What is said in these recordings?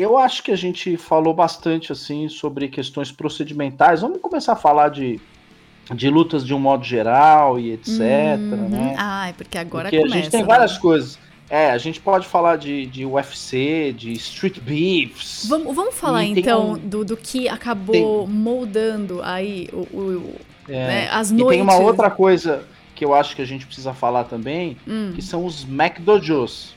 Eu acho que a gente falou bastante assim sobre questões procedimentais. Vamos começar a falar de, de lutas de um modo geral e etc. Uhum. Né? Ah, é porque agora porque começa. A gente tem várias né? coisas. É, a gente pode falar de, de UFC, de street beefs. Vamos, vamos falar então um... do, do que acabou tem... moldando aí o, o é. né, as noites. E tem uma outra coisa que eu acho que a gente precisa falar também, hum. que são os McDojos.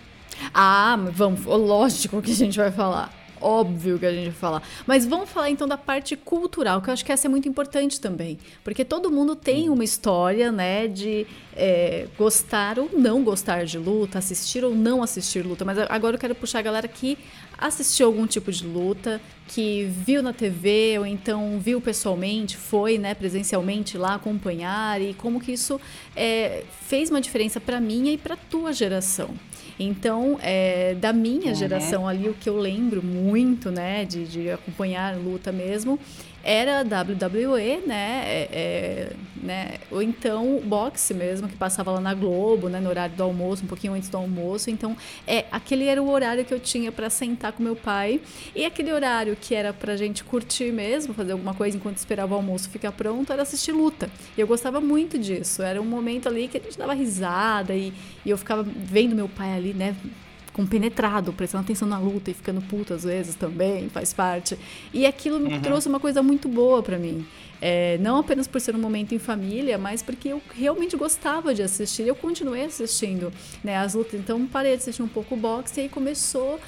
Ah, vamos, lógico que a gente vai falar. Óbvio que a gente vai falar. Mas vamos falar então da parte cultural, que eu acho que essa é muito importante também. Porque todo mundo tem uma história, né, de é, gostar ou não gostar de luta, assistir ou não assistir luta. Mas agora eu quero puxar a galera que assistiu algum tipo de luta, que viu na TV ou então viu pessoalmente, foi né, presencialmente lá acompanhar e como que isso é, fez uma diferença para minha e para tua geração. Então, é, da minha uhum. geração ali, o que eu lembro muito, né, de, de acompanhar luta mesmo, era WWE, né, é, é, né, ou então boxe mesmo, que passava lá na Globo, né, no horário do almoço, um pouquinho antes do almoço. Então, é, aquele era o horário que eu tinha para sentar com meu pai e aquele horário que era pra gente curtir mesmo, fazer alguma coisa enquanto esperava o almoço ficar pronto, era assistir luta. E eu gostava muito disso. Era um momento ali que a gente dava risada e, e eu ficava vendo meu pai ali, né, compenetrado, prestando atenção na luta e ficando puto às vezes também, faz parte. E aquilo me uhum. trouxe uma coisa muito boa para mim. É, não apenas por ser um momento em família, mas porque eu realmente gostava de assistir. Eu continuei assistindo né, as lutas, então parei de assistir um pouco o boxe e aí começou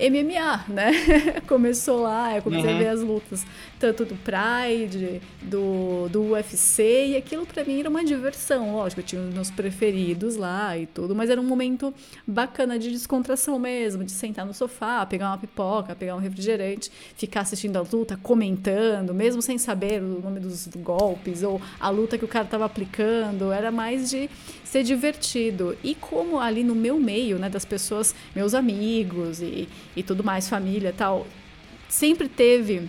MMA, né? Começou lá, eu comecei uhum. a ver as lutas, tanto do Pride, do, do UFC, e aquilo para mim era uma diversão. Lógico, eu tinha os meus preferidos lá e tudo, mas era um momento bacana de descontração mesmo, de sentar no sofá, pegar uma pipoca, pegar um refrigerante, ficar assistindo a luta, comentando, mesmo sem saber o nome dos golpes ou a luta que o cara tava aplicando, era mais de ser divertido. E como ali no meu meio, né, das pessoas, meus amigos e, e tudo mais, família tal, sempre teve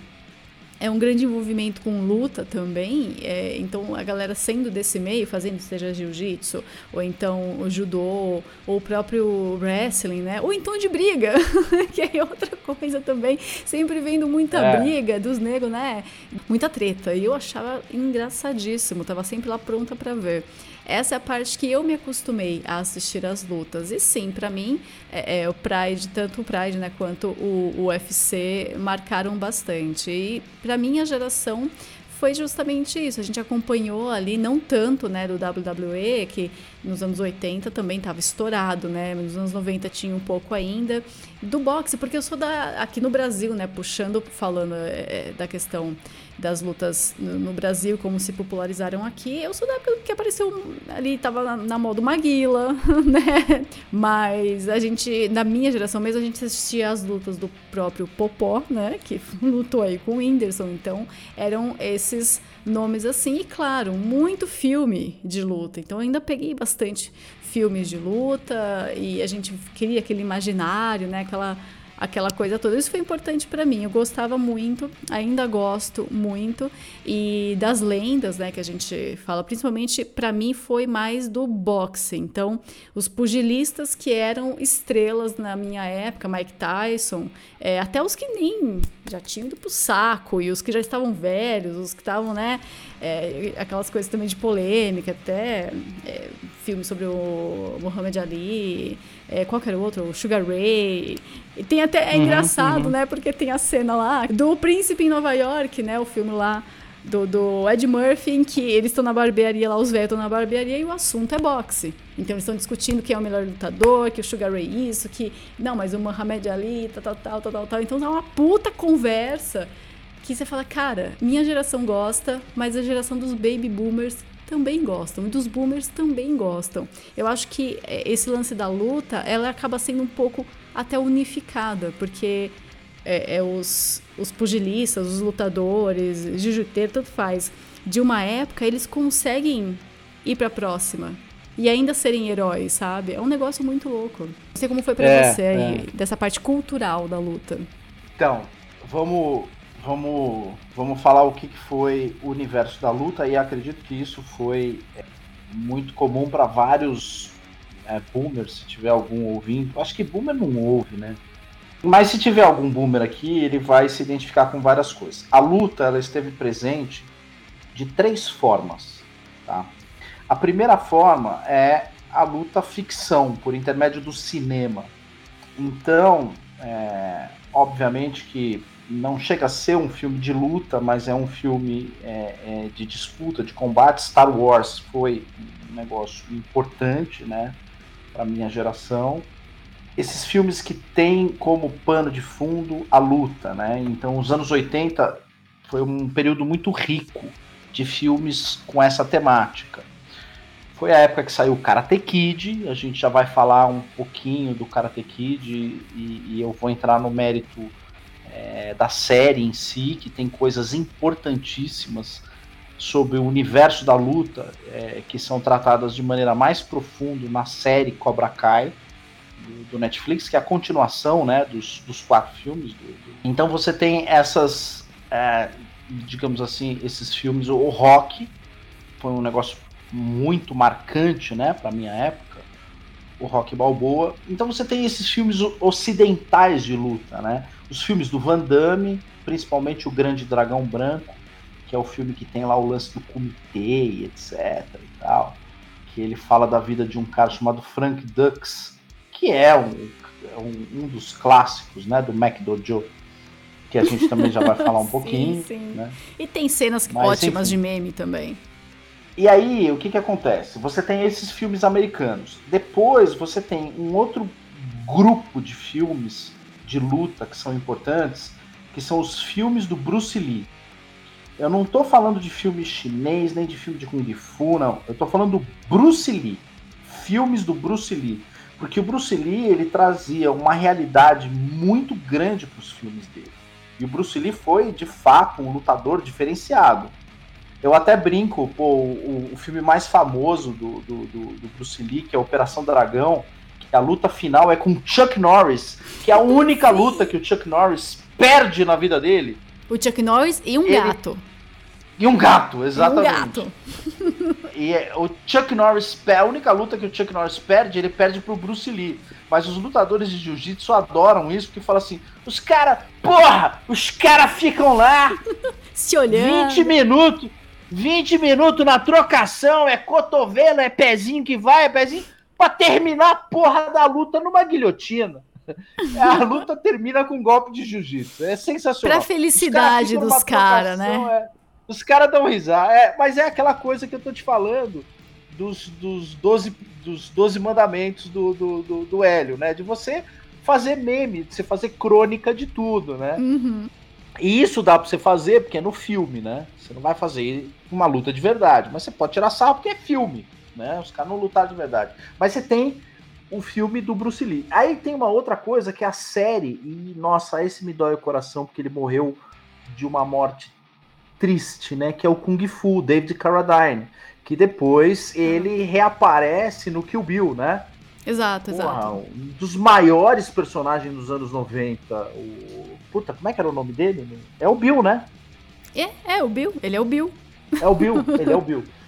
é um grande envolvimento com luta também. É, então, a galera sendo desse meio, fazendo seja jiu-jitsu, ou então o judô, ou o próprio wrestling, né? Ou então de briga, que é outra coisa também. Sempre vendo muita é. briga dos negros, né? Muita treta. E eu achava engraçadíssimo, tava sempre lá pronta para ver. Essa é a parte que eu me acostumei a assistir as lutas. E sim, para mim, é, é, o Pride, tanto o Pride né, quanto o, o UFC marcaram bastante. E para minha geração foi justamente isso. A gente acompanhou ali, não tanto né, do WWE, que nos anos 80 também estava estourado, né? Nos anos 90 tinha um pouco ainda. Do boxe, porque eu sou da, aqui no Brasil, né? Puxando, falando é, da questão das lutas no, no, Brasil, como se popularizaram aqui. Eu sou da época que apareceu ali, tava na, na moda Maguila, né? Mas a gente, na minha geração mesmo, a gente assistia as lutas do próprio Popó, né? Que lutou aí com o Whindersson. Então, eram esses nomes assim. E claro, muito filme de luta. Então, ainda peguei bastante filmes de luta e a gente queria aquele imaginário, né? Aquela aquela coisa toda. Isso foi importante para mim. Eu gostava muito, ainda gosto muito. E das lendas, né, que a gente fala, principalmente para mim foi mais do boxe. Então, os pugilistas que eram estrelas na minha época, Mike Tyson, é, até os que nem já tinham ido pro saco, e os que já estavam velhos, os que estavam, né, é, aquelas coisas também de polêmica, até é, filmes sobre o Muhammad Ali, é, qual que era o outro? O Sugar Ray. E tem até, é uhum, engraçado, uhum. né, porque tem a cena lá do Príncipe em Nova York, né, o filme lá do, do Ed Murphy, em que eles estão na barbearia lá, os velhos estão na barbearia e o assunto é boxe. Então eles estão discutindo quem é o melhor lutador, que o Sugar Ray isso, que. Não, mas o Muhammad Ali, tal, tal, tal, tal, tal. Então tá uma puta conversa que você fala, cara, minha geração gosta, mas a geração dos baby boomers também gostam, e dos boomers também gostam. Eu acho que é, esse lance da luta, ela acaba sendo um pouco até unificada, porque é, é os, os pugilistas, os lutadores, jiu-jiteiro, tanto faz, de uma época, eles conseguem ir para a próxima e ainda serem heróis, sabe? É um negócio muito louco. Não sei como foi para é, você aí, é. dessa parte cultural da luta. Então, vamos vamos vamos falar o que foi o universo da luta e acredito que isso foi é, muito comum para vários é, boomers, se tiver algum ouvindo. Acho que boomer não ouve, né? Mas se tiver algum boomer aqui, ele vai se identificar com várias coisas. A luta ela esteve presente de três formas. Tá? A primeira forma é a luta ficção, por intermédio do cinema. Então, é, obviamente que não chega a ser um filme de luta, mas é um filme é, é, de disputa, de combate. Star Wars foi um negócio importante, né, para minha geração. Esses filmes que têm como pano de fundo a luta, né? Então, os anos 80 foi um período muito rico de filmes com essa temática. Foi a época que saiu o Karate Kid, a gente já vai falar um pouquinho do Karate Kid e, e eu vou entrar no mérito é, da série em si, que tem coisas importantíssimas sobre o universo da luta, é, que são tratadas de maneira mais profunda na série Cobra Kai, do, do Netflix, que é a continuação né, dos, dos quatro filmes. Do, do... Então você tem essas, é, digamos assim, esses filmes, o Rock foi um negócio muito marcante né, para minha época, o Rock Balboa. Então você tem esses filmes ocidentais de luta, né? Os filmes do Van Damme, principalmente o Grande Dragão Branco, que é o filme que tem lá o lance do comitê, etc e tal. Que ele fala da vida de um cara chamado Frank Dux, que é um, um, um dos clássicos, né, do McDojo, que a gente também já vai falar um pouquinho. sim, sim. Né? E tem cenas Mas, ótimas enfim. de meme também. E aí, o que que acontece? Você tem esses filmes americanos. Depois, você tem um outro grupo de filmes de luta que são importantes, que são os filmes do Bruce Lee. Eu não estou falando de filme chinês, nem de filme de Kung Fu, não. Eu estou falando do Bruce Lee. Filmes do Bruce Lee. Porque o Bruce Lee, ele trazia uma realidade muito grande para os filmes dele. E o Bruce Lee foi, de fato, um lutador diferenciado. Eu até brinco, pô, o, o filme mais famoso do, do, do, do Bruce Lee, que é Operação Dragão, a luta final é com Chuck Norris, que é a única luta que o Chuck Norris perde na vida dele. O Chuck Norris e um Ele... gato. E um gato, exatamente. Um gato. e é, o Chuck Norris, a única luta que o Chuck Norris perde, ele perde pro Bruce Lee. Mas os lutadores de jiu-jitsu adoram isso, porque falam assim: os caras, porra, os caras ficam lá se olhando. 20 minutos, 20 minutos na trocação, é cotovelo, é pezinho que vai, é pezinho para terminar a porra da luta numa guilhotina. A luta termina com um golpe de jiu-jitsu. É sensacional. Pra felicidade dos caras, né? É, os caras dão risada. É, mas é aquela coisa que eu tô te falando dos, dos, 12, dos 12 mandamentos do, do, do, do Hélio, né? De você fazer meme, de você fazer crônica de tudo, né? Uhum. E isso dá pra você fazer porque é no filme, né? Você não vai fazer uma luta de verdade, mas você pode tirar sarro porque é filme né? Os caras não lutaram de verdade. Mas você tem o filme do Bruce Lee. Aí tem uma outra coisa que é a série, e nossa, esse me dói o coração porque ele morreu de uma morte triste, né? Que é o Kung Fu, David Carradine, que depois ele reaparece no Kill Bill, né? Exato, Porra, exato. Um dos maiores personagens dos anos 90. O... Puta, como é que era o nome dele? É o Bill, né? É, é o Bill. Ele é o Bill. É o Bill, ele é o Bill.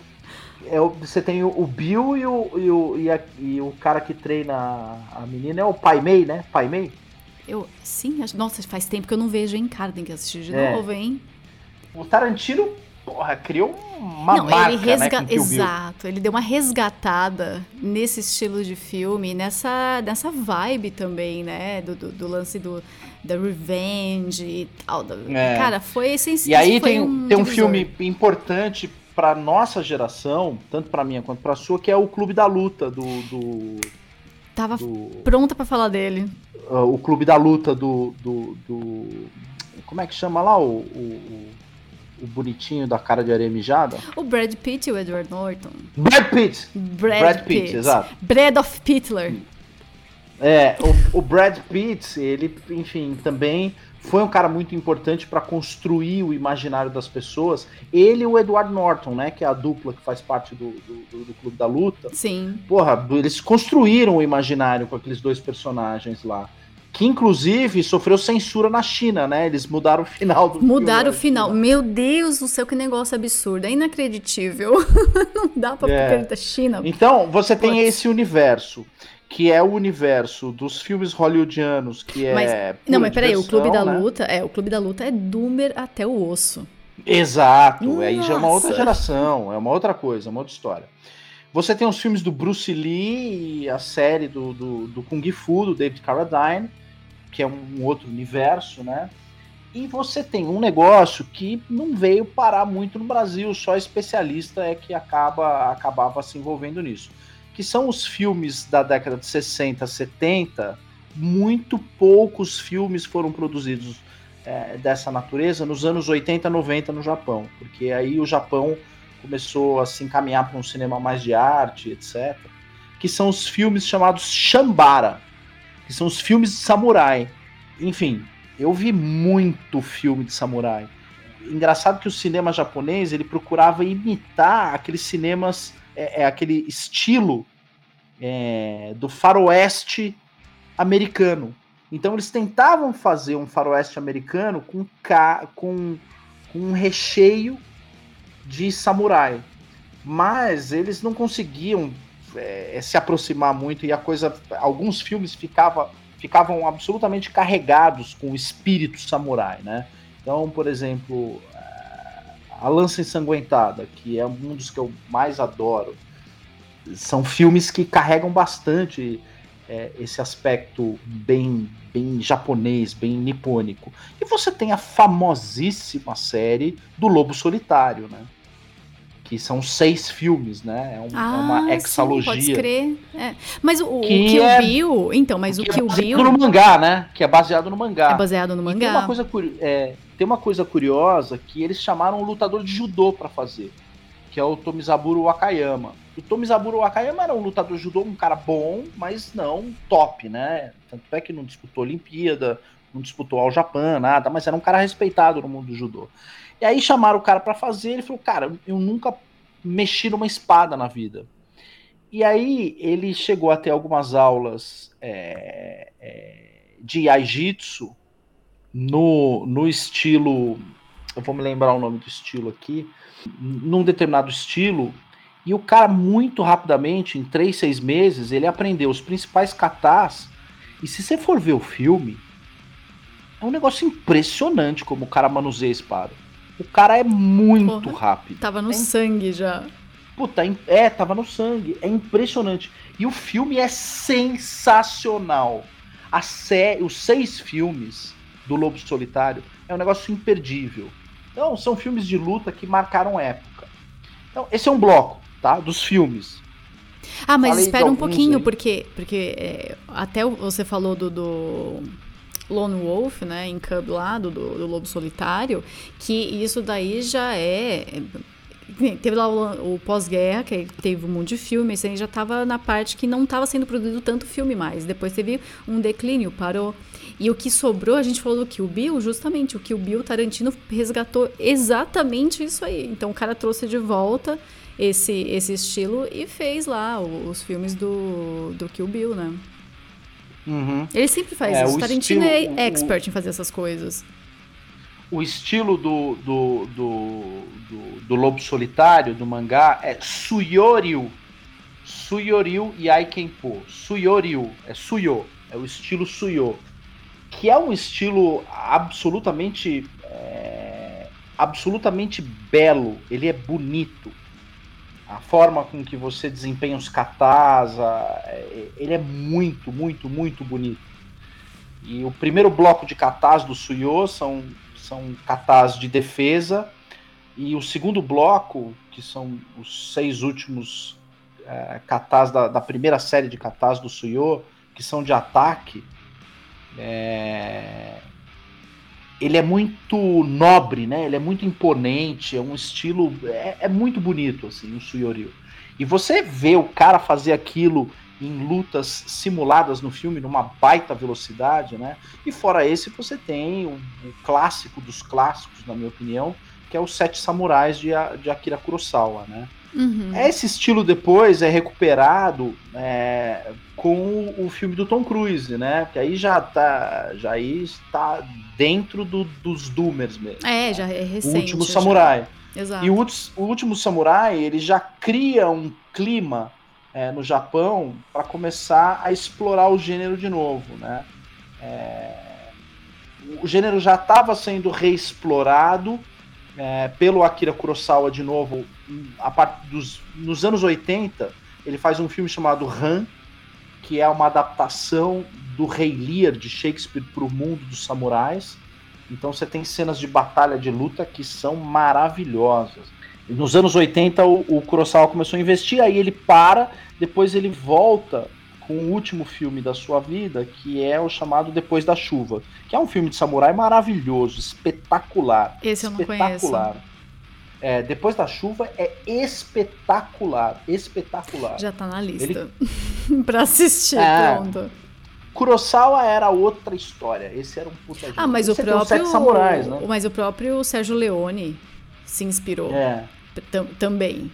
é, você tem o, Bill e o, e o, e, a, e o cara que treina a menina é o Pai Mei, né? Pai Mei? Eu, sim, nossa, faz tempo que eu não vejo, hein, cara, tem que assistir de é. novo, hein? O Tarantino, porra, criou uma não, marca, ele né, resga... né, Exato, ele deu uma resgatada nesse estilo de filme, nessa, nessa vibe também, né, do, do, do lance do da revenge e tal. É. Cara, foi essencial. E aí tem um, tem um filme importante para nossa geração, tanto para minha quanto para sua, que é o Clube da Luta do. do Tava do, pronta para falar dele. Uh, o Clube da Luta do, do, do, Como é que chama lá o, o, o, bonitinho da cara de areia mijada? O Brad Pitt e o Edward Norton. Brad Pitt! Brad, Brad Pitt, Pitt, exato. Brad of Pittler. É, o, o Brad Pitt, ele, enfim, também foi um cara muito importante para construir o imaginário das pessoas. Ele e o Edward Norton, né? Que é a dupla que faz parte do, do, do Clube da Luta. Sim. Porra, eles construíram o imaginário com aqueles dois personagens lá. Que inclusive sofreu censura na China, né? Eles mudaram o final do Mudaram o final. Meu Deus do céu, que negócio absurdo. É inacreditável. Não dá pra é. acreditar China. Então, você tem esse universo. Que é o universo dos filmes hollywoodianos, que é. Mas, não, mas peraí, o Clube da né? Luta, é, o Clube da Luta é Doomer até o osso. Exato, Nossa. aí já é uma outra geração, é uma outra coisa, uma outra história. Você tem os filmes do Bruce Lee e a série do, do, do Kung Fu, do David Carradine, que é um outro universo, né? E você tem um negócio que não veio parar muito no Brasil, só especialista é que acaba acabava se envolvendo nisso. Que são os filmes da década de 60, 70. Muito poucos filmes foram produzidos é, dessa natureza nos anos 80, 90 no Japão, porque aí o Japão começou a se encaminhar para um cinema mais de arte, etc. Que são os filmes chamados Shambara, que são os filmes de samurai. Enfim, eu vi muito filme de samurai. Engraçado que o cinema japonês ele procurava imitar aqueles cinemas, é, é aquele estilo é, do faroeste americano. Então eles tentavam fazer um faroeste americano com, com, com um recheio de samurai, mas eles não conseguiam é, se aproximar muito e a coisa, alguns filmes ficava ficavam absolutamente carregados com o espírito samurai, né? Então, por exemplo, a Lança Ensanguentada, que é um dos que eu mais adoro, são filmes que carregam bastante é, esse aspecto bem, bem japonês, bem nipônico. E você tem a famosíssima série do Lobo Solitário, né? Que são seis filmes, né? É, um, ah, é uma hexalogia. Sim, pode crer. É. Mas o, que o Kill é, Bill, então, mas o Kill é Bill no mangá, né? Que é baseado no mangá. É baseado no mangá. tem uma coisa é, tem uma coisa curiosa que eles chamaram um lutador de judô para fazer, que é o Tomizaburo Wakayama. O Tomizaburo Wakayama era um lutador de judô, um cara bom, mas não top, né? Tanto é que não disputou Olimpíada, não disputou ao Japão, nada, mas era um cara respeitado no mundo do judô. E aí chamaram o cara para fazer, ele falou, cara, eu nunca mexi numa espada na vida. E aí ele chegou a ter algumas aulas é, é, de Jiu-Jitsu no, no estilo, eu vou me lembrar o nome do estilo aqui, num determinado estilo, e o cara muito rapidamente, em três, seis meses, ele aprendeu os principais katas, e se você for ver o filme, é um negócio impressionante como o cara manuseia a espada. O cara é muito Porra, rápido. Tava no é sangue já. Puta, é, tava no sangue. É impressionante. E o filme é sensacional. A sé os seis filmes do Lobo Solitário é um negócio imperdível. Então, são filmes de luta que marcaram época. Então, esse é um bloco, tá? Dos filmes. Ah, mas Falei espera um pouquinho, aí. porque, porque é, até você falou do, do Lone Wolf, né, em Cub lá, do, do Lobo Solitário, que isso daí já é teve lá o, o pós-guerra, que teve um monte de filme, esse aí já estava na parte que não estava sendo produzido tanto filme mais. Depois teve um declínio, parou. E o que sobrou, a gente falou do Kill Bill, justamente, o Kill Bill Tarantino resgatou exatamente isso aí. Então o cara trouxe de volta esse, esse estilo e fez lá os filmes do, do Kill Bill, né? Uhum. Ele sempre faz é, isso. O Tarantino estilo, é expert o, em fazer essas coisas. O estilo do, do, do, do, do Lobo Solitário, do mangá, é Suyoryu. Suyoryu e Aikenpo. Suyoryu. É Suyo. É o estilo Suyo. Que é um estilo absolutamente. É, absolutamente belo. Ele é bonito a forma com que você desempenha os katas, ele é muito, muito, muito bonito. E o primeiro bloco de katas do Suyo são, são katas de defesa, e o segundo bloco, que são os seis últimos é, katas da, da, primeira série de katas do Suyo, que são de ataque, é, ele é muito nobre, né? Ele é muito imponente, é um estilo. É, é muito bonito, assim, o Suyoryu. E você vê o cara fazer aquilo em lutas simuladas no filme, numa baita velocidade, né? E fora esse, você tem o, o clássico dos clássicos, na minha opinião, que é os Sete Samurais de, de Akira Kurosawa, né? Uhum. Esse estilo depois é recuperado é, com o filme do Tom Cruise, né? Que aí já tá, já aí está dentro do, dos Doomers mesmo. É, já é recente. O Último Samurai. Já. Exato. E o, o Último Samurai, ele já cria um clima é, no Japão para começar a explorar o gênero de novo, né? É, o gênero já estava sendo reexplorado é, pelo Akira Kurosawa de novo a parte dos nos anos 80 ele faz um filme chamado Han que é uma adaptação do Rei Lear de Shakespeare para o mundo dos samurais então você tem cenas de batalha de luta que são maravilhosas nos anos 80 o, o Kurosawa começou a investir aí ele para depois ele volta com o último filme da sua vida, que é o chamado Depois da Chuva, que é um filme de samurai maravilhoso, espetacular. Esse eu não espetacular. conheço. É, Depois da Chuva é espetacular, espetacular. Já tá na lista Ele... para assistir, é, pronto. Kurosawa era outra história. Esse era um puta Ah, mas o próprio samurais, né? Mas o próprio Sérgio Leone se inspirou. É. Também.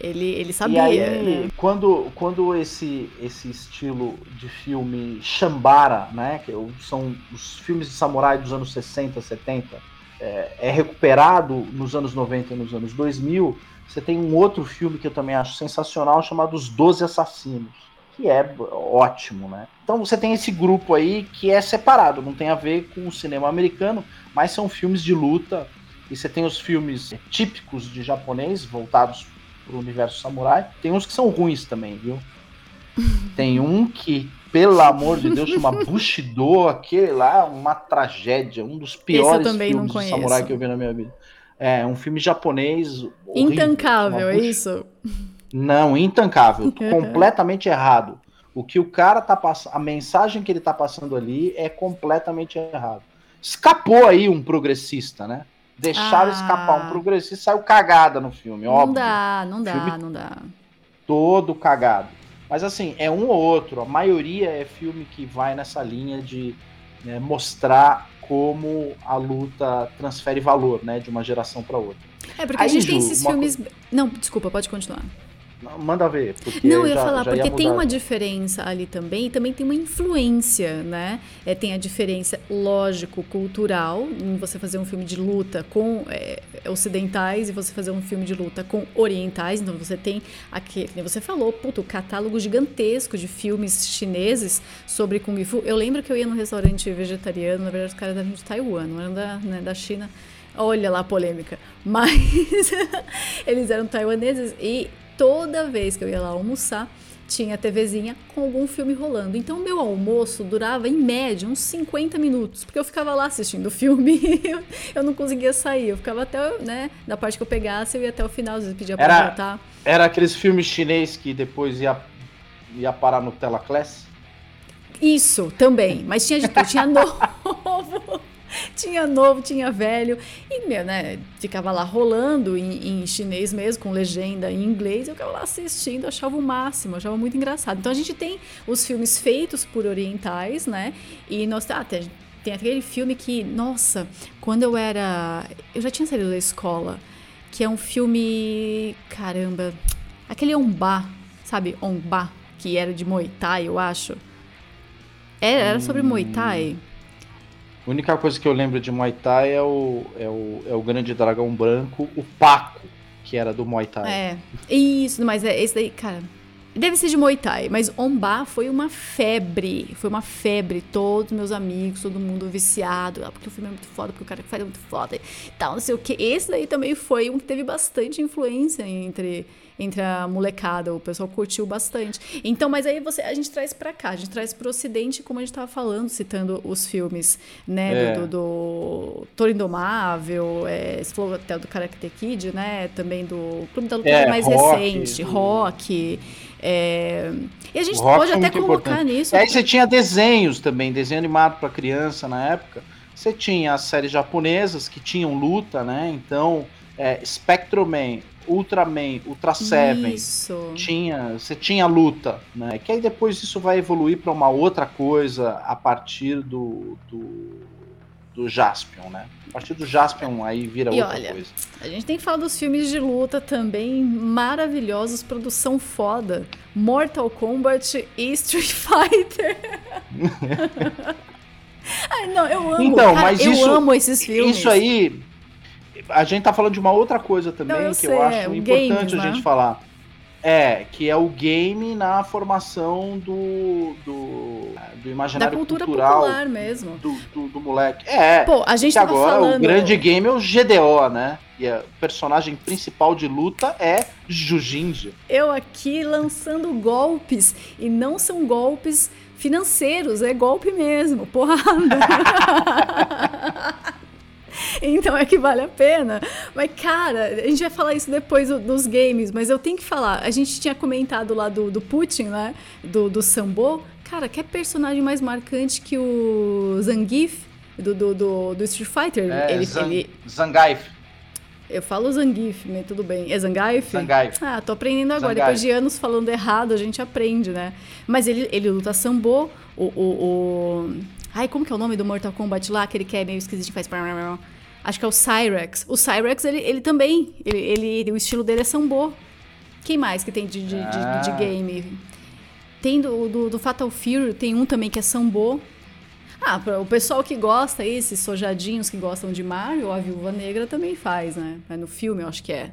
Ele, ele sabia. E aí, né? quando, quando esse, esse estilo de filme Shambara, né, que são os filmes de samurai dos anos 60, 70, é, é recuperado nos anos 90 e nos anos 2000, você tem um outro filme que eu também acho sensacional chamado Os Doze Assassinos, que é ótimo, né? Então você tem esse grupo aí que é separado, não tem a ver com o cinema americano, mas são filmes de luta. E você tem os filmes típicos de japonês, voltados pro universo samurai. Tem uns que são ruins também, viu? Tem um que, pelo amor de Deus, chama Bushido, aquele lá, uma tragédia, um dos piores filmes de samurai que eu vi na minha vida. É, um filme japonês. Horrível, Intancável, é isso? Não, intancável, completamente errado. O que o cara tá passando, a mensagem que ele tá passando ali é completamente errado. Escapou aí um progressista, né? Deixaram ah. escapar um progressista e saiu cagada no filme, não óbvio. Não dá, não dá, filme não dá. Todo cagado. Mas assim, é um ou outro. A maioria é filme que vai nessa linha de né, mostrar como a luta transfere valor, né, de uma geração para outra. É, porque Aí, a gente tem esses filmes. Não, desculpa, pode continuar. Manda ver. Não, eu ia já, falar, já porque ia tem uma diferença ali também, e também tem uma influência, né? É, tem a diferença, lógico, cultural, em você fazer um filme de luta com é, ocidentais e você fazer um filme de luta com orientais. Então você tem aqui, como você falou, puto, catálogo gigantesco de filmes chineses sobre Kung Fu. Eu lembro que eu ia num restaurante vegetariano, na verdade, os caras eram de Taiwan, não eram da, né, da China. Olha lá a polêmica. Mas eles eram taiwaneses e toda vez que eu ia lá almoçar, tinha TVzinha com algum filme rolando. Então, meu almoço durava em média uns 50 minutos, porque eu ficava lá assistindo o filme, eu não conseguia sair. Eu ficava até, né, da parte que eu pegasse, eu ia até o final, às vezes pedia pra era, voltar. Era aqueles filmes chinês que depois ia, ia parar no Tela Class? Isso, também. Mas tinha de tudo, tinha novo. tinha novo, tinha velho. E, meu, né, ficava lá rolando em, em, chinês mesmo, com legenda em inglês. Eu ficava lá assistindo, achava o máximo, achava muito engraçado. Então a gente tem os filmes feitos por orientais, né? E nós ah, tem, tem aquele filme que, nossa, quando eu era. Eu já tinha saído da escola, que é um filme. Caramba. Aquele Ombá, sabe? Ombá, que era de Muay Thai, eu acho. Era, era sobre Muay Thai. A única coisa que eu lembro de Muay Thai é o, é o, é o grande dragão branco, o Paco, que era do Muay Thai. É, isso, mas é esse daí, cara. Deve ser de Muay Thai, mas Ombá foi uma febre. Foi uma febre. Todos meus amigos, todo mundo viciado. Ah, porque o filme é muito foda, porque o cara que faz é muito foda e tal, não sei o que. Esse daí também foi um que teve bastante influência entre entre a molecada, o pessoal curtiu bastante. Então, mas aí você, a gente traz para cá, a gente traz para o Ocidente, como a gente estava falando, citando os filmes, né, é. do, do, do Toro Indomável, é, você falou até do Karate Kid, né, também do Clube da Luta é, mais rock, recente, do... Rock. É... E a gente pode até colocar importante. nisso. E aí você tinha desenhos também, desenho animado para criança na época. Você tinha as séries japonesas que tinham luta, né? Então, é, Spectrum-Man, Ultraman, Ultra Seven, isso. tinha, você tinha luta, né? Que aí depois isso vai evoluir para uma outra coisa a partir do, do, do Jaspion, né? A partir do Jaspion aí vira e outra olha, coisa. A gente tem que falar dos filmes de luta também maravilhosos, produção foda. Mortal Kombat e Street Fighter. Ai, não, eu amo. Então, cara, mas eu isso, amo esses filmes. Isso aí a gente tá falando de uma outra coisa também Não, eu que sei, eu acho é, importante games, a gente né? falar. É, que é o game na formação do, do, do imaginário da cultura cultural popular mesmo. Do, do, do, moleque. É, Pô, a gente tava agora falando... o grande game é o GDO, né? E o personagem principal de luta é Jujinji. Eu aqui lançando golpes, e não são golpes financeiros, é golpe mesmo, porrada. então é que vale a pena. Mas, cara, a gente vai falar isso depois dos games, mas eu tenho que falar. A gente tinha comentado lá do, do Putin, né? Do, do Sambo. Cara, que é personagem mais marcante que o Zangief do, do, do, do Street Fighter? É, ele, Zang, ele... Zangief. Eu falo Zangief, mas tudo bem. É Zangief? Zangief. Ah, tô aprendendo agora. Zangief. Depois de anos falando errado, a gente aprende, né? Mas ele, ele luta sambo, o, o, o... Ai, como que é o nome do Mortal Kombat lá? Aquele que é meio esquisito, faz... Acho que é o Cyrex. O Cyrex, ele, ele também, ele, ele, o estilo dele é sambo. Quem mais que tem de, de, ah. de, de game? Tem do, do, do, Fatal Fury, tem um também que é sambo. Ah, o pessoal que gosta, esses sojadinhos que gostam de Mario, a Viúva Negra também faz, né? Mas no filme eu acho que é.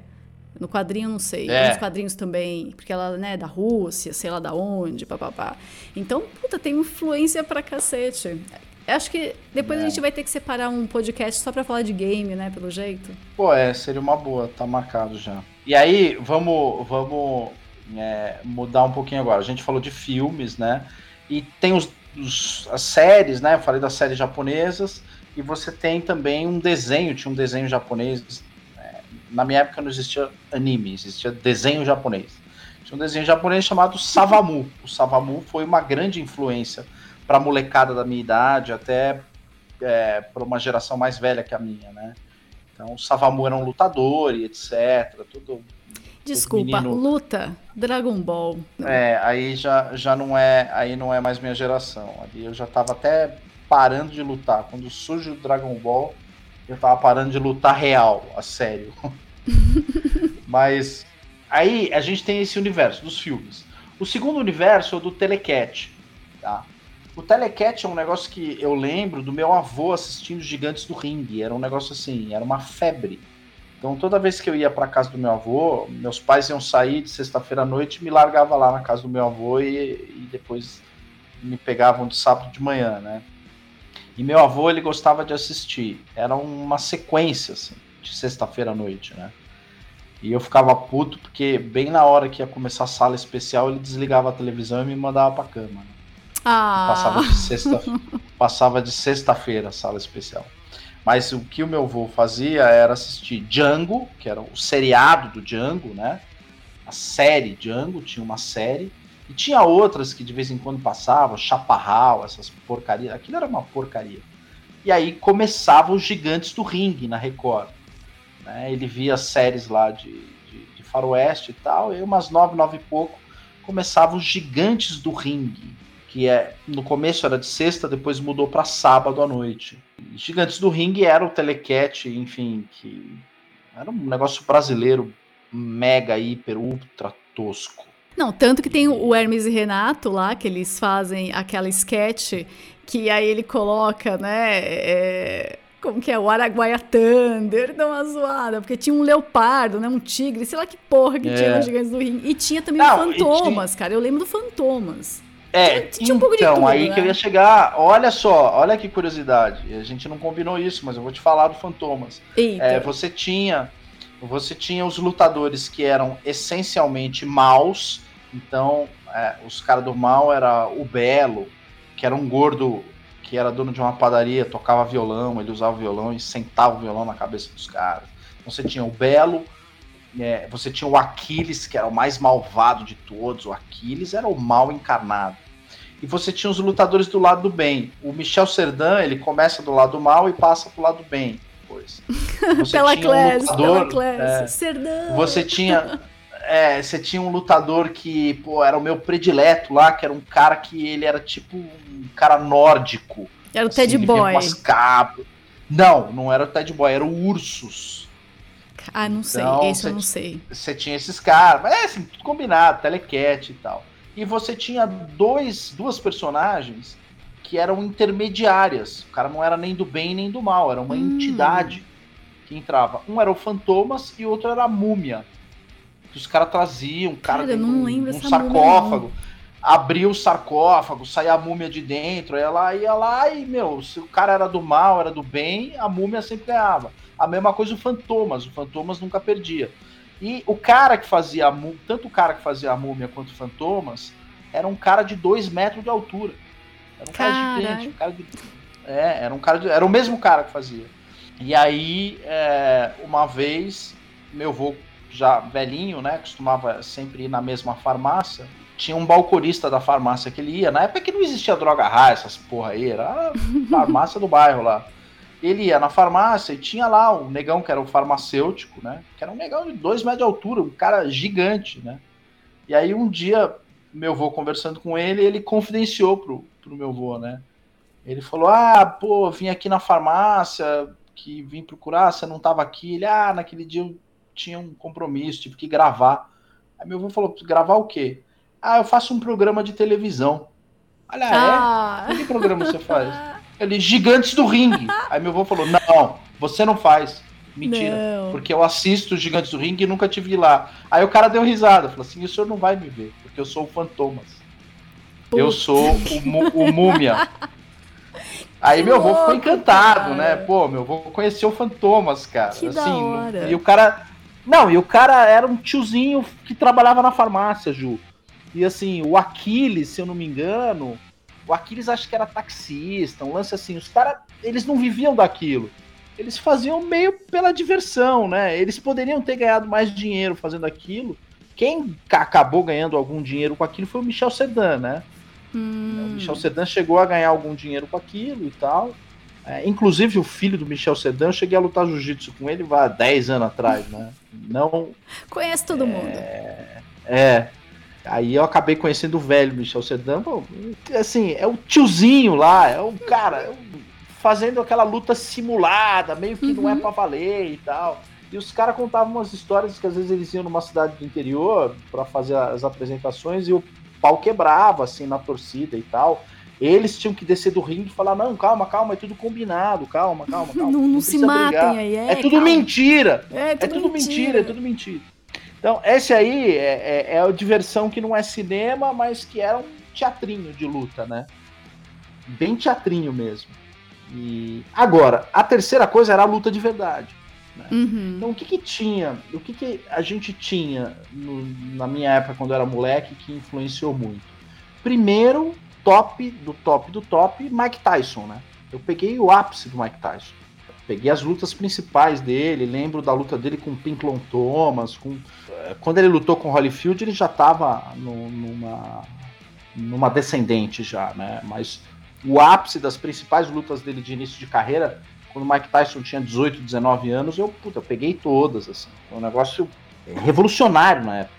No quadrinho não sei. É. Nos quadrinhos também, porque ela né, é da Rússia, sei lá da onde, papapá. Então, puta, tem influência pra cacete. Acho que depois é. a gente vai ter que separar um podcast só pra falar de game, né? Pelo jeito. Pô, é, seria uma boa, tá marcado já. E aí, vamos, vamos é, mudar um pouquinho agora. A gente falou de filmes, né? E tem os, os, as séries, né? Eu falei das séries japonesas. E você tem também um desenho, tinha um desenho japonês. Na minha época não existia anime, existia desenho japonês. Tinha um desenho japonês chamado Savamu. O Savamu foi uma grande influência para molecada da minha idade, até é, para uma geração mais velha que a minha, né? Então, o Savamu era um lutador e etc. Tudo. Desculpa, menino... luta, Dragon Ball. É, aí já, já não é, aí não é mais minha geração. Ali eu já tava até parando de lutar. Quando surge o Dragon Ball, eu tava parando de lutar real, a sério. Mas aí a gente tem esse universo dos filmes. O segundo universo é o do Telecat, tá? O Telecat é um negócio que eu lembro do meu avô assistindo Gigantes do Ringue. Era um negócio assim, era uma febre. Então toda vez que eu ia para casa do meu avô, meus pais iam sair de sexta-feira à noite, me largava lá na casa do meu avô e, e depois me pegavam de sábado de manhã, né? E meu avô ele gostava de assistir. Era uma sequência assim, de sexta-feira à noite, né? E eu ficava puto porque bem na hora que ia começar a sala especial ele desligava a televisão e me mandava para cama. Né? Ah. Passava de sexta, passava de sexta-feira a sala especial. Mas o que o meu avô fazia era assistir Django, que era o seriado do Django, né? A série Django, tinha uma série. E tinha outras que de vez em quando passavam, Chaparral, essas porcarias. Aquilo era uma porcaria. E aí começavam os gigantes do ringue na Record. Né? Ele via séries lá de, de, de faroeste e tal, e umas nove, nove e pouco começavam os gigantes do ringue que é no começo era de sexta, depois mudou para sábado à noite. Gigantes do Ringue era o telequete, enfim, que era um negócio brasileiro mega, hiper, ultra tosco. Não, tanto que tem o Hermes e Renato lá, que eles fazem aquela sketch que aí ele coloca, né? É, como que é? O Araguaia Thunder, dá uma zoada, porque tinha um leopardo, né? Um tigre, sei lá que porra que é. tinha nos Gigantes do Ringue. E tinha também Não, o Fantomas, tinha... cara. Eu lembro do Fantomas. É, tinha um pouco de então, tudo, aí né? que eu ia chegar. Olha só, olha que curiosidade. A gente não combinou isso, mas eu vou te falar do Fantomas. É, você tinha, você tinha os lutadores que eram essencialmente maus. Então, é, os caras do mal era o Belo, que era um gordo que era dono de uma padaria, tocava violão, ele usava violão e sentava o violão na cabeça dos caras. Então, você tinha o Belo, é, você tinha o Aquiles, que era o mais malvado de todos. O Aquiles era o mal encarnado. E você tinha os lutadores do lado do bem. O Michel Serdan, ele começa do lado do mal e passa pro lado do bem. Depois. Você pela classe, um lutador, pela classe. É, Serdan. Você tinha é, você tinha um lutador que, pô, era o meu predileto lá, que era um cara que ele era tipo um cara nórdico. Era o assim, Ted Boy. Não, não era o Ted Boy, era o Ursus. Ah, não sei, então, esse eu não sei. Você tinha esses caras, mas é assim, tudo combinado, telecat e tal. E você tinha dois, duas personagens que eram intermediárias. O cara não era nem do bem nem do mal, era uma hum. entidade que entrava. Um era o Fantomas e o outro era a Múmia. Que os caras traziam, um cara, Cara, não um, um sarcófago. Abriu o sarcófago, saía a múmia de dentro, ela ia lá e, meu, se o cara era do mal, era do bem, a múmia sempre ganhava. A mesma coisa o Fantomas, o Fantomas nunca perdia. E o cara que fazia a múmia, tanto o cara que fazia a múmia quanto o Fantomas, era um cara de dois metros de altura. Era um cara gigante, um cara de... É, era um cara de... Era o mesmo cara que fazia. E aí, é, uma vez, meu avô já velhinho, né, costumava sempre ir na mesma farmácia, tinha um balconista da farmácia que ele ia, na época que não existia droga raia, essas porra aí, era a farmácia do bairro lá. Ele ia na farmácia e tinha lá um negão que era um farmacêutico, né, que era um negão de dois metros de altura, um cara gigante, né. E aí um dia, meu avô conversando com ele, ele confidenciou pro, pro meu avô, né, ele falou, ah, pô, vim aqui na farmácia, que vim procurar, você não tava aqui. Ele, ah, naquele dia eu tinha um compromisso, tive que gravar. Aí meu avô falou, gravar o quê? Ah, eu faço um programa de televisão. Olha, Ah. é? Que programa você faz? Ele, Gigantes do Ringue. Aí meu avô falou, não, você não faz. Mentira. Não. Porque eu assisto os Gigantes do Ringue e nunca te vi lá. Aí o cara deu risada, falou assim, o senhor não vai me ver, porque eu sou o Fantomas. Eu sou o, o Múmia. Aí Que meu avô ficou encantado, cara. né? Pô, meu avô conheceu o Fantomas, cara. Que assim. E o cara. Não, e o cara era um tiozinho que trabalhava na farmácia, Ju. E assim, o Aquiles, se eu não me engano, o Aquiles acho que era taxista, um lance assim. Os caras, eles não viviam daquilo. Eles faziam meio pela diversão, né? Eles poderiam ter ganhado mais dinheiro fazendo aquilo. Quem ca- acabou ganhando algum dinheiro com aquilo foi o Michel Sedan, né? O Hum. Michel Sedan chegou a ganhar algum dinheiro com aquilo e tal. É, inclusive, o filho do Michel Sedan, eu cheguei a lutar jiu-jitsu com ele há 10 anos atrás, né? Não. Conhece todo mundo. É. Aí eu acabei conhecendo o velho Michel Sedan. Assim, é o tiozinho lá, é o cara é o- fazendo aquela luta simulada, meio que não é Uhum. pra valer e tal. E os caras contavam umas histórias que às vezes eles iam numa cidade do interior pra fazer as apresentações e o pau quebrava, assim, na torcida e tal. Eles tinham que descer do ringue e falar: não, calma, calma, é tudo combinado, calma, calma, calma. Não, não se precisa matem brigar. aí. É, É tudo calma. mentira. É É tudo mentira, é tudo mentira. Então, esse aí é, é, é a diversão que não é cinema, mas que era um teatrinho de luta, né? Bem teatrinho mesmo. E agora, a terceira coisa era a luta de verdade. Uhum. Então, o que que tinha, o que que a gente tinha no- na minha época quando eu era moleque que influenciou muito? Primeiro, top do top do top, Mike Tyson, né? Eu peguei o ápice do Mike Tyson. Peguei as lutas principais dele, lembro da luta dele com Pinklon Thomas, com eh, quando ele lutou com Holyfield, ele já estava numa numa descendente já, né? Mas o ápice das principais lutas dele de início de carreira quando o Mike Tyson tinha 18, 19 anos, eu, puta, eu peguei todas, assim. Foi um negócio revolucionário na época.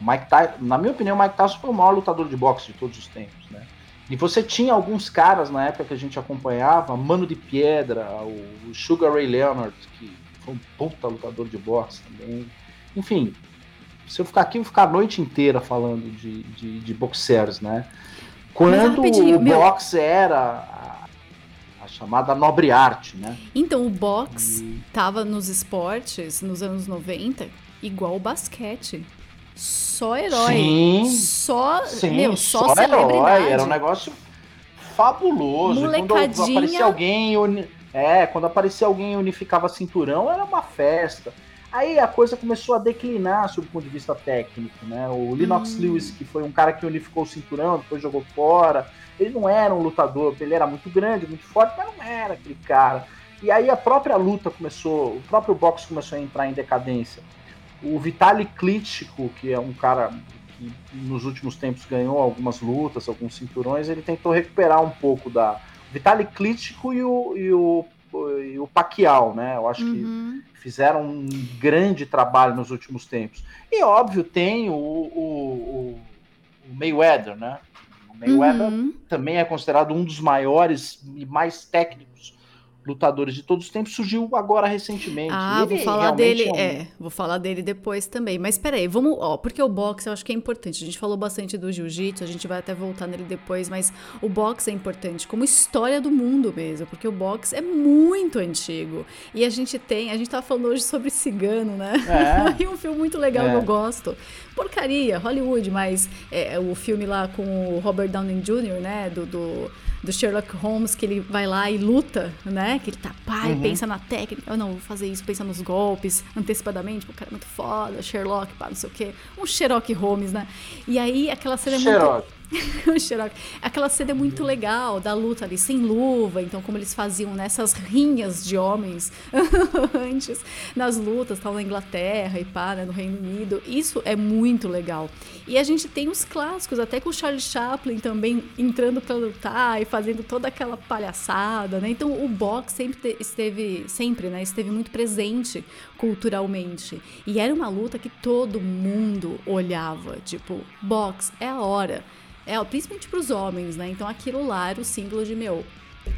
Mike Tyson, na minha opinião, o Mike Tyson foi o maior lutador de boxe de todos os tempos, né? E você tinha alguns caras na época que a gente acompanhava, Mano de Piedra, o Sugar Ray Leonard, que foi um puta lutador de boxe também. Enfim, se eu ficar aqui, eu vou ficar a noite inteira falando de, de, de boxers, né? Quando o meu- boxe era a, a chamada nobre arte, né? Então, o box E- tava nos esportes nos anos 90 igual o basquete. Só herói. Sim, Só, sim, meu, só, só herói, era um negócio fabuloso. E Quando Molecadinha. aparecia alguém, e uni- é, quando aparecia alguém unificava cinturão, era uma festa. Aí a coisa começou a declinar sob o ponto de vista técnico, né? O Lennox Hum. Lewis, que foi um cara que unificou o cinturão, depois jogou fora. Ele não era um lutador, ele era muito grande, muito forte, mas não era aquele cara. E aí a própria luta começou, o próprio boxe começou a entrar em decadência. O Vitaly Klitschko, que é um cara que nos últimos tempos ganhou algumas lutas, alguns cinturões, ele tentou recuperar um pouco da. O Klitschko e o, e o, e o Pacquiao, né? Eu acho que Uhum. fizeram um grande trabalho nos últimos tempos. E óbvio, tem o, o, o- o Mayweather, né? O Mayweather Uhum. também é considerado um dos maiores e mais técnicos lutadores de todos os tempos, surgiu agora recentemente. Ah, vou falar dele, é, um... é, vou falar dele depois também. Mas peraí, vamos, ó, porque o boxe eu acho que é importante. A gente falou bastante do jiu-jitsu, a gente vai até voltar nele depois, mas o boxe é importante como história do mundo mesmo, porque o boxe é muito antigo. E a gente tem, a gente tava falando hoje sobre cigano, né? É. e um filme muito legal é. que eu gosto. Porcaria, Hollywood, mas é, o filme lá com o Robert Downey Jr., né, do, do do Sherlock Holmes, que ele vai lá e luta, né? Que ele tá pai, uhum. pensa na técnica. Eu não, vou fazer isso, pensa nos golpes antecipadamente. O cara é muito foda, Sherlock, pá, não sei o quê. Um Sherlock Holmes, né? E aí aquela cena é muito. Aquela cena é muito legal da luta ali sem luva, então como eles faziam nessas rinhas de homens antes nas lutas, tal na Inglaterra e pá, né, no Reino Unido. Isso é muito legal. E a gente tem os clássicos, até com o Charlie Chaplin também entrando para lutar e fazendo toda aquela palhaçada, né? Então o boxe sempre esteve sempre, né, esteve muito presente culturalmente. E era uma luta que todo mundo olhava, tipo, boxe é a hora. É, principalmente para os homens, né? Então aquilo lá era o símbolo de meu.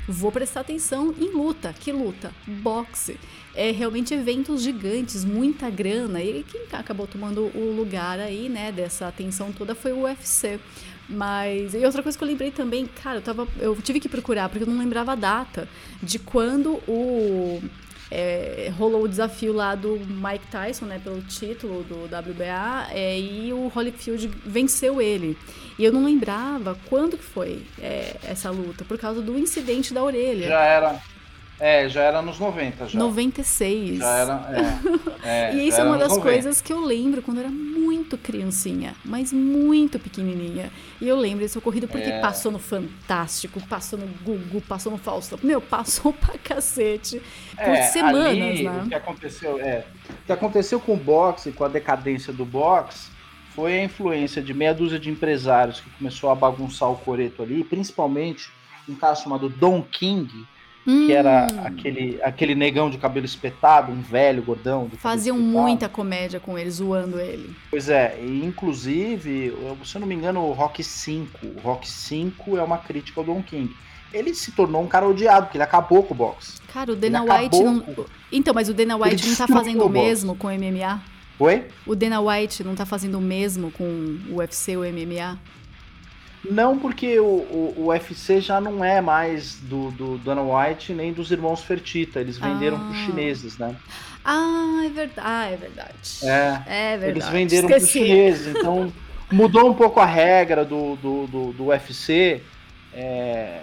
Vou prestar atenção em luta. Que luta? Boxe. É realmente eventos gigantes, muita grana. E quem acabou tomando o lugar aí, né, dessa atenção toda foi o UFC. Mas. E outra coisa que eu lembrei também, cara, eu, tava, eu tive que procurar, porque eu não lembrava a data de quando o é, rolou o desafio lá do Mike Tyson, né, pelo título do WBA, é, e o Holyfield venceu ele. E eu não lembrava quando que foi é, essa luta, por causa do incidente da orelha. Já era. É, já era nos 90 já. 96. Já era, é. é e isso é uma das 90. coisas que eu lembro quando eu era muito criancinha, mas muito pequenininha. E eu lembro desse ocorrido porque é. passou no Fantástico, passou no Google, passou no Faustão. Meu, passou pra cacete por é, semanas, ali, né? O que aconteceu, é, o que aconteceu com o boxe, com a decadência do boxe, foi a influência de meia dúzia de empresários que começou a bagunçar o coreto ali, principalmente um cara chamado Don King, hum. que era hum. aquele, aquele negão de cabelo espetado, um velho gordão. Faziam muita comédia com ele, zoando ele. Pois é, e inclusive, se eu não me engano, o Rock 5, o Rock 5 é uma crítica ao Don King. Ele se tornou um cara odiado, porque ele acabou com o boxe. Cara, o Dana White não. Com... Então, mas o Dana White não tá fazendo o mesmo com o MMA? Oi? O Dana White não tá fazendo o mesmo com o UFC ou o MMA? Não, porque o, o, o, UFC já não é mais do, do Dana White nem dos irmãos Fertita. Eles venderam ah. para os chineses, né? Ah, é verdade. Ah, é verdade. É, é verdade. Eles venderam para os chineses. Então, mudou um pouco a regra do, do, do, do UFC. É,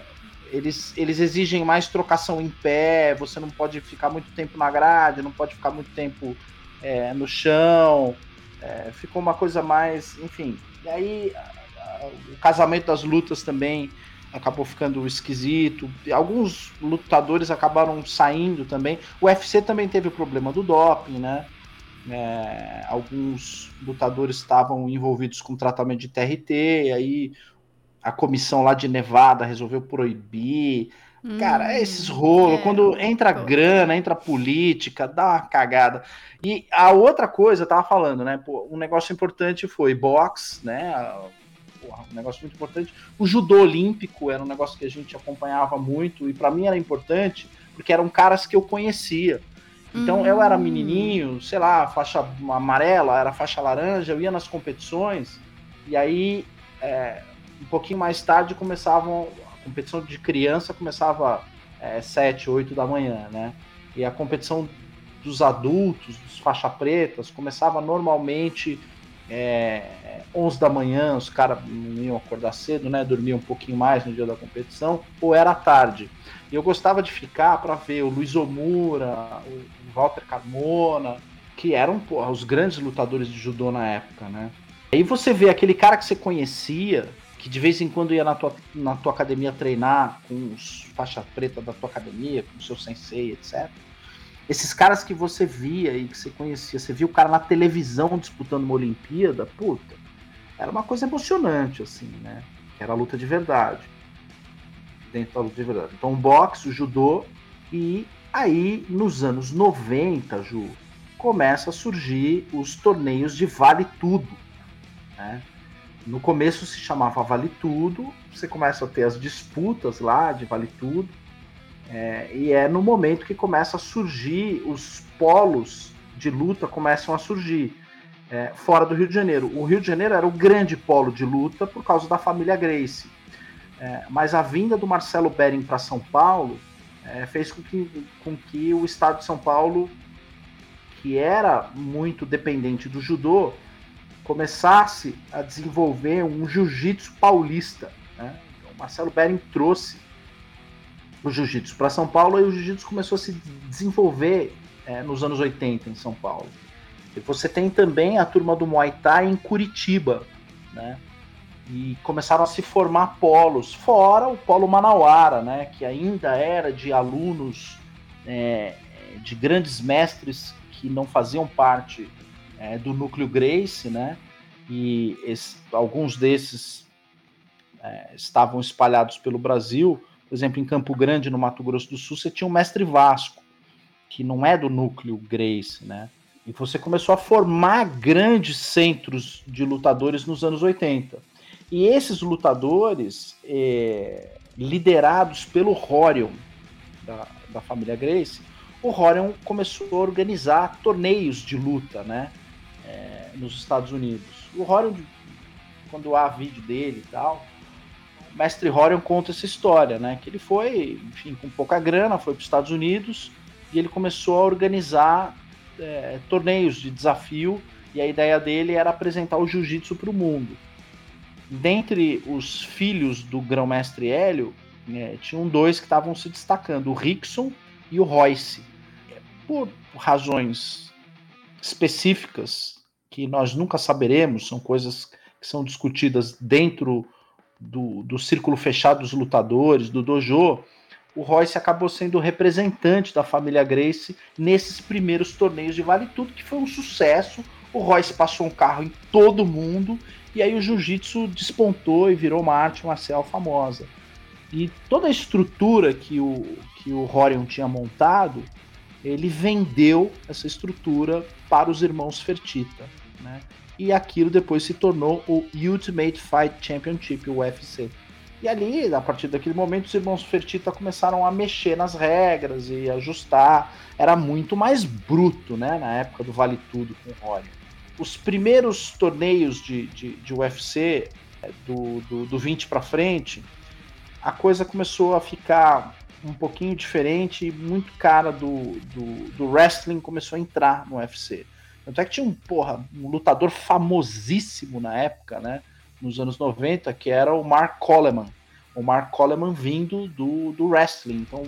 eles, eles exigem mais trocação em pé. Você não pode ficar muito tempo na grade, não pode ficar muito tempo é, no chão. É, ficou uma coisa mais. Enfim. E aí o casamento das lutas também acabou ficando esquisito. Alguns lutadores acabaram saindo também. O UFC também teve o problema do doping, né? É, alguns lutadores estavam envolvidos com tratamento de TRT, e aí a comissão lá de Nevada resolveu proibir. Hum, Cara, é esses rolos, é, quando entra grana, entra política, dá uma cagada. E a outra coisa, eu tava falando, né? Pô, um negócio importante foi boxe, né? Um negócio muito importante. O judô olímpico era um negócio que a gente acompanhava muito e para mim era importante porque eram caras que eu conhecia. Então hum. eu era hum. menininho, sei lá, faixa amarela, era faixa laranja, eu ia nas competições e aí é, um pouquinho mais tarde começavam a competição de criança começava é, 7, 8 da manhã, né? E a competição dos adultos, dos faixa pretas, começava normalmente é, 11 da manhã, os caras não iam acordar cedo, né? Dormiam um pouquinho mais no dia da competição, ou era tarde. E eu gostava de ficar para ver o Luiz Omura, o Walter Carmona, que eram porra, os grandes lutadores de judô na época, né? Aí você vê aquele cara que você conhecia, que de vez em quando ia na tua, na tua academia treinar com os faixa preta da tua academia, com o seu sensei, etc esses caras que você via e que você conhecia, você via o cara na televisão disputando uma Olimpíada, puta, era uma coisa emocionante, assim, né? Era a luta de verdade. Dentro da luta de verdade. Então, o boxe, o judô, e aí, nos anos 90, Ju, começa a surgir os torneios de vale tudo, né? No começo se chamava Vale Tudo, você começa a ter as disputas lá de Vale Tudo, É, e é no momento que começa a surgir os polos de luta começam a surgir é, fora do Rio de Janeiro. O Rio de Janeiro era o grande polo de luta por causa da família Gracie. É, mas a vinda do Marcelo Bering para São Paulo é, fez com que, com que o estado de São Paulo, que era muito dependente do judô, começasse a desenvolver um jiu-jitsu paulista. Né? Então, o Marcelo Bering trouxe o jiu-jitsu para São Paulo e o jiu-jitsu começou a se desenvolver é, nos anos 80 em São Paulo. E você tem também a turma do Muay Thai em Curitiba, né? E começaram a se formar polos, fora o polo Manauara, né? Que ainda era de alunos é, de grandes mestres que não faziam parte é, do núcleo Grace, né? E esse, alguns desses é, estavam espalhados pelo Brasil. Por exemplo, em Campo Grande, no Mato Grosso do Sul, você tinha o mestre Vasco, que não é do núcleo Grace, né? E você começou a formar grandes centros de lutadores nos anos 80. E esses lutadores, é, liderados pelo Horion, da, da família Grace, o Horion começou a organizar torneios de luta, né? É, nos Estados Unidos. O Horion, quando há vídeo dele e tal, mestre Horion conta essa história, né? Que ele foi, enfim, com pouca grana, foi para os Estados Unidos e ele começou a organizar é, torneios de desafio e a ideia dele era apresentar o jiu-jitsu para o mundo. Dentre os filhos do grão-mestre Hélio, é, tinham dois que estavam se destacando, o Rickson e o Royce. Por razões específicas que nós nunca saberemos, são coisas que são discutidas dentro do, do círculo fechado dos lutadores, do dojo, o Royce acabou sendo o representante da família Grace nesses primeiros torneios de Vale Tudo, que foi um sucesso. O Royce passou um carro em todo mundo e aí o jiu-jitsu despontou e virou uma arte marcial famosa. E toda a estrutura que o, que o Horion tinha montado, ele vendeu essa estrutura para os irmãos Fertita. Né? E aquilo depois se tornou o Ultimate Fight Championship, o UFC. E ali, a partir daquele momento, os irmãos Fertita começaram a mexer nas regras e ajustar. Era muito mais bruto, né? Na época do Vale Tudo com o Rory. Os primeiros torneios de, de, de UFC, é, do, do, do 20 para frente, a coisa começou a ficar um pouquinho diferente e muito cara do, do, do, wrestling começou a entrar no UFC. Tanto é que tinha um, porra, um lutador famosíssimo na época, né? nos anos 90, que era o Mark Coleman. O Mark Coleman vindo do, do wrestling. Então,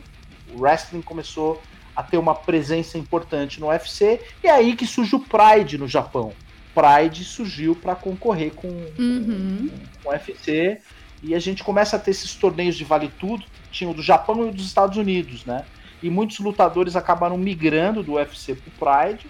o wrestling começou a ter uma presença importante no UFC, e é aí que surge o Pride no Japão. Pride surgiu para concorrer com, uhum. com, com o UFC, e a gente começa a ter esses torneios de vale tudo, tinha o do Japão e o dos Estados Unidos, né? E muitos lutadores acabaram migrando do UFC pro Pride,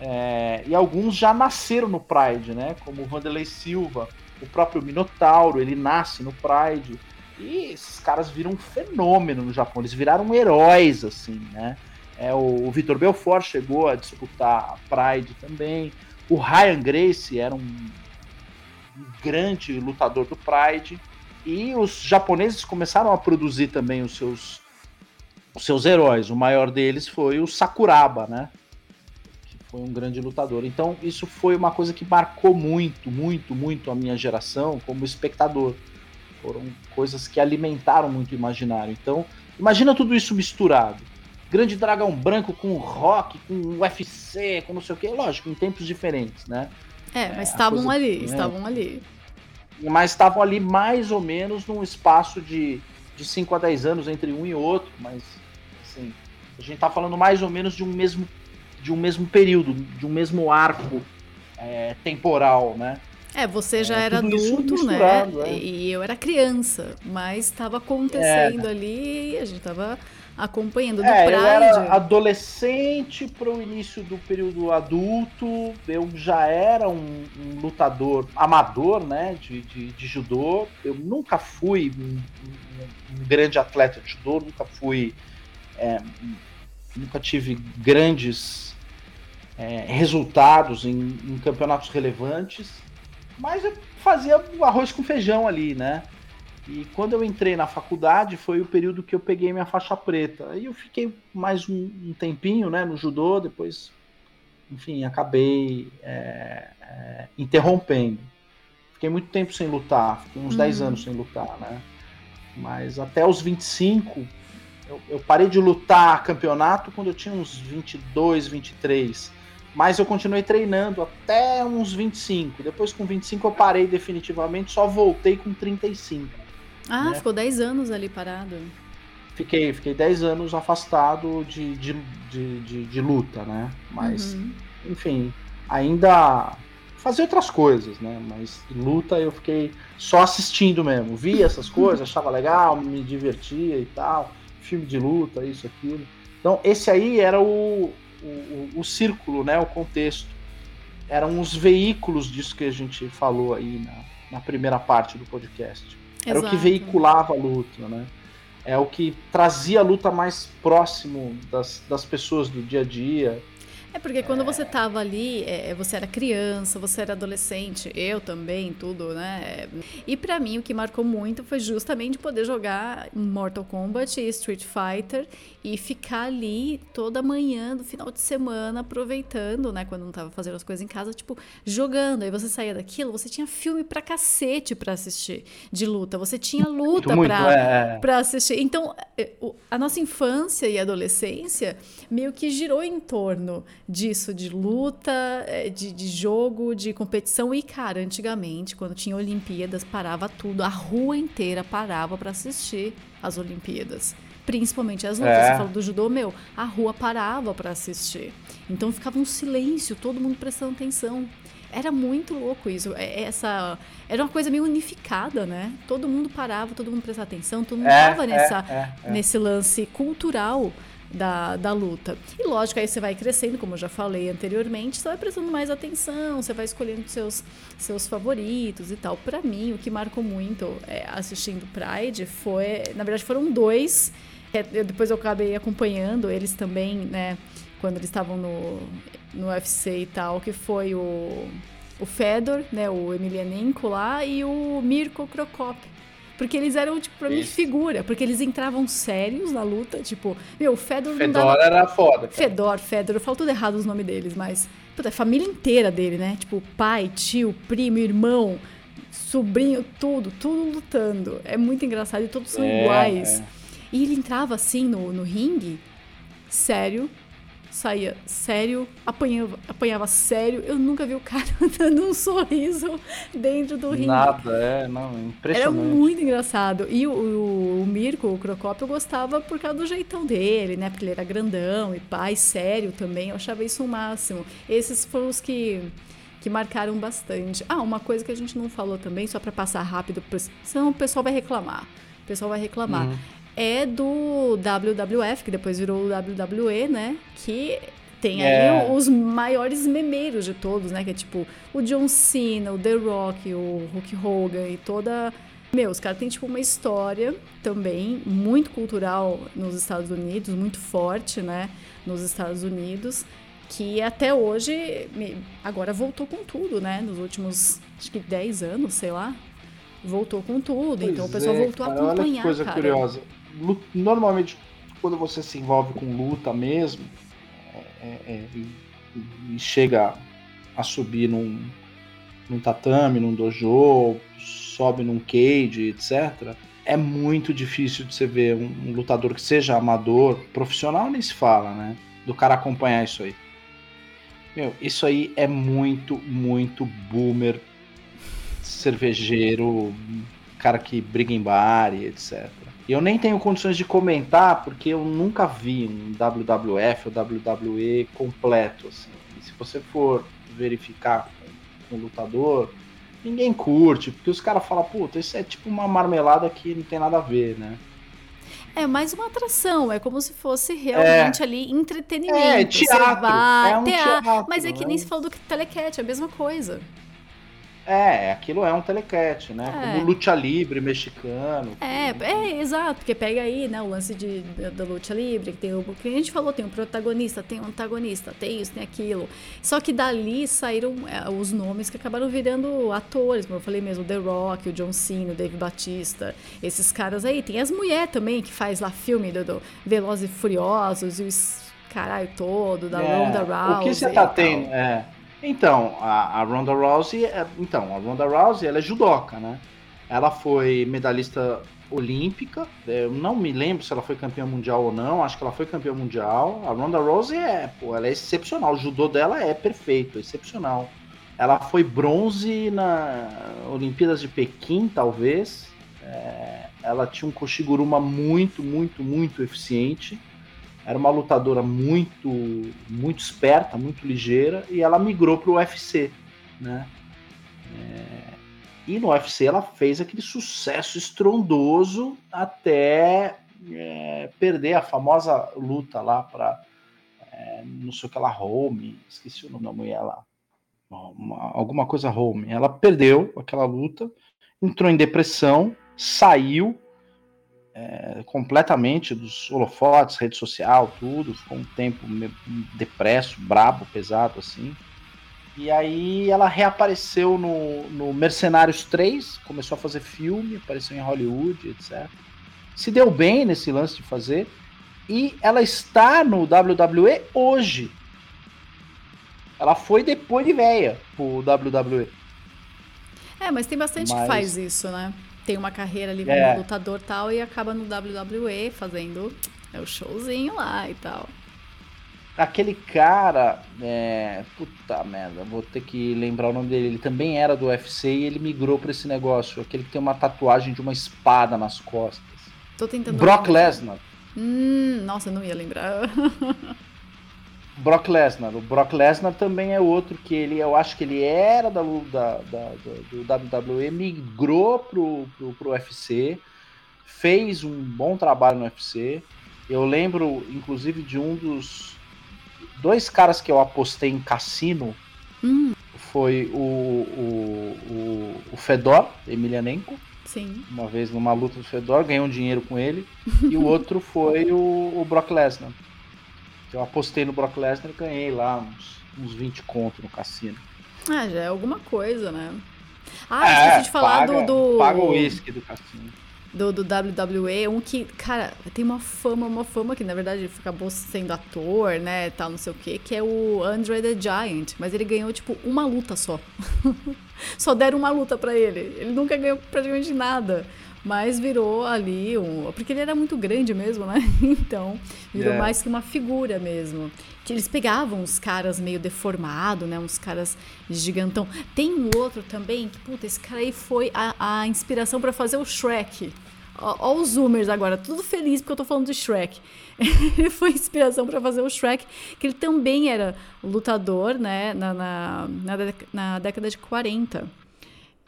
é, e alguns já nasceram no Pride, né? Como o Vanderlei Silva, o próprio Minotauro, ele nasce no Pride. E esses caras viram um fenômeno no Japão, eles viraram heróis, assim, né? É, o, o Vitor Belfort chegou a disputar a Pride também. O Ryan Gracie era um, um grande lutador do Pride. E os japoneses começaram a produzir também os seus, os seus heróis. O maior deles foi o Sakuraba, né? Foi um grande lutador. Então, isso foi uma coisa que marcou muito, muito, muito a minha geração como espectador. Foram coisas que alimentaram muito o imaginário. Então, imagina tudo isso misturado. Grande Dragão Branco com rock, com UFC, com não sei o quê. Lógico, em tempos diferentes, né? É, mas é, estavam coisa, ali, né? estavam ali. Mas estavam ali mais ou menos num espaço de, de 5 a 10 anos entre um e outro. Mas, assim, a gente tá falando mais ou menos de um mesmo de um mesmo período, de um mesmo arco é, temporal, né? É, você já é, era adulto, né? É. E eu era criança, mas estava acontecendo é. ali e a gente estava acompanhando do é, Pride. Eu era adolescente para o início do período adulto, eu já era um, um lutador amador, né, de, de, de, judô. Eu nunca fui um, um, um, grande atleta de judô, nunca fui, é, nunca tive grandes é, resultados em, em, campeonatos relevantes, mas eu fazia o arroz com feijão ali, né? E quando eu entrei na faculdade foi o período que eu peguei minha faixa preta. Aí eu fiquei mais um, um tempinho né, no judô, depois, enfim, acabei é, é, interrompendo. Fiquei muito tempo sem lutar, fiquei uns uhum. 10 anos sem lutar, né? Mas até os 25, eu, eu parei de lutar campeonato quando eu tinha uns 22, 23 mas eu continuei treinando até uns 25. Depois, com 25, eu parei definitivamente, só voltei com 35. Ah, né? ficou 10 anos ali parado. Fiquei, fiquei 10 anos afastado de, de, de, de, de luta, né? Mas, uhum. enfim, ainda fazia outras coisas, né? Mas luta eu fiquei só assistindo mesmo. Via essas coisas, achava legal, me divertia e tal. Filme de luta, isso, aquilo. Então, esse aí era o, o, o, círculo, né, o contexto. Eram os veículos disso que a gente falou aí na, na primeira parte do podcast. Era Exato. o que veiculava a luta, né? É o que trazia a luta mais próximo das, das pessoas do dia a dia, é porque quando você estava ali, é, você era criança, você era adolescente, eu também, tudo, né? E para mim o que marcou muito foi justamente poder jogar Mortal Kombat e Street Fighter e ficar ali toda manhã, no final de semana, aproveitando, né? Quando não tava fazendo as coisas em casa, tipo, jogando. Aí você saía daquilo, você tinha filme pra cacete pra assistir de luta. Você tinha luta muito, pra, é. pra assistir. Então, é, a nossa infância e adolescência meio que girou em torno disso, de luta, é, de, de jogo, de competição. E, cara, antigamente, quando tinha Olimpíadas, parava tudo. A rua inteira parava para assistir as Olimpíadas. Principalmente as lutas. É. Você falou do judô, meu, a rua parava para assistir. Então ficava um silêncio, todo mundo prestando atenção. Era muito louco isso. É, é essa era uma coisa meio unificada, né? Todo mundo parava, todo mundo prestava atenção, todo mundo estava é, é, é, nesse lance cultural da, da luta. E lógico, aí você vai crescendo, como eu já falei anteriormente, você vai prestando mais atenção, você vai escolhendo seus, seus favoritos e tal. Para mim, o que marcou muito é, assistindo Pride foi, na verdade, foram dois. É, eu, depois eu acabei acompanhando eles também, né? Quando eles estavam no, no UFC e tal, que foi o, o Fedor, né? O Emelianenko lá, e o Mirko Krokop porque eles eram, tipo, pra Isso. mim, figura. Porque eles entravam sérios na luta. Tipo, meu, o Fedor. Fedor dava... era foda. Cara. Fedor, Fedor. Eu falo tudo errado os nomes deles, mas. Puta, a família inteira dele, né? Tipo, pai, tio, primo, irmão, sobrinho, tudo, tudo lutando. É muito engraçado e todos são é, iguais. É. E ele entrava assim no, no ringue, sério, saía sério, apanhava, apanhava sério. Eu nunca vi o cara dando um sorriso dentro do ringue. Nada, é, não, impressionante. Era muito engraçado. E o, o, o Mirko, o Crocópio, eu gostava por causa do jeitão dele, né? Porque ele era grandão e pai, sério também. Eu achava isso o máximo. Esses foram os que que marcaram bastante. Ah, uma coisa que a gente não falou também, só para passar rápido, senão o pessoal vai reclamar. O pessoal vai reclamar. Uhum é do WWF, que depois virou o WWE, né? Que tem é. aí os maiores memeiros de todos, né? Que é tipo o John Cena, o The Rock, o Hulk Hogan e toda. Meu, os caras têm tipo uma história também muito cultural nos Estados Unidos, muito forte, né? Nos Estados Unidos, que até hoje, agora voltou com tudo, né? Nos últimos, acho que 10 anos, sei lá. Voltou com tudo, pois então o pessoal é, voltou cara, a acompanhar. Olha que coisa cara. curiosa normalmente quando você se envolve com luta mesmo é, é, é, e, e, chega a subir num, num tatame, num dojo, sobe num cage, etc. É muito difícil de você ver um, um lutador que seja amador, profissional nem se fala, né? Do cara acompanhar isso aí. Meu, isso aí é muito, muito boomer, cervejeiro, cara que briga em bar e etc. Eu nem tenho condições de comentar porque eu nunca vi um WWF ou WWE completo. Assim. E se você for verificar com, o lutador, ninguém curte, porque os caras falam, puta, isso é tipo uma marmelada que não tem nada a ver, né? É mais uma atração, é como se fosse realmente é, ali entretenimento. É, teatro. é um teatro, mas é que nem se falou do telecat, é a mesma coisa. É, aquilo é um telecat, né? É. Como luta livre mexicano. É, é, exato, porque pega aí, né, o lance de, da luta livre, que tem o que a gente falou, tem um protagonista, tem um antagonista, tem isso, tem aquilo. Só que dali saíram é, os nomes que acabaram virando atores, como eu falei mesmo, The Rock, o John Cena, o Dave Batista, esses caras aí. Tem as mulheres também que faz lá filme do, do Velozes e Furiosos e os caralho todo, da é, Ronda Rousey. O que você tá tendo, é então, a, a Ronda Rousey, é, então, a Ronda Rousey, ela é judoca, né? Ela foi medalhista olímpica. Eu não me lembro se ela foi campeã mundial ou não. Acho que ela foi campeã mundial. A Ronda Rousey é, pô, ela é excepcional. O judô dela é perfeito, excepcional. Ela foi bronze na Olimpíadas de Pequim, talvez. É, ela tinha um Koshiguruma muito, muito, muito eficiente era uma lutadora muito muito esperta, muito ligeira e ela migrou para o UFC, né? É... E no UFC ela fez aquele sucesso estrondoso até é, perder a famosa luta lá para é, não sei o que ela home, esqueci o nome da mulher lá, uma, alguma coisa home. Ela perdeu aquela luta, entrou em depressão, saiu é, completamente dos holofotes, rede social, tudo. Ficou um tempo depresso, brabo, pesado assim. E aí ela reapareceu no, no Mercenários 3, começou a fazer filme, apareceu em Hollywood, etc. Se deu bem nesse lance de fazer. E ela está no WWE hoje. Ela foi depois de véia pro WWE. É, mas tem bastante mas... que faz isso, né? Tem uma carreira ali como é. lutador tal e acaba no WWE fazendo é, o showzinho lá e tal. Aquele cara, é... puta merda, vou ter que lembrar o nome dele. Ele também era do UFC e ele migrou para esse negócio. Aquele que tem uma tatuagem de uma espada nas costas. Tô tentando. Brock Lesnar. Hum, nossa, eu não ia lembrar. Brock Lesnar. O Brock Lesnar também é outro que ele, eu acho que ele era da, da, da do WWE, migrou pro, pro, pro UFC, fez um bom trabalho no UFC. Eu lembro, inclusive, de um dos dois caras que eu apostei em cassino. Hum. Foi o, o, o, o Fedor, Emelianenko. Sim. Uma vez numa luta do Fedor, ganhei um dinheiro com ele. e o outro foi o, o Brock Lesnar. Eu apostei no Brock Lesnar e ganhei lá uns, uns 20 conto no cassino. Ah, já é alguma coisa, né? Ah, é, esqueci de falar paga, do, do. Paga o uísque do cassino. Do, do WWE, um que, cara, tem uma fama, uma fama que na verdade acabou sendo ator, né, tal, não sei o que, que é o Andre the Giant, mas ele ganhou, tipo, uma luta só. só deram uma luta para ele. Ele nunca ganhou praticamente nada. Mas virou ali um. Porque ele era muito grande mesmo, né? Então, virou yeah. mais que uma figura mesmo. Que eles pegavam uns caras meio deformados, né? Uns caras gigantão. Tem um outro também, que, puta, esse cara aí foi a, a inspiração para fazer o Shrek. Ó, os zoomers agora, tudo feliz porque eu tô falando de Shrek. ele foi inspiração para fazer o Shrek, que ele também era lutador, né, na, na, na, na década de 40.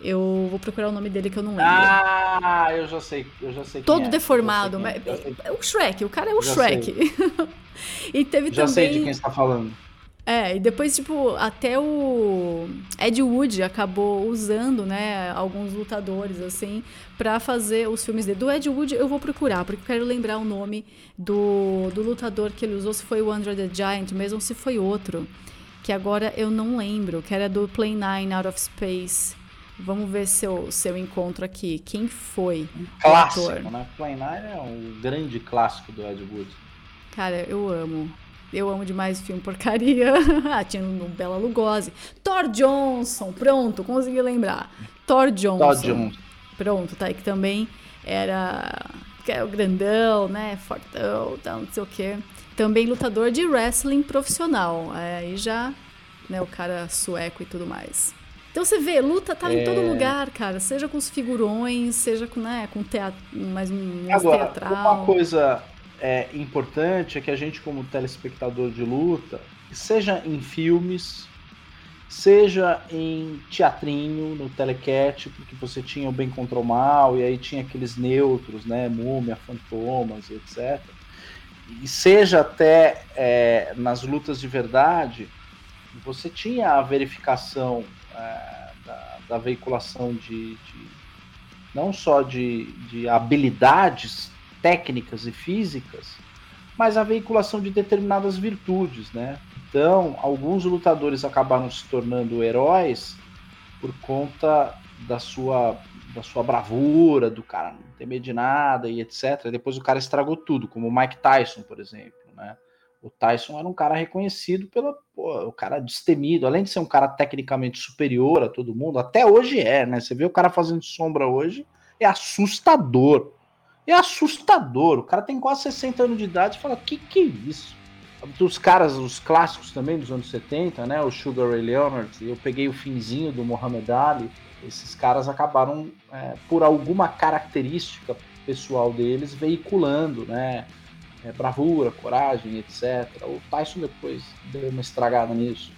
Eu vou procurar o nome dele que eu não lembro. Ah, eu já sei, eu já sei. Todo é. deformado, mas é o Shrek, o cara é o já Shrek. e teve já também. Já sei de quem está falando. É, e depois, tipo, até o Ed Wood acabou usando, né, alguns lutadores, assim, para fazer os filmes dele. Do Ed Wood eu vou procurar, porque eu quero lembrar o nome do, do lutador que ele usou, se foi o Andrew the Giant mesmo, se foi outro, que agora eu não lembro, que era do Play 9 Out of Space. Vamos ver se eu, se eu encontro aqui. Quem foi? Um clássico, né? Play 9 é um grande clássico do Ed Wood. Cara, eu amo. Eu amo demais o filme porcaria. ah, tinha no Bela Lugosi. Thor Johnson, pronto, consegui lembrar. Thor Johnson. Thor Johnson. Pronto, tá aí que também era que é o grandão, né? Fortão, tal, não sei o quê. Também lutador de wrestling profissional. Aí já, né, o cara sueco e tudo mais. Então você vê, luta tá é... em todo é. lugar, cara. Seja com os figurões, seja com, né, com teatro, mais um Agora, teatral. Uma coisa é, importante é que a gente, como telespectador de luta, seja em filmes, seja em teatrinho, no telecat, porque você tinha o bem contra o mal, e aí tinha aqueles neutros, né? Múmia, fantomas, etc. E seja até é, nas lutas de verdade, você tinha a verificação é, da, da veiculação de, de não só de, de habilidades técnicas e físicas, mas a veiculação de determinadas virtudes, né? Então, alguns lutadores acabaram se tornando heróis por conta da sua da sua bravura, do cara não ter medo de nada e etc. Depois o cara estragou tudo, como o Mike Tyson, por exemplo? O Tyson era um cara reconhecido pelo o cara destemido, além de ser um cara tecnicamente superior a todo mundo, até hoje é, né? Você vê o cara fazendo sombra hoje, é assustador. É assustador. O cara tem quase 60 anos de idade e fala: que que é isso? Os caras, os clássicos também dos anos 70, né? O Sugar Ray Leonard, eu peguei o finzinho do Muhammad Ali. Esses caras acabaram, é, por alguma característica pessoal deles, veiculando, né? É, bravura, coragem, etc. O Tyson depois deu uma estragada nisso.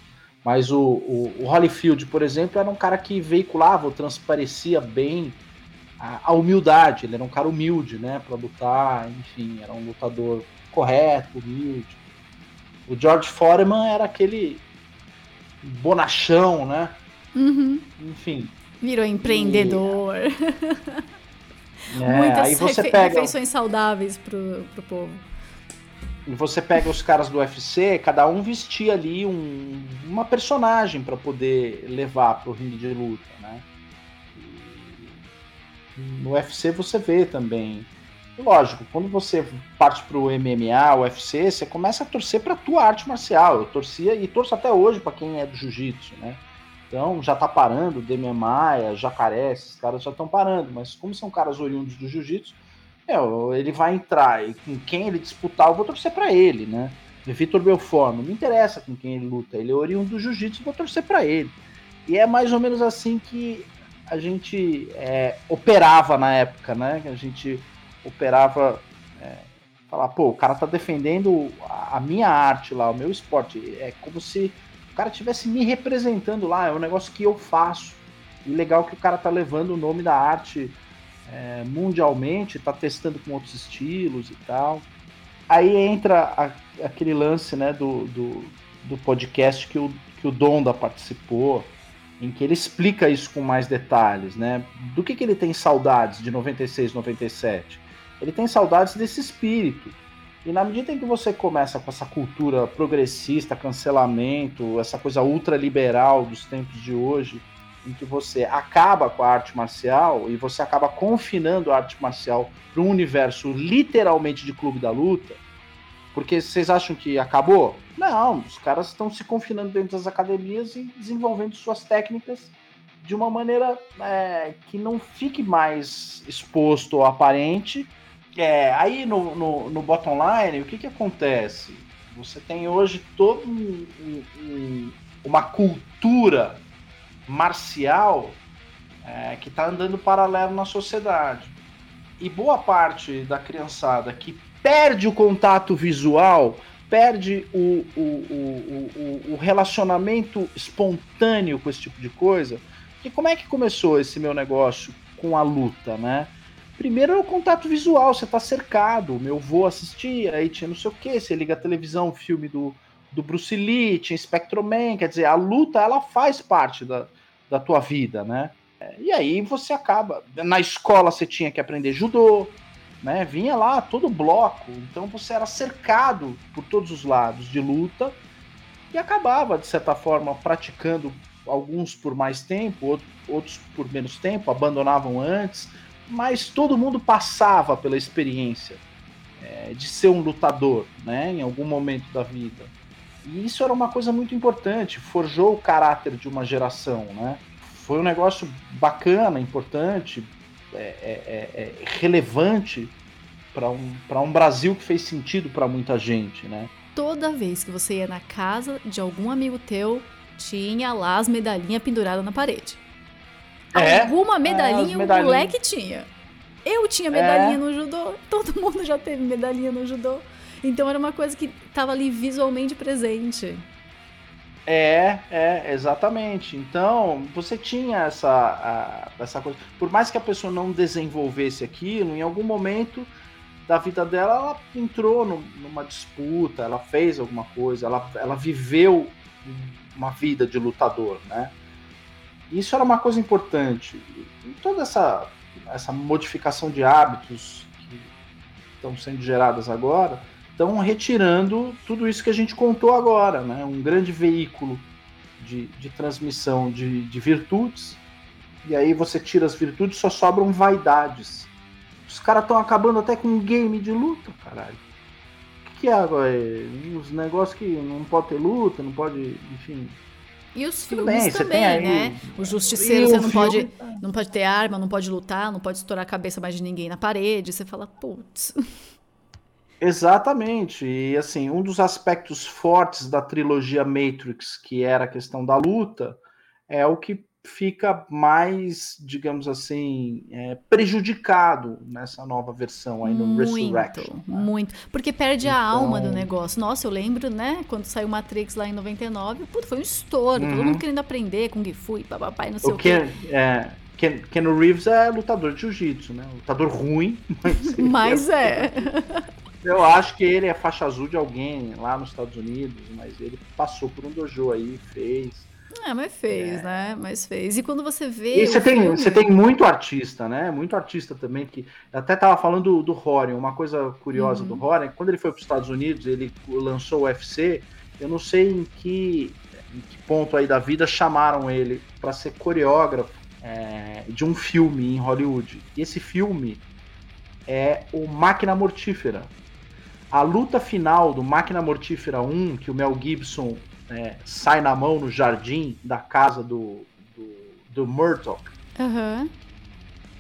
Mas o, o, o Holyfield, por exemplo, era um cara que veiculava, transparecia bem a, a, humildade. Ele era um cara humilde, né, para lutar, enfim, era um lutador correto, humilde. O George Foreman era aquele bonachão, né? Uhum. Enfim. Virou empreendedor. E... É, Muitas aí você refe pega... refeições saudáveis pro, pro povo. Você pega os caras do UFC, cada um vestia ali um, uma personagem para poder levar pro ringue de luta, né? no UFC você vê também. Lógico, quando você parte pro MMA, UFC, você começa a torcer pra tua arte marcial. Eu torcia e torço até hoje para quem é do jiu-jitsu, né? Então já tá parando, Demian Maia, Jacaré, esses caras já estão parando, mas como são caras oriundos do jiu-jitsu, ele vai entrar e com quem ele disputar, eu vou torcer para ele, né? Vitor Belfort, não me interessa com quem ele luta, ele é oriundo do jiu-jitsu, vou torcer para ele. E é mais ou menos assim que a gente é, operava na época, né? A gente operava, é, falar, pô, o cara tá defendendo a, minha arte lá, o meu esporte. É como se o cara estivesse me representando lá, é um negócio que eu faço. E legal que o cara tá levando o nome da arte é, mundialmente, tá testando com outros estilos e tal. Aí entra a, aquele lance, né, do, do, do podcast que o, que o Donda participou em que ele explica isso com mais detalhes, né? Do que, que ele tem saudades de 96, 97? Ele tem saudades desse espírito. E na medida em que você começa com essa cultura progressista, cancelamento, essa coisa ultraliberal dos tempos de hoje, em que você acaba com a arte marcial e você acaba confinando a arte marcial para um universo literalmente de clube da luta, porque vocês acham que acabou? Não, os caras estão se confinando dentro das academias e desenvolvendo suas técnicas de uma maneira é, que não fique mais exposto ou aparente. É, aí no, no, no bottom line, o que, que acontece? Você tem hoje toda um, um, uma cultura marcial é, que está andando paralelo na sociedade. E boa parte da criançada que perde o contato visual, perde o, o, o, o, relacionamento espontâneo com esse tipo de coisa. E como é que começou esse meu negócio com a luta, né? Primeiro é o contato visual, você tá cercado. Meu avô assistia, aí tinha não sei o que, você liga a televisão, filme do, do Bruce Lee, tinha Spectrum Man, quer dizer, a luta ela faz parte da, da tua vida, né? E aí você acaba. Na escola você tinha que aprender judô, né? Vinha lá todo bloco, então você era cercado por todos os lados de luta e acabava, de certa forma, praticando alguns por mais tempo, outros por menos tempo, abandonavam antes, mas todo mundo passava pela experiência é, de ser um lutador, né? Em algum momento da vida. E isso era uma coisa muito importante, forjou o caráter de uma geração, né? Foi um negócio bacana, importante, é, é, é, é relevante para um, um Brasil que fez sentido para muita gente, né? Toda vez que você ia na casa de algum amigo teu, tinha lá as medalhinhas penduradas na parede. É, Alguma medalhinha o moleque tinha. Eu tinha medalhinha é. no judô, todo mundo já teve medalhinha no judô. Então era uma coisa que estava ali visualmente presente. É, é, exatamente. Então, você tinha essa, a, essa coisa. Por mais que a pessoa não desenvolvesse aquilo, em algum momento da vida dela, ela entrou no, numa disputa, ela fez alguma coisa, ela, ela viveu uma vida de lutador, né? Isso era uma coisa importante. E toda essa, essa modificação de hábitos que estão sendo geradas agora estão retirando tudo isso que a gente contou agora, né? Um grande veículo de, de transmissão de, de virtudes, e aí você tira as virtudes, só sobram vaidades. Os caras estão acabando até com um game de luta, caralho. O que, que é agora? Uns negócios que não pode ter luta, não pode, enfim. E os filmes bem, também, aí... né? O Justiceiro, você não pode, não pode ter arma, não pode lutar, não pode estourar a cabeça mais de ninguém na parede. Você fala, putz. Exatamente. E assim, um dos aspectos fortes da trilogia Matrix, que era a questão da luta, é o que fica mais, digamos assim, é, prejudicado nessa nova versão aí no muito, Resurrection. Né? Muito, porque perde então... a alma do negócio. Nossa, eu lembro, né, quando saiu Matrix lá em 99, puto, foi um estouro, uhum. todo mundo querendo aprender com Gifu e papai, não sei o, o quê. É, Ken, Ken Reeves é lutador de jiu-jitsu, né? Lutador ruim, mas, mas é. Eu acho que ele é faixa azul de alguém lá nos Estados Unidos, mas ele passou por um dojo aí, fez. É, mas fez, é. né? Mas fez. E quando você vê. E você tem, filme... você tem muito artista, né? Muito artista também, que até tava falando do, do Horion. Uma coisa curiosa uhum. do Horion, quando ele foi para os Estados Unidos, ele lançou o UFC. Eu não sei em que, em que ponto aí da vida chamaram ele para ser coreógrafo é, de um filme em Hollywood. E esse filme é o Máquina Mortífera. A luta final do Máquina Mortífera 1, que o Mel Gibson é, sai na mão no jardim da casa do, do, do Murdoch, uhum.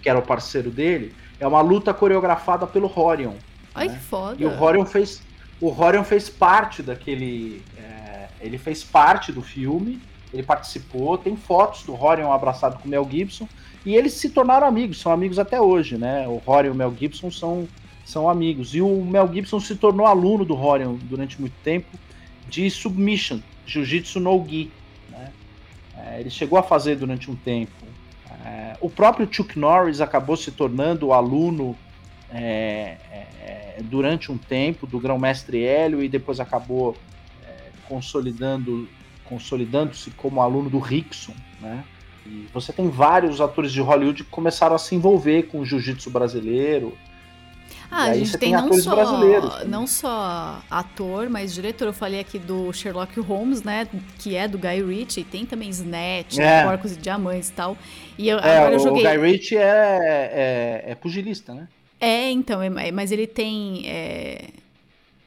que era o parceiro dele, é uma luta coreografada pelo Horion. Ai, né? que foda. E o Horion fez, o Horion fez parte daquele. É, ele fez parte do filme, ele participou, tem fotos do Horion abraçado com o Mel Gibson, e eles se tornaram amigos, são amigos até hoje, né? O Horion e o Mel Gibson são são amigos. E o Mel Gibson se tornou aluno do Horion durante muito tempo de Submission, Jiu-Jitsu no Gi. Né? É, ele chegou a fazer durante um tempo. É, o próprio Chuck Norris acabou se tornando aluno é, é durante um tempo do grão-mestre Hélio e depois acabou é, consolidando consolidando-se como aluno do Rickson, né? E você tem vários atores de Hollywood que começaram a se envolver com o jiu-jitsu brasileiro, ah, a gente tem, tem não só, brasileiros. Não só ator, mas diretor. Eu falei aqui do Sherlock Holmes, né? Que é do Guy Ritchie. Tem também Snatch, é. Porcos e Diamantes e tal. E eu, é, agora eu joguei. O Guy Ritchie é, é, é pugilista, né? É, então, é, mas ele tem. É,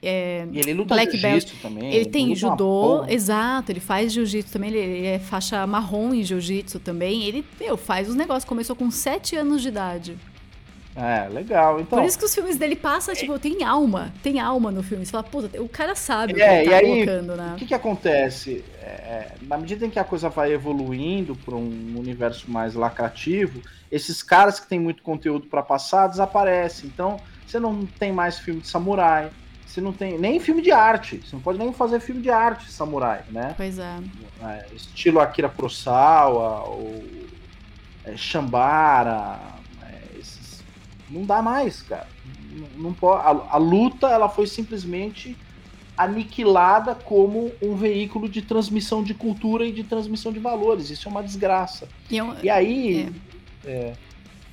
é, ele luta Black jiu-jitsu também. Ele, ele tem judô, exato, ele faz jiu-jitsu também, ele, ele, é faixa marrom em jiu-jitsu também. Ele, meu, faz os negócios, começou com 7 anos de idade. É, legal. Então, Por isso que os filmes dele passam, tipo, tem alma. Tem alma no filme. Você fala, puta, o cara sabe é, o que ele tá aí, colocando, né? O que, que acontece? É, na medida em que a coisa vai evoluindo para um universo mais lacrativo, esses caras que têm muito conteúdo para passar desaparecem. Então, você não tem mais filme de samurai. Você não tem nem filme de arte. Você não pode nem fazer filme de arte samurai, né? Pois é. é estilo Akira Kurosawa ou é, Shambara não dá mais, cara. Não, não pode, a, a, luta ela foi simplesmente aniquilada como um veículo de transmissão de cultura e de transmissão de valores. Isso é uma desgraça. E, eu, e aí. É. É,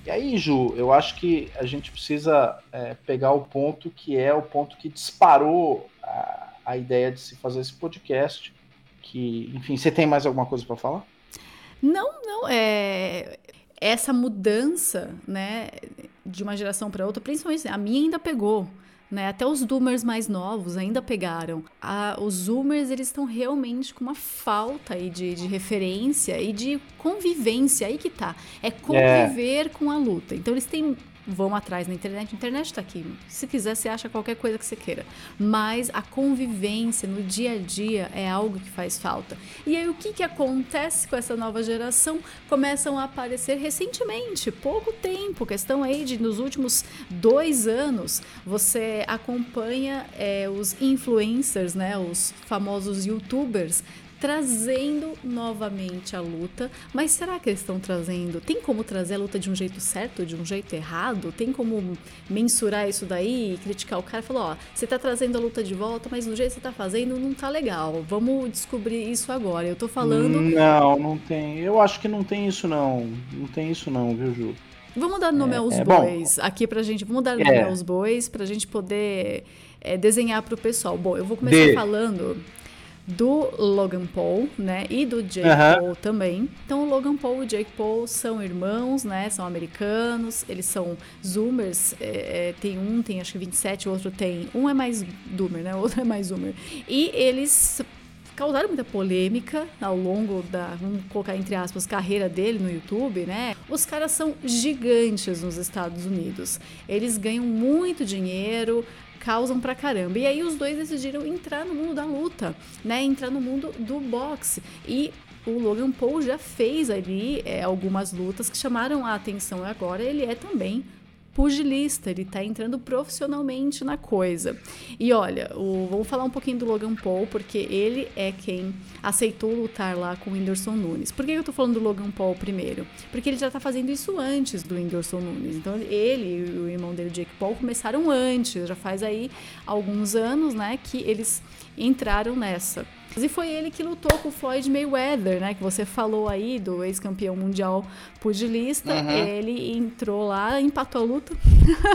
e aí, Ju, eu acho que a gente precisa é, pegar o ponto que é o ponto que disparou a, a ideia de se fazer esse podcast. Que, enfim, você tem mais alguma coisa para falar? Não, não. É, essa mudança, né, de uma geração para outra, principalmente a minha ainda pegou. Né? Até os zoomers mais novos ainda pegaram. A, os zoomers eles estão realmente com uma falta aí de, de referência e de convivência. Aí que tá. É conviver é. com a luta. Então eles têm vão atrás na internet. A internet está aqui. Se quiser, você acha qualquer coisa que você queira. Mas a convivência no dia a dia é algo que faz falta. E aí, o que, que acontece com essa nova geração? Começam a aparecer recentemente, pouco tempo, questão aí de nos últimos dois anos, você acompanha é, os influencers, né, os famosos youtubers, trazendo novamente a luta. Mas será que eles estão trazendo? Tem como trazer a luta de um jeito certo, de um jeito errado? Tem como mensurar isso daí e criticar o cara? Falar, ó, você tá trazendo a luta de volta, mas do jeito que você tá fazendo não tá legal. Vamos descobrir isso agora. Eu tô falando. Não, não tem. Eu acho que não tem isso, não. Não tem isso, não, viu, Ju? Vamos dar nome é, aos é, bois bom, aqui pra gente. Vamos dar nome é. aos bois pra gente poder é, desenhar pro pessoal. Bom, eu vou começar de... falando do Logan Paul, né? E do Jake Paul também. Então, o Logan Paul e o Jake Paul são irmãos, né? São americanos, eles são zoomers. É, é, tem um, tem acho que 27, o outro tem. Um é mais doomer, né? O outro é mais zoomer. E eles causaram muita polêmica ao longo da, vamos colocar entre aspas, carreira dele no YouTube, né? Os caras são gigantes nos Estados Unidos. Eles ganham muito dinheiro, causam pra caramba. E aí os dois decidiram entrar no mundo da luta, né? Entrar no mundo do boxe. E o Logan Paul já fez ali é, algumas lutas que chamaram a atenção. Agora ele é também pugilista, ele tá entrando profissionalmente na coisa. E olha, o, vamos falar um pouquinho do Logan Paul, porque ele é quem aceitou lutar lá com o Whindersson Nunes. Por que eu tô falando do Logan Paul primeiro? Porque ele já tá fazendo isso antes do Whindersson Nunes. Então ele e o irmão dele, Jake Paul, começaram antes, já faz aí alguns anos, né, que eles entraram nessa. E foi ele que lutou com o Floyd Mayweather, né? Que você falou aí do ex-campeão mundial pugilista. Uhum. Ele entrou lá, empatou a luta.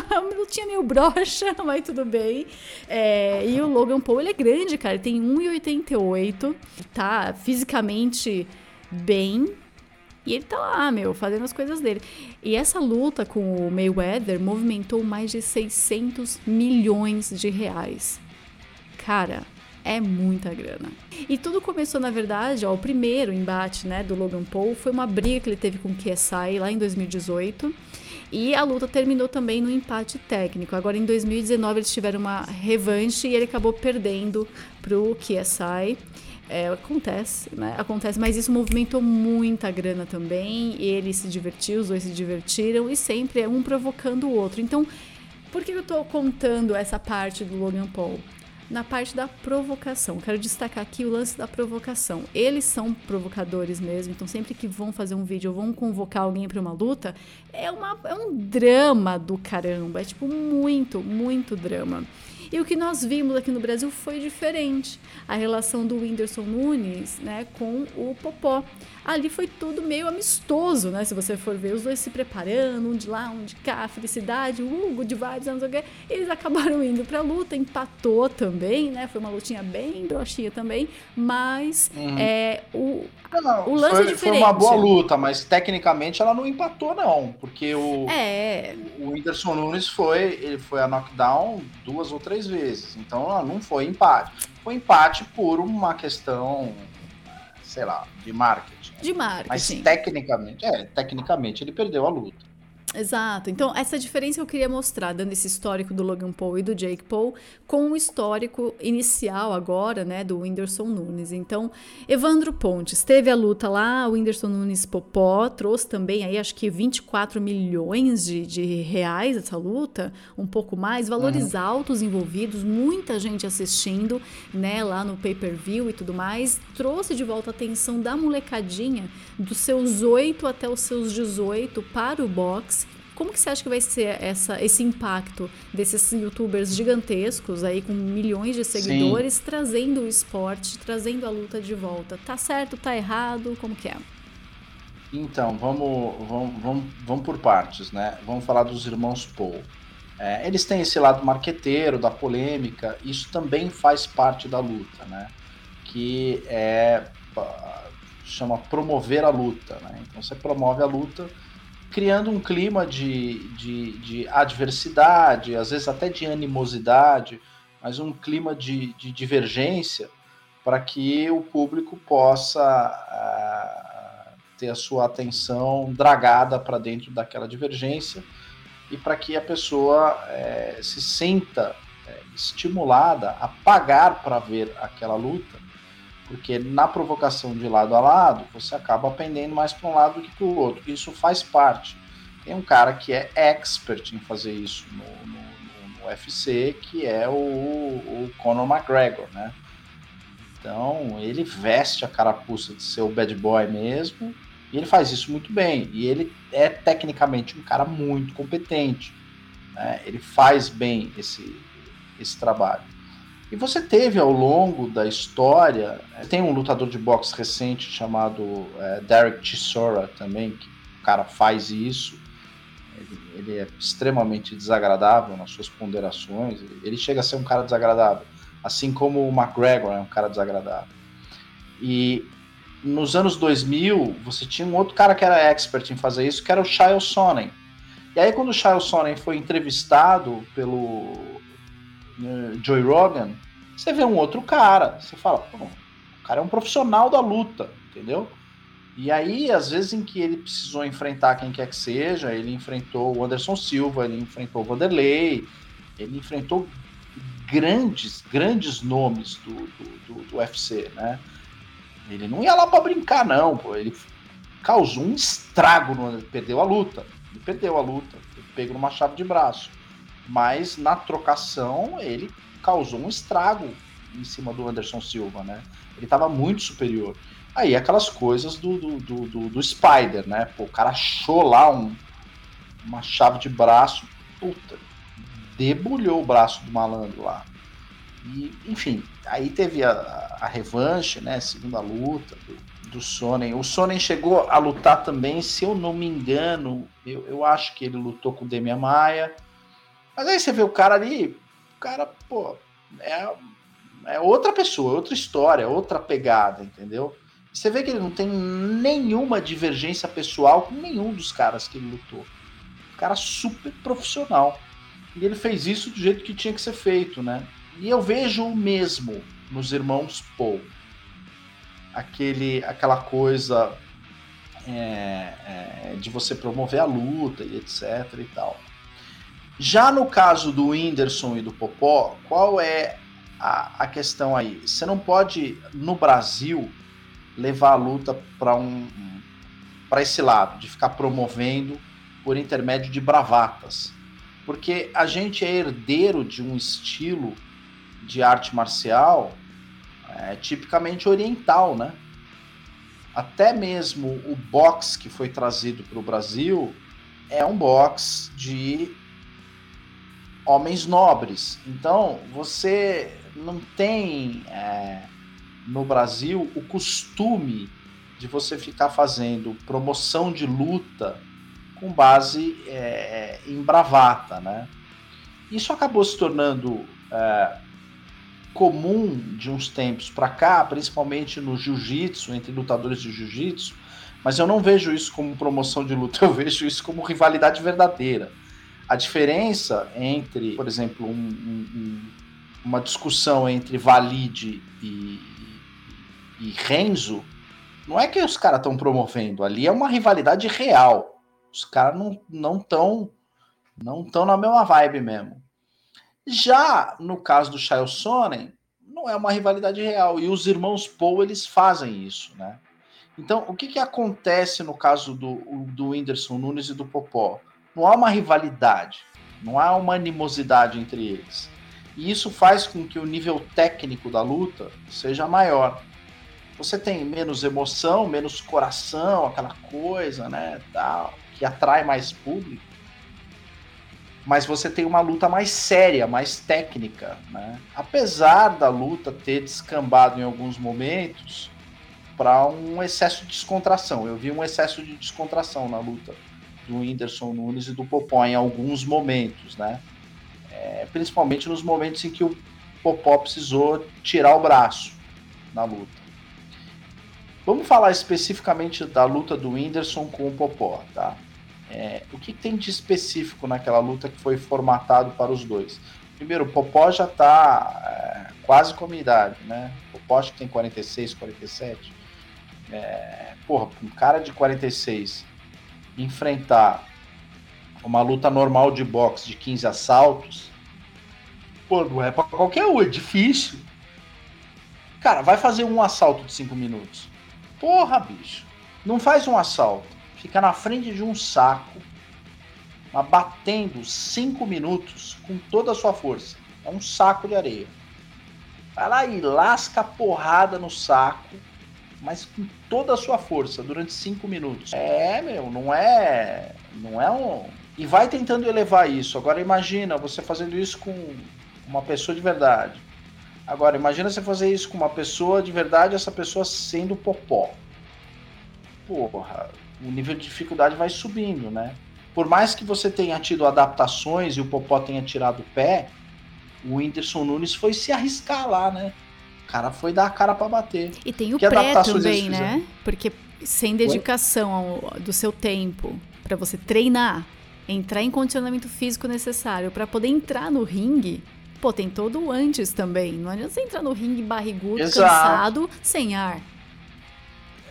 Uma lutinha meio broxa, mas tudo bem. É, e o Logan Paul, ele é grande, cara. Ele tem 1,88. Tá fisicamente bem. E ele tá lá, meu, fazendo as coisas dele. E essa luta com o Mayweather movimentou mais de 600 milhões de reais. Cara, é muita grana. E tudo começou, na verdade, ó, o primeiro embate né, do Logan Paul foi uma briga que ele teve com o KSI lá em 2018. E a luta terminou também no empate técnico. Agora, em 2019, eles tiveram uma revanche e ele acabou perdendo pro KSI. É, acontece, né? Acontece, mas isso movimentou muita grana também. Ele se divertiu, os dois se divertiram e sempre é um provocando o outro. Então, por que eu tô contando essa parte do Logan Paul? Na parte da provocação. Quero destacar aqui o lance da provocação. Eles são provocadores mesmo, então sempre que vão fazer um vídeo ou vão convocar alguém para uma luta, é, uma, é um drama do caramba. É tipo muito, muito drama. E o que nós vimos aqui no Brasil foi diferente. A relação do Whindersson Nunes né, com o Popó. Ali foi tudo meio amistoso, né? Se você for ver, os dois se preparando, um de lá, um de cá, felicidade, uh, good vibes, não sei o quê. Eles acabaram indo pra luta, empatou também, né? Foi uma lutinha bem broxinha também, mas uhum. é, o, não, o lance foi, é diferente. Foi uma boa luta, mas tecnicamente ela não empatou, não. Porque o, é. o Whindersson Nunes foi, ele foi a knockdown duas ou três vezes. Então ela não foi empate. Foi empate por uma questão, sei lá, de marketing. De marketing. Mas tecnicamente, é, tecnicamente ele perdeu a luta. Exato. Então, essa diferença eu queria mostrar, dando esse histórico do Logan Paul e do Jake Paul, com o histórico inicial agora, né, do Whindersson Nunes. Então, Evandro Pontes teve a luta lá, o Whindersson Nunes Popó trouxe também aí, acho que 24 milhões de, de reais essa luta, um pouco mais, valores uhum. altos envolvidos, muita gente assistindo, né, lá no pay-per-view e tudo mais. Trouxe de volta a atenção da molecadinha dos seus 8 até os seus 18 para o boxe como que você acha que vai ser essa, esse impacto desses youtubers gigantescos aí com milhões de seguidores Sim. trazendo o esporte, trazendo a luta de volta? Tá certo, tá errado? Como que é? Então, vamos, vamos, vamos, vamos por partes, né? Vamos falar dos irmãos Paul. É, eles têm esse lado marqueteiro, da polêmica, isso também faz parte da luta, né? Que é chama promover a luta, né? Então você promove a luta criando um clima de, de, de adversidade, às vezes até de animosidade, mas um clima de, de divergência para que o público possa uh, ter a sua atenção dragada para dentro daquela divergência e para que a pessoa uh, se sinta uh, estimulada a pagar para ver aquela luta porque na provocação de lado a lado, você acaba pendendo mais para um lado do que para o outro. Isso faz parte. Tem um cara que é expert em fazer isso no, no, no UFC, que é o, o Conor McGregor, né? Então ele veste a carapuça de ser o bad boy mesmo e ele faz isso muito bem. E ele é tecnicamente um cara muito competente. Né? Ele faz bem esse, esse trabalho. E você teve ao longo da história, né, tem um lutador de boxe recente chamado é, Derek Chisora também, que o cara faz isso. Ele, ele, é extremamente desagradável nas suas ponderações. Ele chega a ser um cara desagradável, assim como o McGregor é um cara desagradável. E nos anos 2000, você tinha um outro cara que era expert em fazer isso, que era o Shyle Sonnen. E aí, quando o Shyle Sonnen foi entrevistado pelo Joey Rogan, você vê um outro cara. Você fala, o cara é um profissional da luta, entendeu? E aí, às vezes, em que ele precisou enfrentar quem quer que seja, ele enfrentou o Anderson Silva, ele enfrentou o Vanderlei, ele enfrentou grandes, grandes nomes do, do, do, do UFC, né? Ele não ia lá para brincar, não. Pô. Ele causou um estrago, no... ele perdeu a luta. Ele perdeu a luta, ele pegou numa chave de braço. Mas na trocação, ele causou um estrago em cima do Anderson Silva, né? Ele estava muito superior. Aí aquelas coisas do, do, do, do, do Spider, né? Pô, o cara achou lá um, uma chave de braço, puta, debulhou o braço do malandro lá. E, enfim, aí teve a, a revanche, né? Segunda luta do, do Sonnen. O Sonnen chegou a lutar também, se eu não me engano, eu, eu acho que ele lutou com o Demian Maia. Mas aí você vê o cara ali, o cara, pô, é, é outra pessoa, outra história, outra pegada, entendeu? Você vê que ele não tem nenhuma divergência pessoal com nenhum dos caras que ele lutou. Um cara super profissional. E ele fez isso do jeito que tinha que ser feito, né? E eu vejo o mesmo nos irmãos Paul. Aquele, aquela coisa é, é, de você promover a luta e etc e tal. Já no caso do Whindersson e do Popó, qual é a, a questão aí? Você não pode, no Brasil, levar a luta para um, para esse lado, de ficar promovendo por intermédio de bravatas. Porque a gente é herdeiro de um estilo de arte marcial é tipicamente oriental, né? Até mesmo o box que foi trazido para o Brasil é um box de homens nobres. Então, você não tem é, no Brasil o costume de você ficar fazendo promoção de luta com base é, em bravata, né? Isso acabou se tornando é, comum de uns tempos para cá, principalmente no jiu-jitsu, entre lutadores de jiu-jitsu, mas eu não vejo isso como promoção de luta, eu vejo isso como rivalidade verdadeira. A diferença entre, por exemplo, um, um, uma discussão entre Valide e, e Renzo, não é que os caras estão promovendo, ali é uma rivalidade real. Os caras não estão não tão na mesma vibe mesmo. Já no caso do Chael Sonnen, não é uma rivalidade real. E os irmãos Paul, eles fazem isso, né? Então, o que, que acontece no caso do, do Whindersson Nunes e do Popó? Não há uma rivalidade, não há uma animosidade entre eles. E isso faz com que o nível técnico da luta seja maior. Você tem menos emoção, menos coração, aquela coisa, né, tal, que atrai mais público mas você tem uma luta mais séria, mais técnica, né? Apesar da luta ter descambado em alguns momentos para um excesso de descontração. Eu vi um excesso de descontração na luta do Whindersson Nunes e do Popó em alguns momentos, né? É, principalmente nos momentos em que o Popó precisou tirar o braço na luta. Vamos falar especificamente da luta do Whindersson com o Popó, tá? É, o que tem de específico naquela luta que foi formatado para os dois? Primeiro, o Popó já está é, quase com a minha idade, né? O Popó acho que tem 46, 47. É, porra, um cara de 46 enfrentar uma luta normal de boxe de 15 assaltos, pô, não é para qualquer um, é difícil. Cara, vai fazer um assalto de 5 minutos. Porra, bicho. Não faz um assalto fica na frente de um saco, batendo cinco minutos com toda a sua força. É um saco de areia. vai lá e lasca a porrada no saco, mas com toda a sua força, durante cinco minutos. É, meu, não é. Não é um. E vai tentando elevar isso. Agora imagina você fazendo isso com uma pessoa de verdade. Agora, imagina você fazer isso com uma pessoa de verdade, essa pessoa sendo popó. Porra, o nível de dificuldade vai subindo, né? Por mais que você tenha tido adaptações e o popó tenha tirado o pé, o Whindersson Nunes foi se arriscar lá, né? O cara foi dar a cara para bater. E tem o que pré também, né? Porque sem dedicação ao, do seu tempo para você treinar, entrar em condicionamento físico necessário para poder entrar no ringue, pô, tem todo o antes também. Não adianta você entrar no ringue barrigudo, Exato. cansado, sem ar.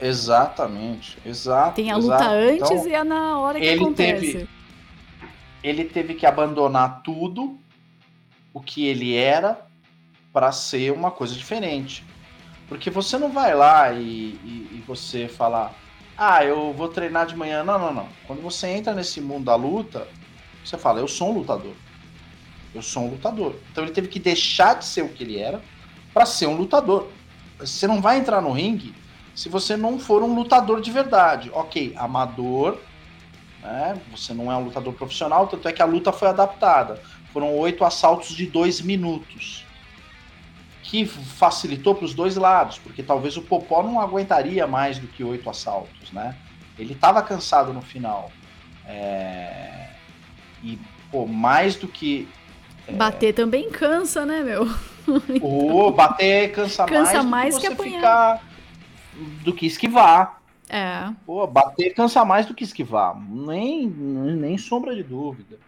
Exatamente, exato. Tem a exato. luta antes então, e a na hora que ele acontece. Teve, ele teve que abandonar tudo o que ele era para ser uma coisa diferente. Porque você não vai lá e, e, e, você falar, ah, eu vou treinar de manhã. Não, não, não. Quando você entra nesse mundo da luta, você fala, eu sou um lutador. Eu sou um lutador. Então ele teve que deixar de ser o que ele era para ser um lutador. Você não vai entrar no ringue se você não for um lutador de verdade. Ok, amador, né? Você não é um lutador profissional, tanto é que a luta foi adaptada. Foram oito assaltos de dois minutos. Que facilitou para os dois lados, porque talvez o Popó não aguentaria mais do que oito assaltos, né? Ele estava cansado no final. É... E, pô, mais do que. É... Bater também cansa, né, meu? Oh, bater cansa, cansa mais, do que, que ficar do que esquivar. É. Pô, bater cansa mais do que esquivar. Nem, nem sombra de dúvida.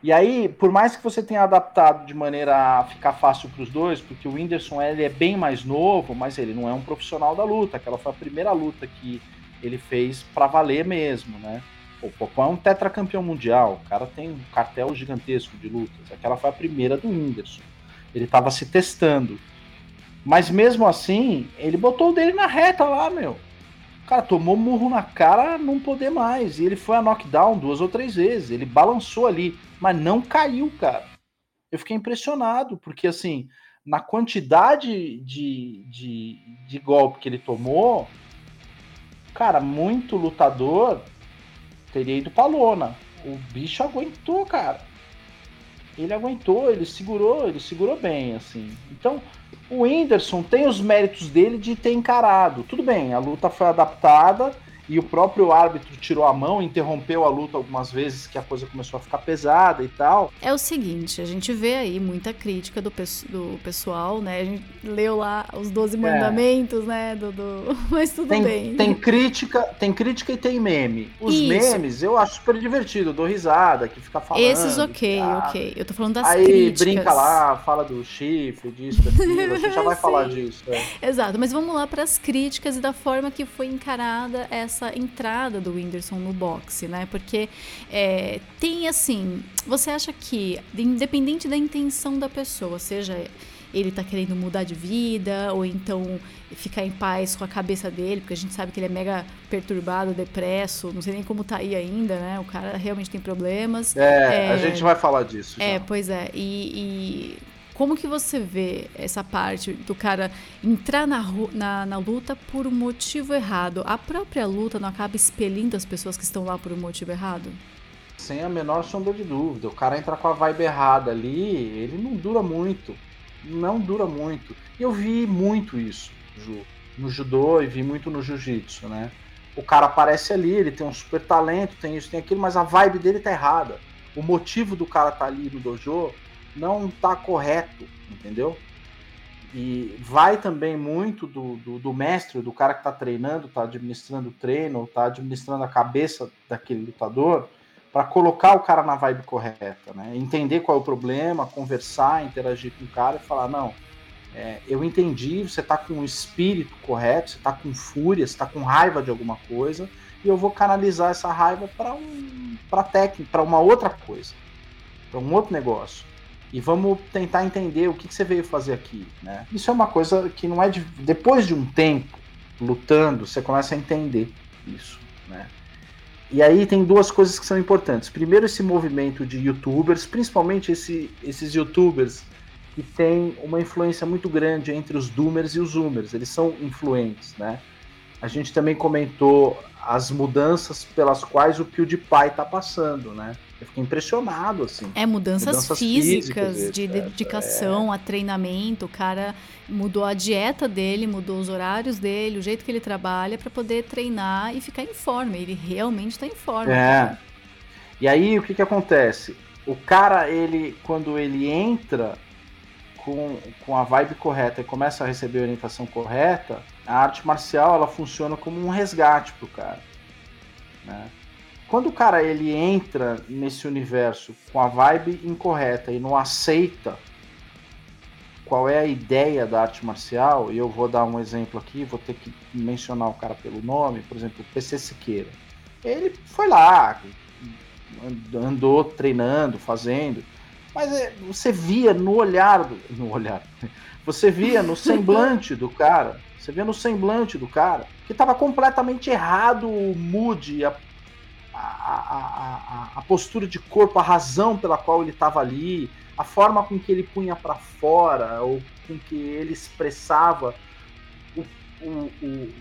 E aí, por mais que você tenha adaptado de maneira a ficar fácil para os dois, porque o Whindersson ele é bem mais novo, mas ele não é um profissional da luta. Aquela foi a primeira luta que ele fez para valer mesmo, né? O Popó é um tetracampeão mundial, o cara tem um cartel gigantesco de lutas. Aquela foi a primeira do Whindersson. Ele estava se testando. Mas mesmo assim, ele botou o dele na reta lá, meu. Cara tomou murro na cara, não poder mais. E ele foi a knockdown duas ou três vezes. Ele balançou ali, mas não caiu, cara. Eu fiquei impressionado, porque assim, na quantidade de, de, de golpe que ele tomou, cara, muito lutador teria ido pra lona. O bicho aguentou, cara. Ele aguentou, ele segurou, ele segurou bem, assim. Então, o Whindersson tem os méritos dele de ter encarado. Tudo bem, a luta foi adaptada e o próprio árbitro tirou a mão, interrompeu a luta algumas vezes que a coisa começou a ficar pesada e tal. É o seguinte, a gente vê aí muita crítica do, do pessoal, né? A gente leu lá os 12 é. mandamentos, né? Do, do... Mas tudo tem, bem. Tem crítica, tem crítica e tem meme. Os Isso. memes eu acho super divertido, eu dou risada, que fica falando. Esses ok, ok. Eu tô falando das aí, críticas. Aí brinca lá, fala do chifre, disso, daquilo, a gente já vai falar disso. É. Exato, mas vamos lá para as críticas e da forma que foi encarada essa essa entrada do Whindersson no boxe, né? Porque é, tem assim, você acha que, independente da intenção da pessoa, seja ele tá querendo mudar de vida, ou então ficar em paz com a cabeça dele, porque a gente sabe que ele é mega perturbado, depresso, não sei nem como tá aí ainda, né? O cara realmente tem problemas. É, é a gente vai falar disso. É, já. pois é. E, e como que você vê essa parte do cara entrar na, na, na, luta por um motivo errado? A própria luta não acaba expelindo as pessoas que estão lá por um motivo errado? Sem a menor sombra de dúvida. O cara entra com a vibe errada ali, ele não dura muito. Não dura muito. Eu vi muito isso, Ju, no judô e vi muito no jiu-jitsu, né? O cara aparece ali, ele tem um super talento, tem isso, tem aquilo, mas a vibe dele tá errada. O motivo do cara tá ali no dojo não está correto, entendeu? E vai também muito do, do, do mestre, do cara que está treinando, está administrando o treino, está administrando a cabeça daquele lutador, para colocar o cara na vibe correta, né? Entender qual é o problema, conversar, interagir com o cara e falar: não, é, eu entendi, você está com o espírito correto, você está com fúria, você está com raiva de alguma coisa, e eu vou canalizar essa raiva para um, para técnica, para uma outra coisa, para um outro negócio e vamos tentar entender o que, que, você veio fazer aqui, né? Isso é uma coisa que não é de, depois de um tempo lutando, você começa a entender isso, né? E aí tem duas coisas que são importantes. Primeiro, esse movimento de YouTubers, principalmente esse, esses YouTubers que tem uma influência muito grande entre os doomers e os zoomers. Eles são influentes, né? A gente também comentou as mudanças pelas quais o PewDiePie está passando, né? Eu fiquei impressionado, assim. É, mudanças, mudanças físicas, físicas de dedicação é. a treinamento. O cara mudou a dieta dele, mudou os horários dele, o jeito que ele trabalha para poder treinar e ficar em forma. Ele realmente está em forma. É. E aí, o que que acontece? O cara, ele, quando ele entra com, com a vibe correta e começa a receber a orientação correta, a arte marcial, ela funciona como um resgate pro cara, né? Quando o cara ele entra nesse universo com a vibe incorreta e não aceita qual é a ideia da arte marcial, e eu vou dar um exemplo aqui, vou ter que mencionar o cara pelo nome, por exemplo, PC Siqueira. Ele foi lá, andou treinando, fazendo, mas é, você via no olhar, do, no olhar, você via no semblante do cara, você via no semblante do cara que estava completamente errado o mood, a a, a, a, postura de corpo, a razão pela qual ele estava ali, a forma com que ele punha para fora, ou com que ele expressava o, o, o,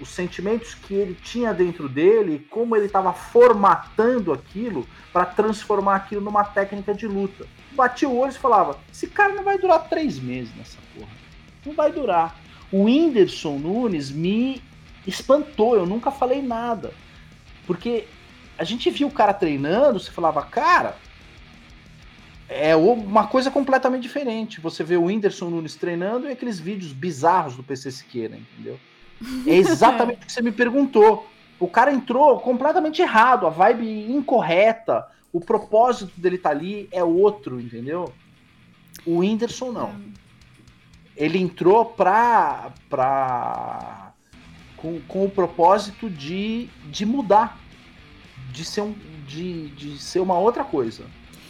os sentimentos que ele tinha dentro dele, como ele estava formatando aquilo para transformar aquilo numa técnica de luta. Batia o olho e falava: esse cara não vai durar três meses nessa porra. Não vai durar. O Whindersson Nunes me espantou, eu nunca falei nada. Porque a gente viu o cara treinando, você falava, cara, é uma coisa completamente diferente. Você vê o Whindersson Nunes treinando e aqueles vídeos bizarros do PC Siqueira, entendeu? É exatamente o que você me perguntou. O cara entrou completamente errado, a vibe incorreta, o propósito dele estar tá ali é outro, entendeu? O Whindersson não. Ele entrou pra. pra com, com o propósito de, de mudar de ser, um, de, de ser uma outra coisa.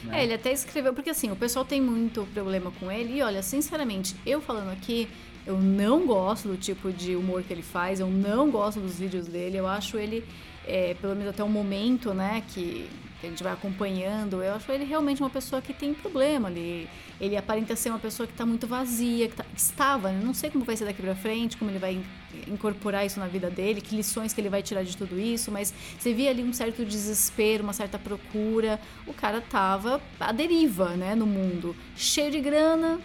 Né? É, ele até escreveu, porque assim, o pessoal tem muito problema com ele, e olha, sinceramente, eu falando aqui, eu não gosto do tipo de humor que ele faz, eu não gosto dos vídeos dele, eu acho ele, é, pelo menos até o momento, né, que que a gente vai acompanhando, eu acho ele realmente uma pessoa que tem problema. Ele, ele aparenta ser uma pessoa que está muito vazia, que, tá, que estava, né? não sei como vai ser daqui para frente, como ele vai incorporar isso na vida dele, que lições que ele vai tirar de tudo isso, mas você via ali um certo desespero, uma certa procura. O cara tava à deriva, né, no mundo, cheio de grana,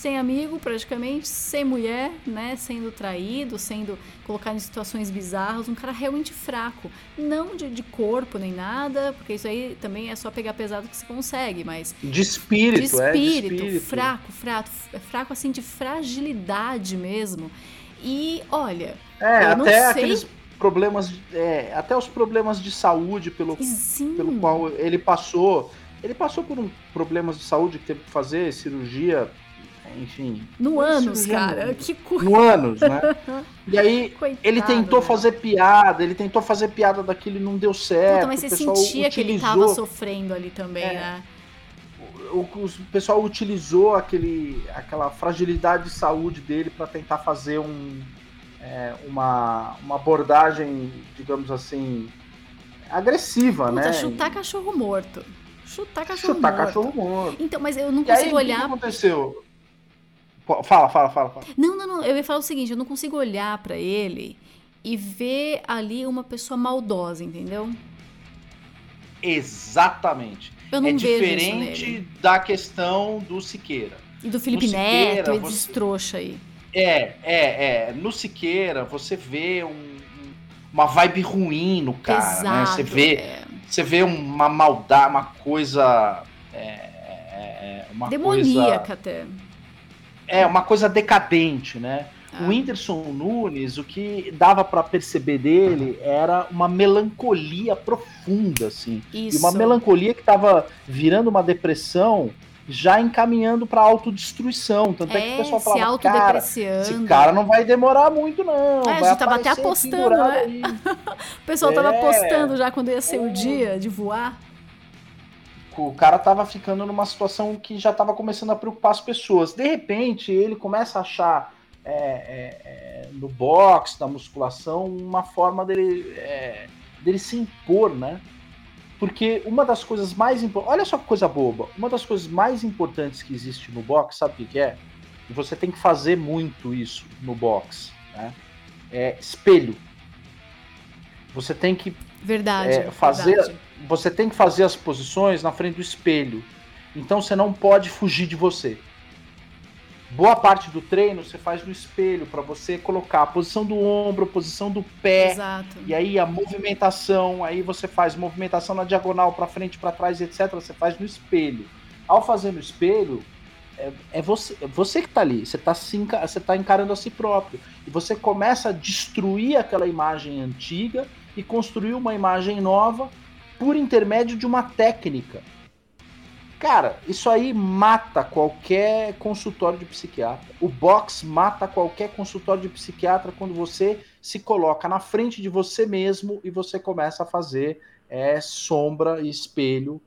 sem amigo praticamente, sem mulher, né, sendo traído, sendo colocado em situações bizarras, um cara realmente fraco, não de, de corpo nem nada, porque isso aí também é só pegar pesado que se consegue, mas de espírito, de espírito, é, de espírito. fraco, fraco, fraco assim de fragilidade mesmo. E olha, é, até aqueles problemas, é, até os problemas de saúde pelo, pelo qual ele passou. Ele passou por um problemas de saúde que teve que fazer cirurgia enfim. No anos, cara. Que coisa. No anos, né? E aí Coitado, ele tentou né? fazer piada, ele tentou fazer piada daquilo e não deu certo. Puta, mas você sentia utilizou... que ele tava sofrendo ali também, é. né? O, o, o, pessoal utilizou aquele, aquela fragilidade de saúde dele para tentar fazer um, é, uma, uma abordagem, digamos assim, agressiva, Puta, né? Chutar cachorro morto. Chutar cachorro chutar morto. cachorro morto. Então, mas eu não consigo aí, olhar. O que aconteceu? Fala, fala, fala, fala. Não, não, não. Eu ia falar o seguinte: eu não consigo olhar para ele e ver ali uma pessoa maldosa, entendeu? Exatamente. Eu não é vejo diferente da questão do Siqueira. E do Felipe no Neto, Siqueira, e você... trouxa aí. É, é, é. No Siqueira, você vê um, uma vibe ruim no cara, Exato, né? Você vê, é. você vê uma maldade, uma coisa. É, é, é uma Demoníaca coisa... até é uma coisa decadente, né? Ah. O Whindersson Nunes, o que dava para perceber dele era uma melancolia profunda, assim. Isso. E uma melancolia que estava virando uma depressão, já encaminhando para autodestruição. Tanto é, é, que o pessoal falava, cara, esse cara não vai demorar muito, não. É, a gente tava até apostando, né? o pessoal é. tava apostando já quando ia ser o dia de voar o cara tava ficando numa situação que já tava começando a preocupar as pessoas. De repente, ele começa a achar é, é, é, no boxe, na musculação, uma forma dele, é, dele se impor, né? Porque uma das coisas mais importantes. Olha só que coisa boba. Uma das coisas mais importantes que existe no box, sabe o que é? E você tem que fazer muito isso no box. Né? É espelho. Você tem que verdade, é, fazer. Verdade. Você tem que fazer as posições na frente do espelho. Então você não pode fugir de você. Boa parte do treino você faz no espelho para você colocar a posição do ombro, a posição do pé, Exato. e aí a movimentação, aí você faz movimentação na diagonal para frente, para trás, etc. Você faz no espelho. Ao fazer no espelho, é, é você, é você que está ali. Você está você tá encarando a si próprio e você começa a destruir aquela imagem antiga e construir uma imagem nova por intermédio de uma técnica. Cara, isso aí mata qualquer consultório de psiquiatra. O box mata qualquer consultório de psiquiatra quando você se coloca na frente de você mesmo e você começa a fazer é, sombra e espelho.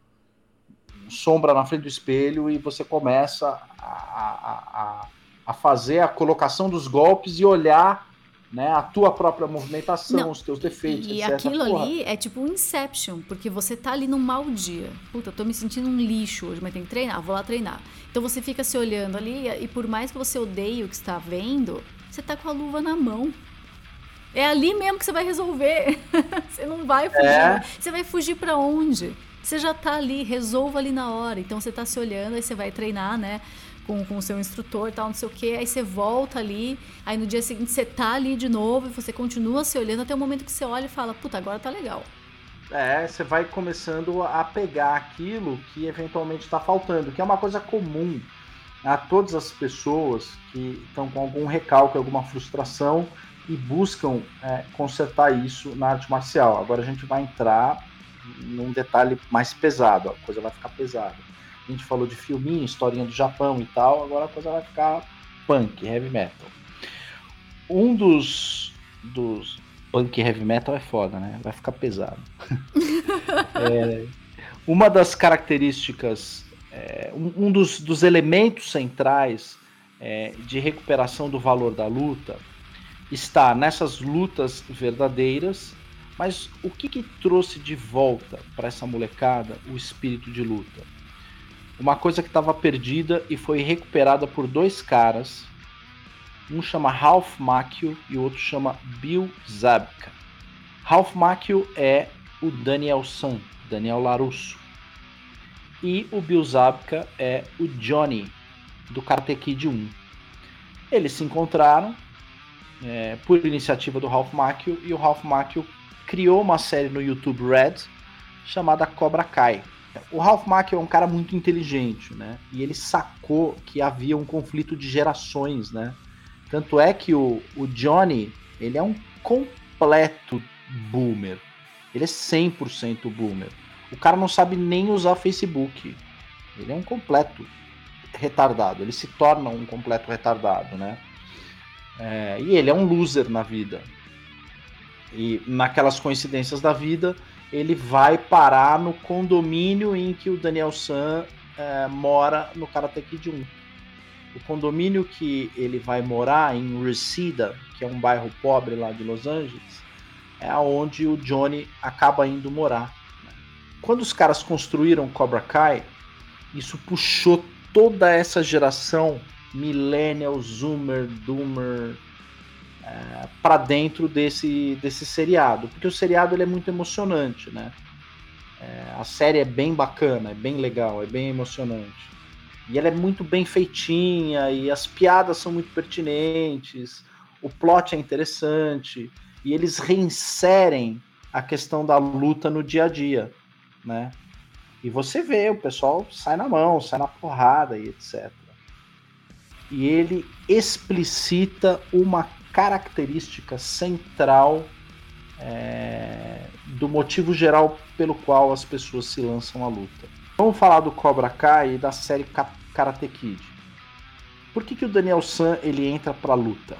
Sombra na frente do espelho e você começa a, a, a, a fazer a colocação dos golpes e olhar né, a tua própria movimentação, Não, os teus defeitos, E etc. aquilo Porra. ali é tipo um Inception, porque você tá ali num mau dia. Puta, eu tô me sentindo um lixo hoje, mas tem que treinar, vou lá treinar. Então você fica se olhando ali e por mais que você odeie o que está vendo, você tá com a luva na mão. É ali mesmo que você vai resolver. você não vai fugir. É. Você vai fugir para onde? Você já tá ali, resolva ali na hora. Então você tá se olhando, aí você vai treinar, né? Com, o seu instrutor e tal, não sei o que. Aí você volta ali, aí no dia seguinte você tá ali de novo e você continua se olhando até o momento que você olha e fala, puta, agora tá legal. É, você vai começando a pegar aquilo que eventualmente está faltando, que é uma coisa comum a todas as pessoas que estão com algum recalque, alguma frustração e buscam é, consertar isso na arte marcial. Agora a gente vai entrar num detalhe mais pesado, a coisa vai ficar pesada. A gente falou de filminho, historinha do Japão e tal, agora a coisa vai ficar punk, heavy metal. Um dos, dos punk heavy metal é foda, né? Vai ficar pesado. é, uma das características, é, um, um dos, dos, elementos centrais é, de recuperação do valor da luta está nessas lutas verdadeiras, mas o que, que trouxe de volta para essa molecada o espírito de luta? Uma coisa que estava perdida e foi recuperada por dois caras um chama Ralph Macchio e o outro chama Bill Zabka. Ralph Macchio é o Daniel San, Daniel Larusso. E o Bill Zabka é o Johnny, do Karate Kid 1. Eles se encontraram é, por iniciativa do Ralph Macchio e o Ralph Macchio criou uma série no YouTube Red chamada Cobra Kai. O Ralph Macchio é um cara muito inteligente, né? E ele sacou que havia um conflito de gerações, né? Tanto é que o, o Johnny, ele é um completo boomer. Ele é 100% boomer. O cara não sabe nem usar Facebook. Ele é um completo retardado. Ele se torna um completo retardado, né? É, e ele é um loser na vida. E naquelas coincidências da vida, ele vai parar no condomínio em que o Daniel San é, mora no Karate Kid 1 o condomínio que ele vai morar em Reseda, que é um bairro pobre lá de Los Angeles, é aonde o Johnny acaba indo morar. Quando os caras construíram Cobra Kai, isso puxou toda essa geração millennial, zoomer, doomer é, para dentro desse, desse seriado, porque o seriado ele é muito emocionante, né? É, a série é bem bacana, é bem legal, é bem emocionante. E ela é muito bem feitinha, e as piadas são muito pertinentes, o plot é interessante, e eles reinserem a questão da luta no dia a dia, né? E você vê, o pessoal sai na mão, sai na porrada e etc. E ele explicita uma característica central é, do motivo geral pelo qual as pessoas se lançam à luta. Vamos falar do Cobra Kai e da série Karate Kid. Por que, que o Daniel San ele entra pra luta?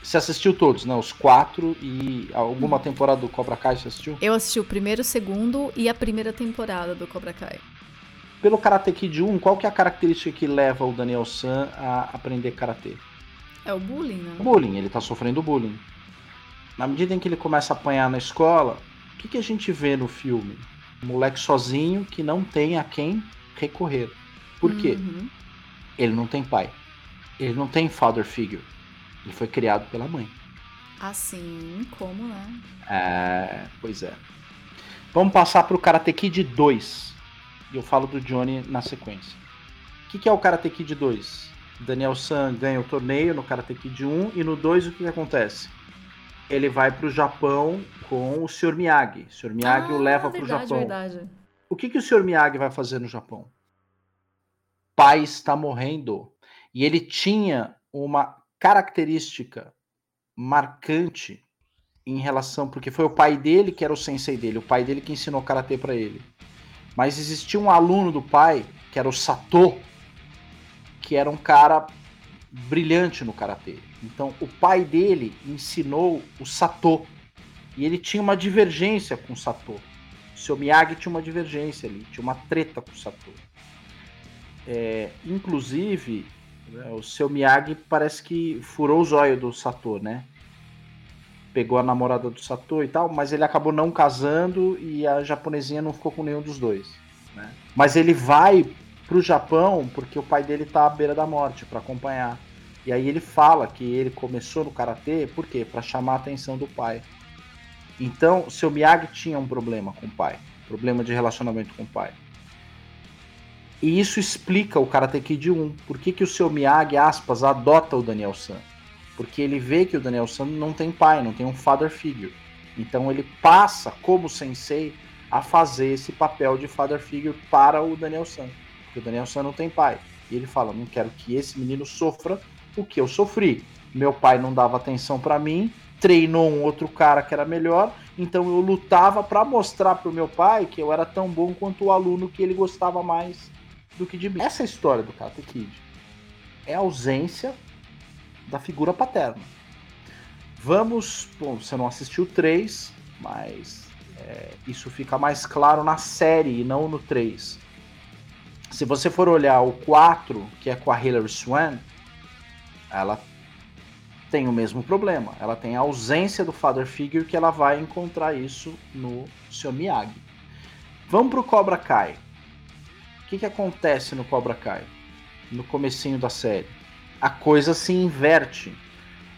Você assistiu todos, né? Os quatro e alguma temporada do Cobra Kai você assistiu? Eu assisti o primeiro, o segundo e a primeira temporada do Cobra Kai. Pelo Karate Kid 1, qual que é a característica que leva o Daniel San a aprender Karate? É o bullying, né? Bullying, ele tá sofrendo bullying. Na medida em que ele começa a apanhar na escola, o que, que a gente vê no filme? Um moleque sozinho que não tem a quem recorrer. Por quê? Uhum. Ele não tem pai. Ele não tem father figure. Ele foi criado pela mãe. Assim como, né? É, pois é. Vamos passar para o Karate Kid 2. E eu falo do Johnny na sequência. O que, que é o Karate Kid 2? Daniel San ganha o torneio no Karate Kid 1 e no 2 o que, que acontece? Ele vai para o Japão com o Sr. Miyagi. O Sr. Miyagi ah, o leva para o Japão. Verdade. O que, que o Sr. Miyagi vai fazer no Japão? Pai está morrendo. E ele tinha uma característica marcante em relação, porque foi o pai dele que era o sensei dele, o pai dele que ensinou karatê para ele. Mas existia um aluno do pai, que era o Sato, que era um cara brilhante no karatê. Então, o pai dele ensinou o Sato. E ele tinha uma divergência com o Sato. O seu Miyagi tinha uma divergência ali, tinha uma treta com o Sato. É, inclusive, né, o seu Miyagi parece que furou os olhos do Sato, né? Pegou a namorada do Sato e tal, mas ele acabou não casando e a japonesinha não ficou com nenhum dos dois. Né? Mas ele vai pro Japão porque o pai dele tá à beira da morte para acompanhar. E aí ele fala que ele começou no karatê, por quê? Para chamar a atenção do pai. Então, seu Miyagi tinha um problema com o pai, problema de relacionamento com o pai. E isso explica o Karate Kid 1. Por que, que o seu Miyagi, aspas, adota o Daniel San? Porque ele vê que o Daniel San não tem pai, não tem um father figure. Então ele passa, como sensei, a fazer esse papel de father figure para o Daniel San. Porque o Daniel San não tem pai. E ele fala: não quero que esse menino sofra o que eu sofri. Meu pai não dava atenção para mim, treinou um outro cara que era melhor, então eu lutava para mostrar pro meu pai que eu era tão bom quanto o aluno que ele gostava mais do que de mim. Essa é história do Karate Kid é a ausência da figura paterna. Vamos, bom, você não assistiu 3, mas é, isso fica mais claro na série e não no 3. Se você for olhar o 4, que é com a Hilary Swan, ela tem o mesmo problema. Ela tem a ausência do father figure que ela vai encontrar isso no seu Miyagi. Vamos pro Cobra Kai. O que, que acontece no Cobra Kai? No comecinho da série. A coisa se inverte.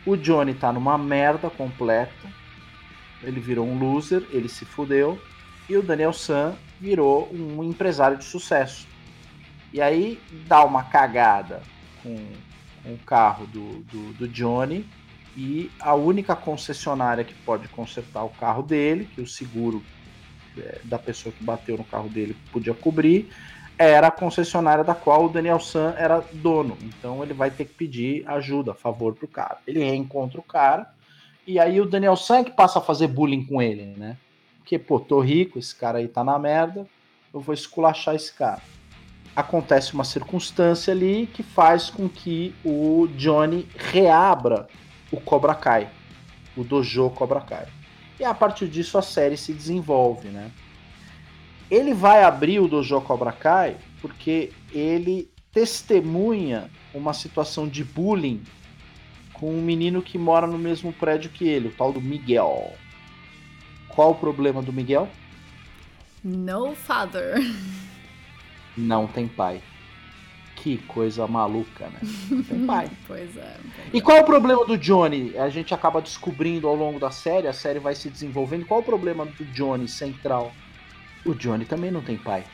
O Johnny tá numa merda completa. Ele virou um loser, ele se fudeu. E o Daniel San virou um empresário de sucesso. E aí dá uma cagada com, com o carro do, do, do Johnny. E a única concessionária que pode consertar o carro dele, que o seguro é, da pessoa que bateu no carro dele podia cobrir, era a concessionária da qual o Daniel San era dono. Então ele vai ter que pedir ajuda, favor pro cara. Ele reencontra o cara e aí o Daniel San que passa a fazer bullying com ele, né? Porque, pô, tô rico, esse cara aí tá na merda, eu vou esculachar esse cara. Acontece uma circunstância ali que faz com que o Johnny reabra o Cobra Kai, o dojo Cobra Kai. E a partir disso a série se desenvolve, né? Ele vai abrir o Dojo Cobra Kai porque ele testemunha uma situação de bullying com um menino que mora no mesmo prédio que ele, o tal do Miguel. Qual o problema do Miguel? No father. Não tem pai. Que coisa maluca, né? Não tem pai. pois é. E qual é o problema do Johnny? A gente acaba descobrindo ao longo da série, a série vai se desenvolvendo. Qual é o problema do Johnny central? O Johnny também não tem pai.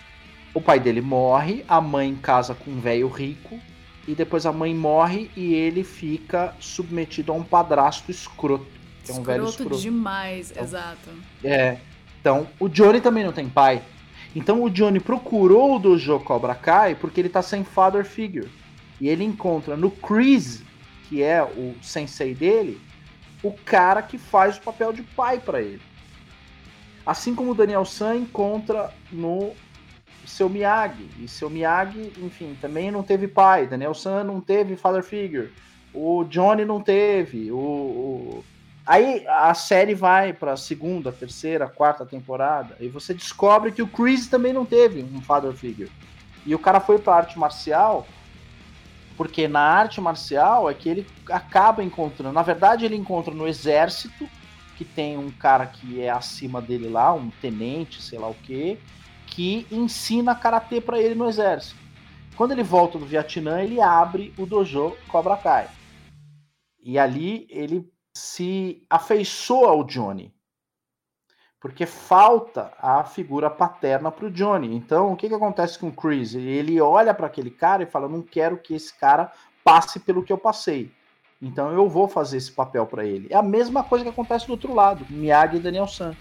O pai dele morre, a mãe casa com um velho rico, e depois a mãe morre e ele fica submetido a um padrasto escroto. Que é um velho escroto demais, então, exato. É. Então, o Johnny também não tem pai. Então o Johnny procurou o Dojo Cobra Kai porque ele tá sem father figure. E ele encontra no Chris, que é o sensei dele, o cara que faz o papel de pai para ele. Assim como o Daniel San encontra no seu Miyagi. E seu Miyagi, enfim, também não teve pai. Daniel San não teve father figure. O Johnny não teve. O, o... Aí a série vai para segunda, terceira, quarta temporada e você descobre que o Chris também não teve um father figure. E o cara foi para arte marcial porque na arte marcial é que ele acaba encontrando. Na verdade, ele encontra no exército que tem um cara que é acima dele lá, um tenente, sei lá o quê, que ensina karatê para ele no exército. Quando ele volta do Vietnã, ele abre o dojo Cobra Kai. E ali ele se afeiçoa ao Johnny. Porque falta a figura paterna para o Johnny. Então, o que, que acontece com o Chris? Ele olha para aquele cara e fala: Não quero que esse cara passe pelo que eu passei. Então, eu vou fazer esse papel para ele. É a mesma coisa que acontece do outro lado, Miyagi e Daniel San.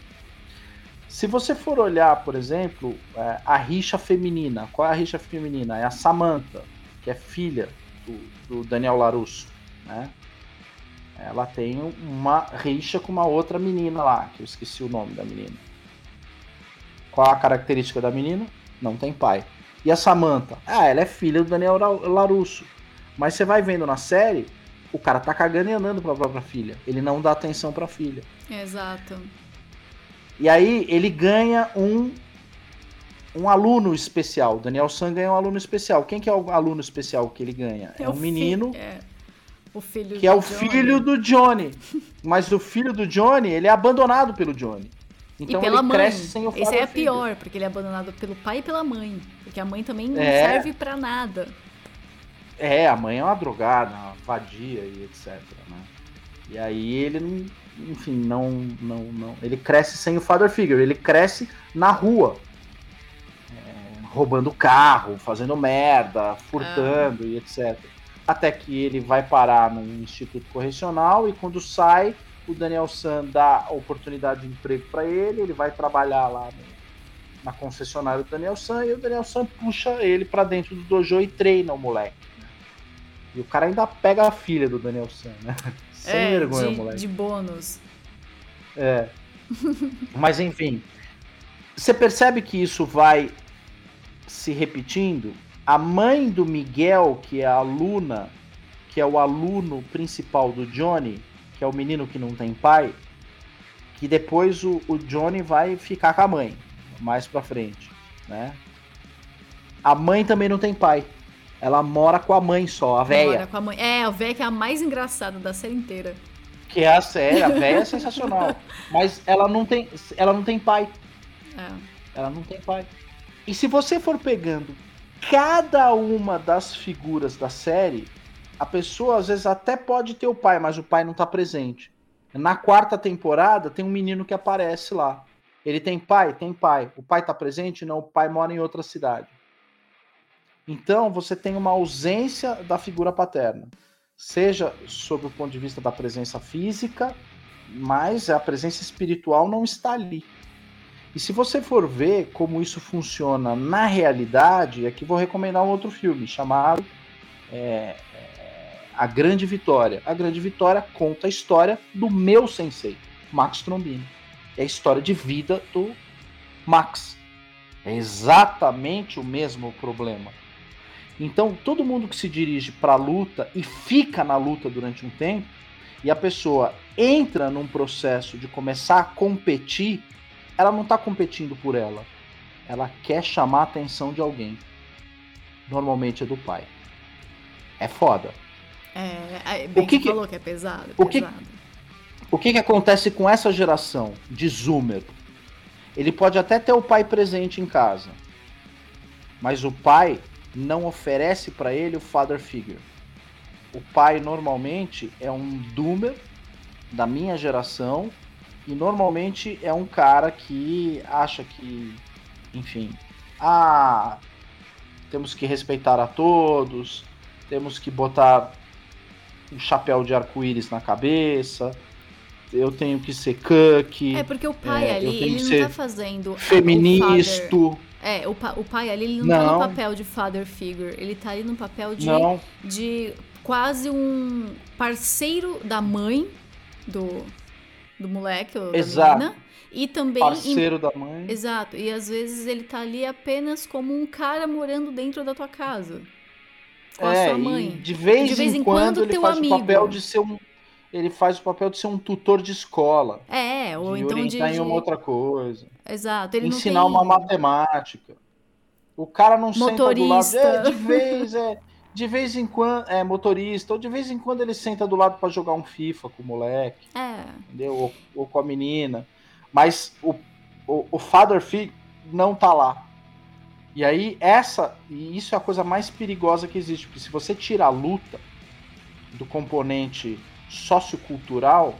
Se você for olhar, por exemplo, é, a rixa feminina, qual é a rixa feminina? É a Samantha, que é filha do, do Daniel Larusso, né? Ela tem uma rixa com uma outra menina lá, que eu esqueci o nome da menina. Qual a característica da menina? Não tem pai. E a Samantha? Ah, ela é filha do Daniel Larusso. Mas você vai vendo na série, o cara tá cagando e andando pra própria filha. Ele não dá atenção pra filha. Exato. E aí ele ganha um um aluno especial. Daniel San ganha um aluno especial. Quem que é o aluno especial que ele ganha? É, é um menino. É o filho que é o Johnny. filho do Johnny. Mas o filho do Johnny, ele é abandonado pelo Johnny. Então e pela ele mãe. cresce sem o Esse é pior, porque ele é abandonado pelo pai e pela mãe. Porque a mãe também não é. serve para nada. É, a mãe é uma drogada, uma vadia e etc. Né? E aí ele, enfim, não, não, não. Ele cresce sem o father figure, ele cresce na rua. É, roubando carro, fazendo merda, furtando ah. e etc até que ele vai parar no instituto correcional e quando sai, o Daniel San dá oportunidade de emprego para ele, ele vai trabalhar lá no, na concessionária do Daniel San e o Daniel San puxa ele para dentro do dojo e treina o moleque. Né? E o cara ainda pega a filha do Daniel San, né? Sem é, vergonha, de, moleque. De bônus. É. Mas enfim, você percebe que isso vai se repetindo a mãe do Miguel, que é a Luna, que é o aluno principal do Johnny, que é o menino que não tem pai, que depois o, o Johnny vai ficar com a mãe, mais pra frente, né? A mãe também não tem pai. Ela mora com a mãe só, a véia. com a mãe. É, a véia que é a mais engraçada da série inteira. Que é a série, a véia é sensacional. Mas ela não tem, ela não tem pai. É. Ela não tem pai. E se você for pegando cada uma das figuras da série, a pessoa às vezes até pode ter o pai, mas o pai não está presente. Na quarta temporada tem um menino que aparece lá. Ele tem pai? Tem pai. O pai está presente? Não, o pai mora em outra cidade. Então você tem uma ausência da figura paterna, seja sob o ponto de vista da presença física, mas a presença espiritual não está ali. E se você for ver como isso funciona na realidade, aqui vou recomendar um outro filme chamado é, é, A Grande Vitória. A Grande Vitória conta a história do meu sensei, Max Trombini. É a história de vida do Max. É exatamente o mesmo problema. Então, todo mundo que se dirige para a luta e fica na luta durante um tempo, e a pessoa entra num processo de começar a competir ela não está competindo por ela. Ela quer chamar a atenção de alguém. Normalmente é do pai. É foda. É, bem o que, que falou que é pesado. É o que, o que, que acontece com essa geração de Zoomer? Ele pode até ter o pai presente em casa, mas o pai não oferece para ele o father figure. O pai normalmente é um doomer da minha geração e normalmente é um cara que acha que, enfim, ah, temos que respeitar a todos, temos que botar um chapéu de arco-íris na cabeça, eu tenho que ser cuck. É porque o pai é, ali, ele não tá fazendo. Feminista. É, o, pa, o pai ali, ele não, não, tá no papel de father figure, ele tá ali no papel de, não. de quase um parceiro da mãe do, do moleque ou Exato. da menina. E também. Parceiro em... da mãe. Exato. E às vezes ele tá ali apenas como um cara morando dentro da tua casa. Com é, a sua mãe. de vez, de vez em, quando, quando ele faz amigo. o papel de ser um. Ele faz o papel de ser um tutor de escola. É, ou de então orientar de. em uma outra coisa. Exato. Ele ensinar tem... uma matemática. O cara não Motorista. senta do lado. É, de vez, é. de vez em quando é motorista, ou de vez em quando ele senta do lado para jogar um FIFA com o moleque, é. entendeu? Ou, ou, com a menina. Mas o, o, o father figure não tá lá. E aí, essa, e isso é a coisa mais perigosa que existe, porque se você tira a luta do componente sociocultural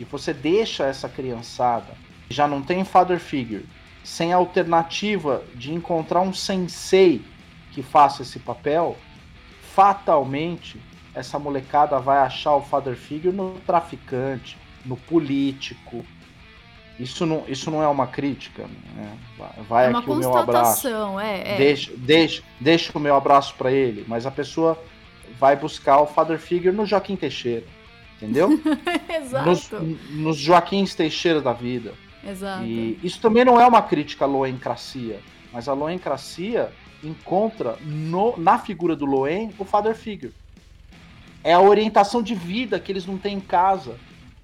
e você deixa essa criançada, já não tem father figure, sem alternativa de encontrar um sensei que faça esse papel, fatalmente essa molecada vai achar o father figure no traficante, no político. Isso não, isso não é uma crítica. Né? Vai é aqui o meu abraço. É, é. Deixa, deixa, deixa o meu abraço para ele, mas a pessoa vai buscar o father figure no Joaquim Teixeira. Entendeu? Exato. Nos, nos Joaquim Teixeira da vida. Exato. E isso também não é uma crítica à loencracia, mas a loencracia encontra no, na figura do Loen o father figure. É a orientação de vida que eles não têm em casa,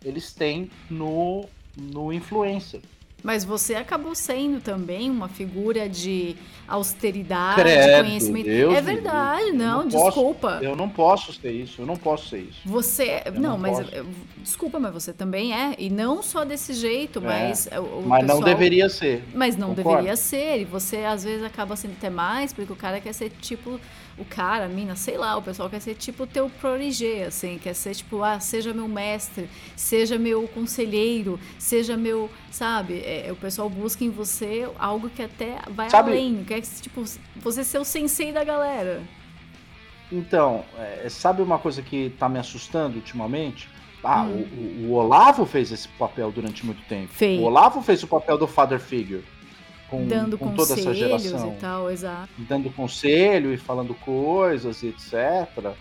eles têm no, no influencer. Mas você acabou sendo também uma figura de austeridade, Credo, conhecimento. Deus é verdade, não, não desculpa. Posso, eu não posso ser isso, eu não posso ser isso. Você. Eu não, não mas. posso. Desculpa, mas você também é. E não só desse jeito, É, mas. O, o Mas pessoal- não deveria ser. Mas não Concordo. deveria ser. E você às vezes acaba sendo até mais, porque o cara quer ser tipo. O cara, a mina, sei lá, o pessoal quer ser tipo o teu protégé, assim, quer ser tipo, ah, seja meu mestre, seja meu conselheiro, seja meu, sabe? É, o pessoal busca em você algo que até vai Sabe- além, quer tipo, você ser o sensei da galera. Então, é, sabe uma coisa que tá me assustando ultimamente? Ah, Hum. o, o- o Olavo fez esse papel durante muito tempo. Fez. O Olavo fez o papel do father figure. Com, dando com toda essa conselhos geração. e tal, exato. dando conselho e falando coisas, e etc.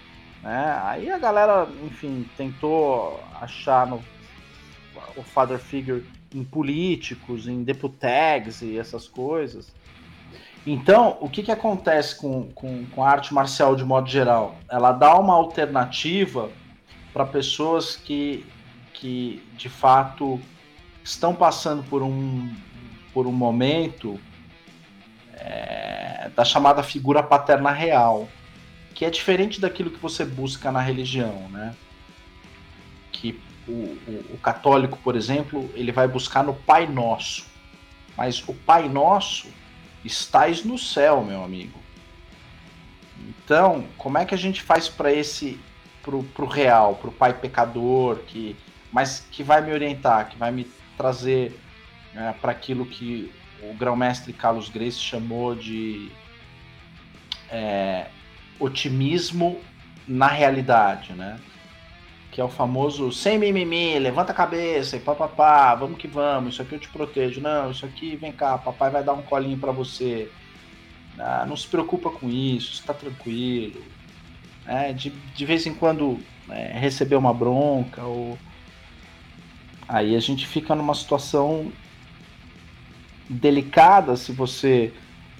Né? Aí a galera, enfim, tentou achar no, o father figure em políticos, em deputags e essas coisas. Então, o que, que acontece com, com, com a arte marcial de modo geral? Ela dá uma alternativa para pessoas que, que, de fato, estão passando por um, por um momento é, da chamada figura paterna real, que é diferente daquilo que você busca na religião, né? Que o, o- o católico, por exemplo, ele vai buscar no Pai Nosso, mas o Pai Nosso estás no céu, meu amigo. Então, como é que a gente faz para esse pro, pro real, pro pai pecador, que mas que vai me orientar, que vai me trazer para aquilo que o grão-mestre Carlos Grace chamou de é, otimismo na realidade, né? Que é o famoso sem mimimi, levanta a cabeça e papapá, vamos que vamos, isso aqui eu te protejo. Não, isso aqui, vem cá, papai vai dar um colinho para você. Ah, não se preocupa com isso, está tranquilo. É, de, de vez em quando é, receber uma bronca ou aí a gente fica numa situação delicada se você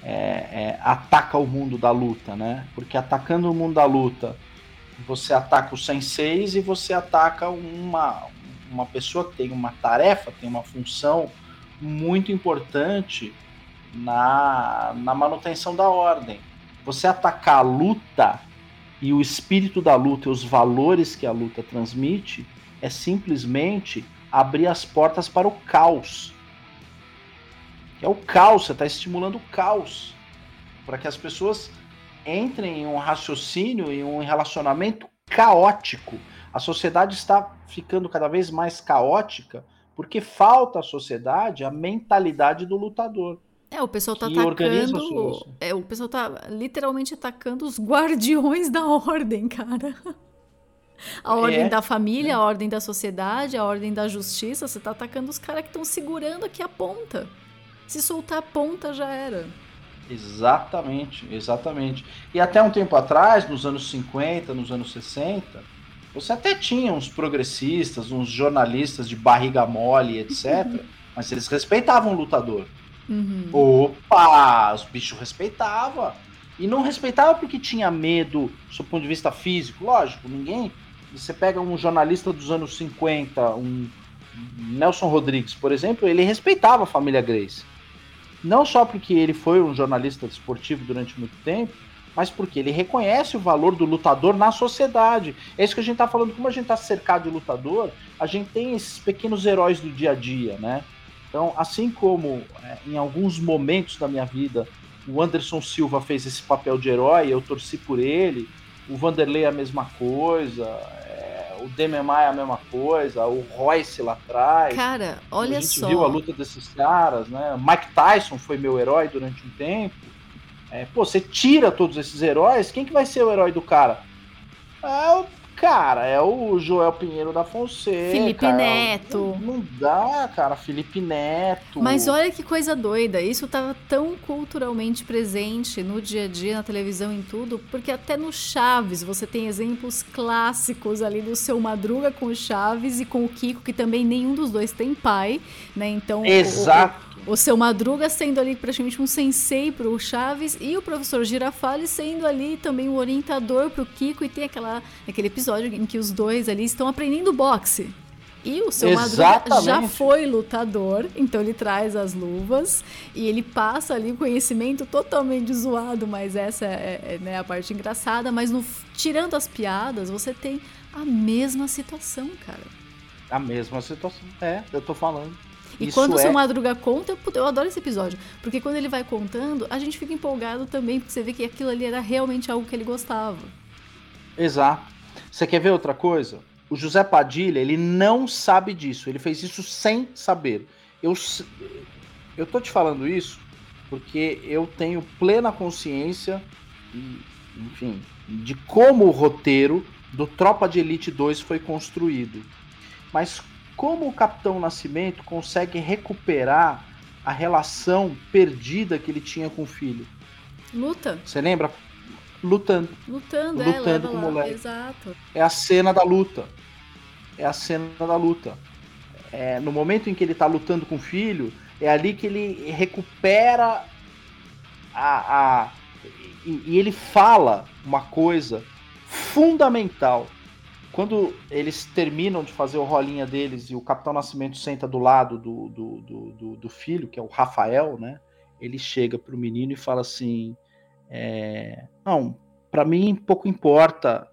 é, é, ataca o mundo da luta, né? Porque atacando o mundo da luta, você ataca os senseis e você ataca uma, uma pessoa que tem uma tarefa, tem uma função muito importante na, na manutenção da ordem. Você atacar a luta e o espírito da luta e os valores que a luta transmite é simplesmente abrir as portas para o caos. É o caos, você está estimulando o caos para que as pessoas entrem em um raciocínio e um relacionamento caótico. A sociedade está ficando cada vez mais caótica porque falta à sociedade a mentalidade do lutador. É, o pessoal tá atacando. É, o pessoal tá literalmente atacando os guardiões da ordem, cara. A ordem É. da família, a ordem da sociedade, a ordem da justiça. Você tá atacando os caras que estão segurando aqui a ponta. Se soltar a ponta, já era. Exatamente, exatamente. E até um tempo atrás, nos anos 50, nos anos 60, você até tinha uns progressistas, uns jornalistas de barriga mole, etc. mas eles respeitavam o lutador. Uhum. Opa, os bichos respeitava. E não respeitava porque tinha medo, do ponto de vista físico, lógico, ninguém. Você pega um jornalista dos anos 50, um Nelson Rodrigues, por exemplo, ele respeitava a família Grace. Não só porque ele foi um jornalista esportivo durante muito tempo, mas porque ele reconhece o valor do lutador na sociedade. É isso que a gente está falando. Como a gente está cercado de lutador, a gente tem esses pequenos heróis do dia a dia, né? Então, assim como é, em alguns momentos da minha vida o Anderson Silva fez esse papel de herói, eu torci por ele, o Vanderlei a mesma coisa, o Dememai é a mesma coisa, o Royce lá atrás. Cara, olha a gente só. viu a luta desses caras, né? Mike Tyson foi meu herói durante um tempo. É, pô, você tira todos esses heróis, quem que vai ser o herói do cara? É o Cara, é o Joel Pinheiro da Fonseca. Felipe Neto. Não, não, dá, cara. Felipe Neto. Mas olha que coisa doida. Isso tava tão culturalmente presente no dia a dia, na televisão, em tudo, porque até no Chaves você tem exemplos clássicos ali do seu Madruga com o Chaves e com o Kiko, que também nenhum dos dois tem pai, né? Então. Exato. O, o, o seu Madruga sendo ali praticamente um sensei pro Chaves e o professor Girafales sendo ali também o orientador pro Kiko e tem aquela, aquele episódio em que os dois ali estão aprendendo boxe. E o seu Exatamente. Madruga já foi lutador, então ele traz as luvas e ele passa ali o conhecimento totalmente zoado, mas essa é, é né, a parte engraçada. Mas no, tirando as piadas, você tem a mesma situação, cara. A mesma situação, é, eu tô falando. E Isso quando o seu é... Madruga conta, eu adoro esse episódio. Porque quando ele vai contando, a gente fica empolgado também, porque você vê que aquilo ali era realmente algo que ele gostava. Exato. Você quer ver outra coisa? O José Padilha, ele não sabe disso. Ele fez isso sem saber. Eu, eu tô te falando isso porque eu tenho plena consciência, enfim, de como o roteiro do Tropa de Elite 2 foi construído. Mas como o Capitão Nascimento consegue recuperar a relação perdida que ele tinha com o filho? Luta. Você lembra? Lutando. Lutando, é, Lutando é, com o moleque. Exato. É a cena da luta. É a cena da luta. É, no momento em que ele tá lutando com o filho, é ali que ele recupera a. a e, e ele fala uma coisa fundamental quando eles terminam de fazer o rolinha deles e o Capitão Nascimento senta do lado do, do, do, do, filho, que é o Rafael, né? Ele chega pro menino e fala assim: é, Não, para mim pouco importa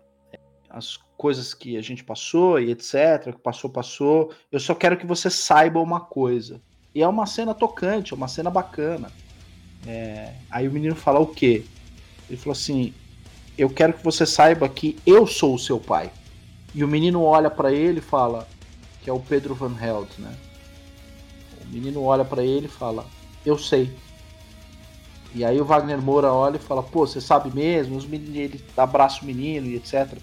as coisas que a gente passou e etc. Que passou, passou. Eu só quero que você saiba uma coisa. E é uma cena tocante, é uma cena bacana. É, aí o menino fala o quê? Ele falou assim: Eu quero que você saiba que eu sou o seu pai. E o menino olha para ele e fala, que é o Pedro Van Held, né? O menino olha para ele e fala, eu sei. E aí o Wagner Moura olha e fala, pô, você sabe mesmo? Os meninos, ele abraça o menino e etc.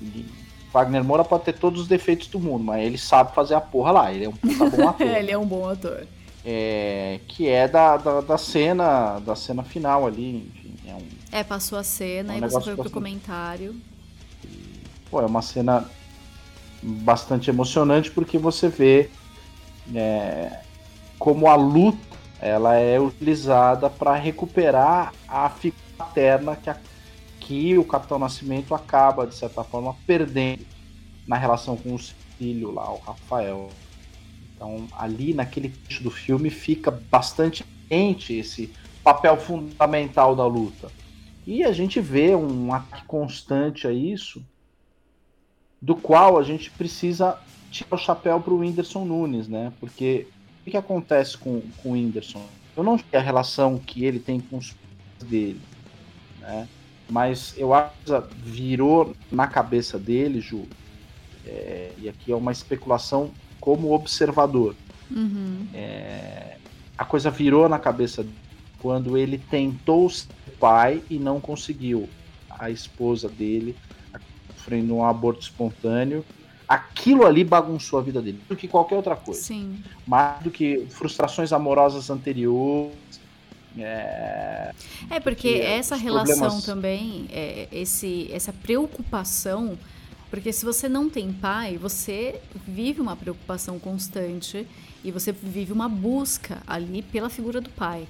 E Wagner Moura pode ter todos os defeitos do mundo, mas ele sabe fazer a porra lá. Ele é um puta bom ator. ele é um bom ator. É, que é da, da, da, cena da cena final ali, enfim, é, um, é passou a cena é um e você foi pro comentário pô, é uma cena bastante emocionante porque você vê é, como a luta ela é utilizada para recuperar a figura paterna que, a, que o Capitão Nascimento acaba, de certa forma, perdendo na relação com o filho lá, o Rafael. Então, ali naquele trecho do filme fica bastante quente esse papel fundamental da luta. E a gente vê um ataque constante a isso, do qual a gente precisa tirar o chapéu para o Whindersson Nunes, né? Porque o que acontece com, com o Whindersson? Eu não sei a relação que ele tem com os dele, né? Mas eu acho que virou na cabeça dele, Ju, é, e aqui é uma especulação como observador. Uhum. É, a coisa virou na cabeça dele quando ele tentou ser pai e não conseguiu. A esposa dele sofrendo um aborto espontâneo, aquilo ali bagunçou a vida dele, do que qualquer outra coisa. Sim. Mais do que frustrações amorosas anteriores. É, é porque essa relação problemas... também, é, esse, essa preocupação, porque se você não tem pai, você vive uma preocupação constante e você vive uma busca ali pela figura do pai.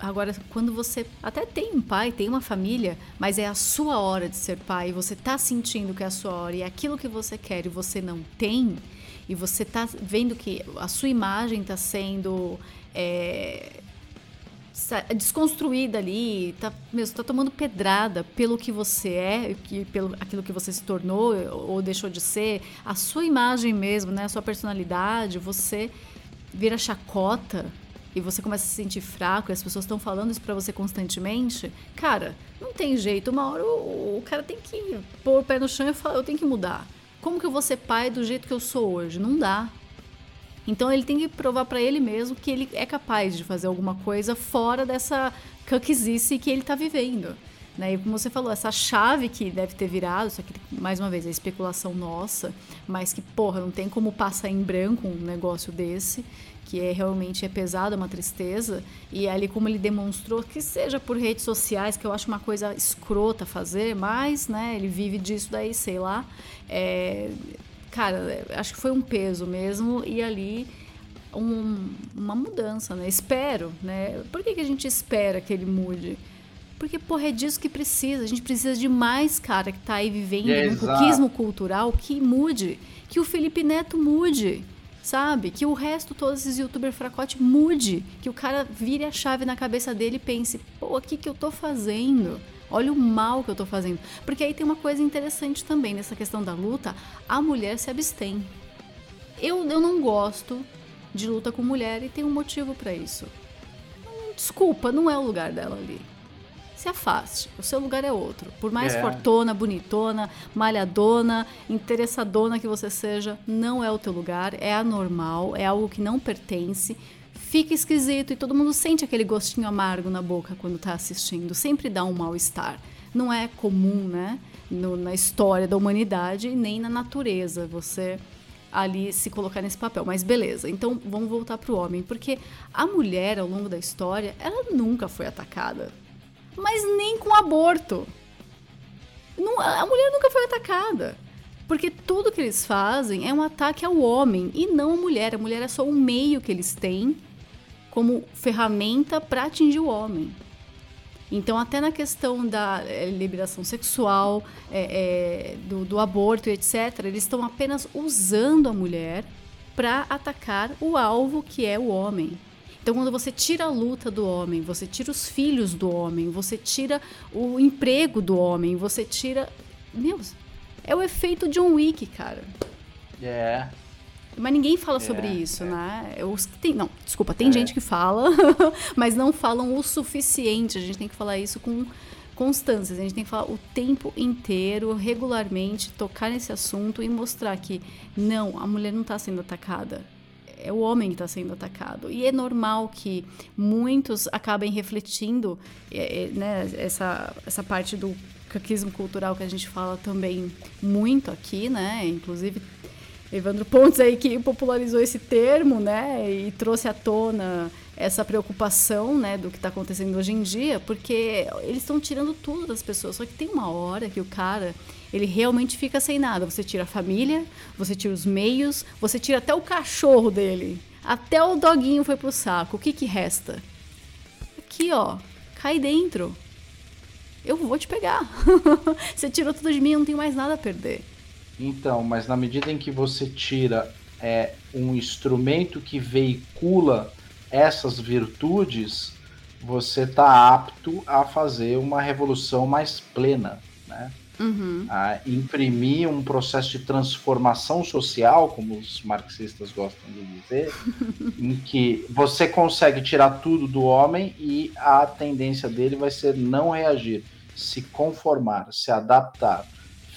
Agora, quando você até tem um pai, tem uma família, mas é a sua hora de ser pai, e você tá sentindo que é a sua hora e é aquilo que você quer e você não tem, e você tá vendo que a sua imagem tá sendo é, desconstruída ali, tá, mesmo, tá tomando pedrada pelo que você é, pelo aquilo que você se tornou ou deixou de ser, a sua imagem mesmo, né, a sua personalidade, você vira chacota e você começa a se sentir fraco e as pessoas estão falando isso para você constantemente, cara, não tem jeito. Uma hora o, o, cara tem que pôr o pé no chão e falar, eu tenho que mudar. Como que eu vou ser pai do jeito que eu sou hoje? Não dá. Então ele tem que provar para ele mesmo que ele é capaz de fazer alguma coisa fora dessa cuckzice que ele tá vivendo. Né? E como você falou, essa chave que deve ter virado, isso aqui, mais uma vez, é especulação nossa, mas que, porra, não tem como passar em branco um negócio desse, que é realmente é pesado, é uma tristeza. E ali, como ele demonstrou, que seja por redes sociais, que eu acho uma coisa escrota fazer, mas, né, ele vive disso daí, sei lá. É, cara, acho que foi um peso mesmo e ali um, uma mudança, né? Espero, né? Por que, que a gente espera que ele mude? Porque, porra, é disso que precisa. A gente precisa de mais cara que tá aí vivendo é, um cuquismo cultural que mude. Que o Felipe Neto mude, sabe? Que o resto, todos esses youtubers fracote mude. Que o cara vire a chave na cabeça dele e pense, pô, o que que eu tô fazendo? Olha o mal que eu tô fazendo. Porque aí tem uma coisa interessante também nessa questão da luta: a mulher se abstém. Eu, eu não gosto de luta com mulher e tem um motivo para isso. Desculpa, não é o lugar dela ali. Se afaste, o seu lugar é outro. Por mais é. fortona, bonitona, malhadona, interessadona que você seja, não é o teu lugar, é anormal, é algo que não pertence fica esquisito e todo mundo sente aquele gostinho amargo na boca quando está assistindo. Sempre dá um mal-estar. Não é comum, né? No, na história da humanidade nem na natureza você ali se colocar nesse papel. Mas beleza, então vamos voltar para o homem, porque a mulher ao longo da história ela nunca foi atacada, mas nem com aborto. Não, a mulher nunca foi atacada. Porque tudo que eles fazem é um ataque ao homem e não à mulher. A mulher é só um meio que eles têm como ferramenta para atingir o homem. Então, até na questão da é, liberação sexual, é, é, do, do, aborto, etc., eles estão apenas usando a mulher para atacar o alvo que é o homem. Então, quando você tira a luta do homem, você tira os filhos do homem, você tira o emprego do homem, você tira. Meu, é o efeito John Wick, cara. É. Yeah. Mas ninguém fala sobre é, isso, é. né? Os, tem, não, desculpa, tem é. gente que fala, mas não falam o suficiente. A gente tem que falar isso com constância. A gente tem que falar o tempo inteiro, regularmente, tocar nesse assunto e mostrar que não, a mulher não está sendo atacada. É o homem que está sendo atacado. E é normal que muitos acabem refletindo é, é, né, essa, essa parte do caquismo cultural que a gente fala também muito aqui, né? Inclusive Evandro Pontes aí que popularizou esse termo, né, e trouxe à tona essa preocupação, né, do que está acontecendo hoje em dia, porque eles estão tirando tudo das pessoas. Só que tem uma hora que o cara, ele realmente fica sem nada. Você tira a família, você tira os meios, você tira até o cachorro dele, até o doguinho foi pro saco. O que que resta? Aqui, ó, cai dentro. Eu vou te pegar. você tirou tudo de mim, eu não tenho mais nada a perder. Então, mas na medida em que você tira é, um instrumento que veicula essas virtudes, você está apto a fazer uma revolução mais plena, né? Uhum. A imprimir um processo de transformação social, como os marxistas gostam de dizer, em que você consegue tirar tudo do homem e a tendência dele vai ser não reagir, se conformar, se adaptar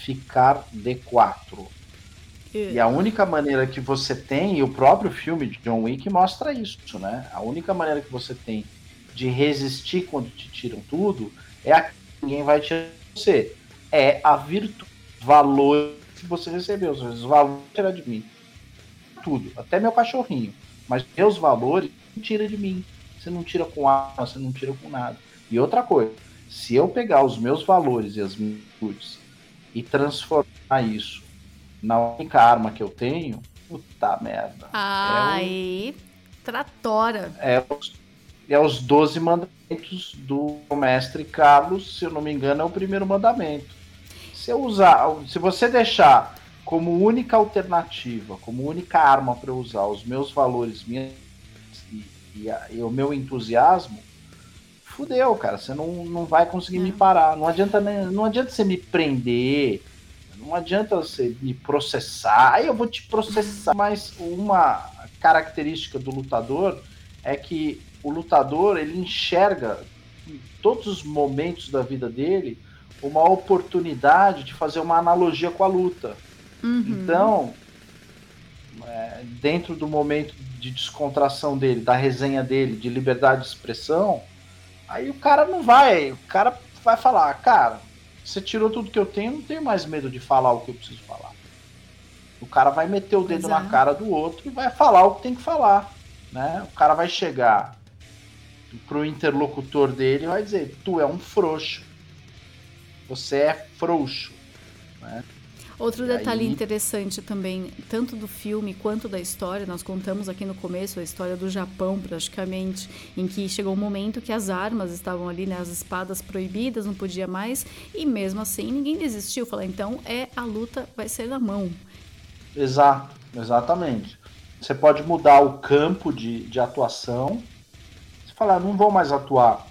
ficar D4. E a única maneira que você tem, e o próprio filme de John Wick mostra isso, né? A única maneira que você tem de resistir quando te tiram tudo é a que ninguém vai tirar você. É a virtude, valor que você recebeu. Os valores tirar de mim. Tudo, até meu cachorrinho. Mas meus valores não tira de mim. Você não tira com arma, você não tira com nada. E outra coisa, se eu pegar os meus valores e as minhas virtudes e transformar isso na única arma que eu tenho, puta merda. Aí, é o, tratora. É os, é os 12 mandamentos do mestre Carlos, se eu não me engano, é o primeiro mandamento. Se eu usar, se você deixar como única alternativa, como única arma para usar os meus valores minhas, e, e, a, e o meu entusiasmo, fudeu, cara. Você não, não vai conseguir me parar. Não adianta, não adianta você me prender. Não adianta você me processar. Aí eu vou te processar. Mas uma característica do lutador é que o lutador ele enxerga em todos os momentos da vida dele uma oportunidade de fazer uma analogia com a luta. Uhum. Então, é, dentro do momento de descontração dele, da resenha dele, de liberdade de expressão, aí o cara não vai, o cara vai falar, cara, você tirou tudo que eu tenho, não tenho mais medo de falar o que eu preciso falar. O cara vai meter o dedo Exato. na cara do outro e vai falar o que tem que falar, né? O cara vai chegar pro interlocutor dele e vai dizer, tu é um frouxo. Você é frouxo, né? Outro detalhe aí... interessante também, tanto do filme quanto da história, nós contamos aqui no começo a história do Japão, praticamente, em que chegou um momento que as armas estavam ali, né, as espadas proibidas, não podia mais, e mesmo assim ninguém desistiu. Falar, então é a luta vai ser na mão. Exato, exatamente. Você pode mudar o campo de, de atuação. Você falar, não vou mais atuar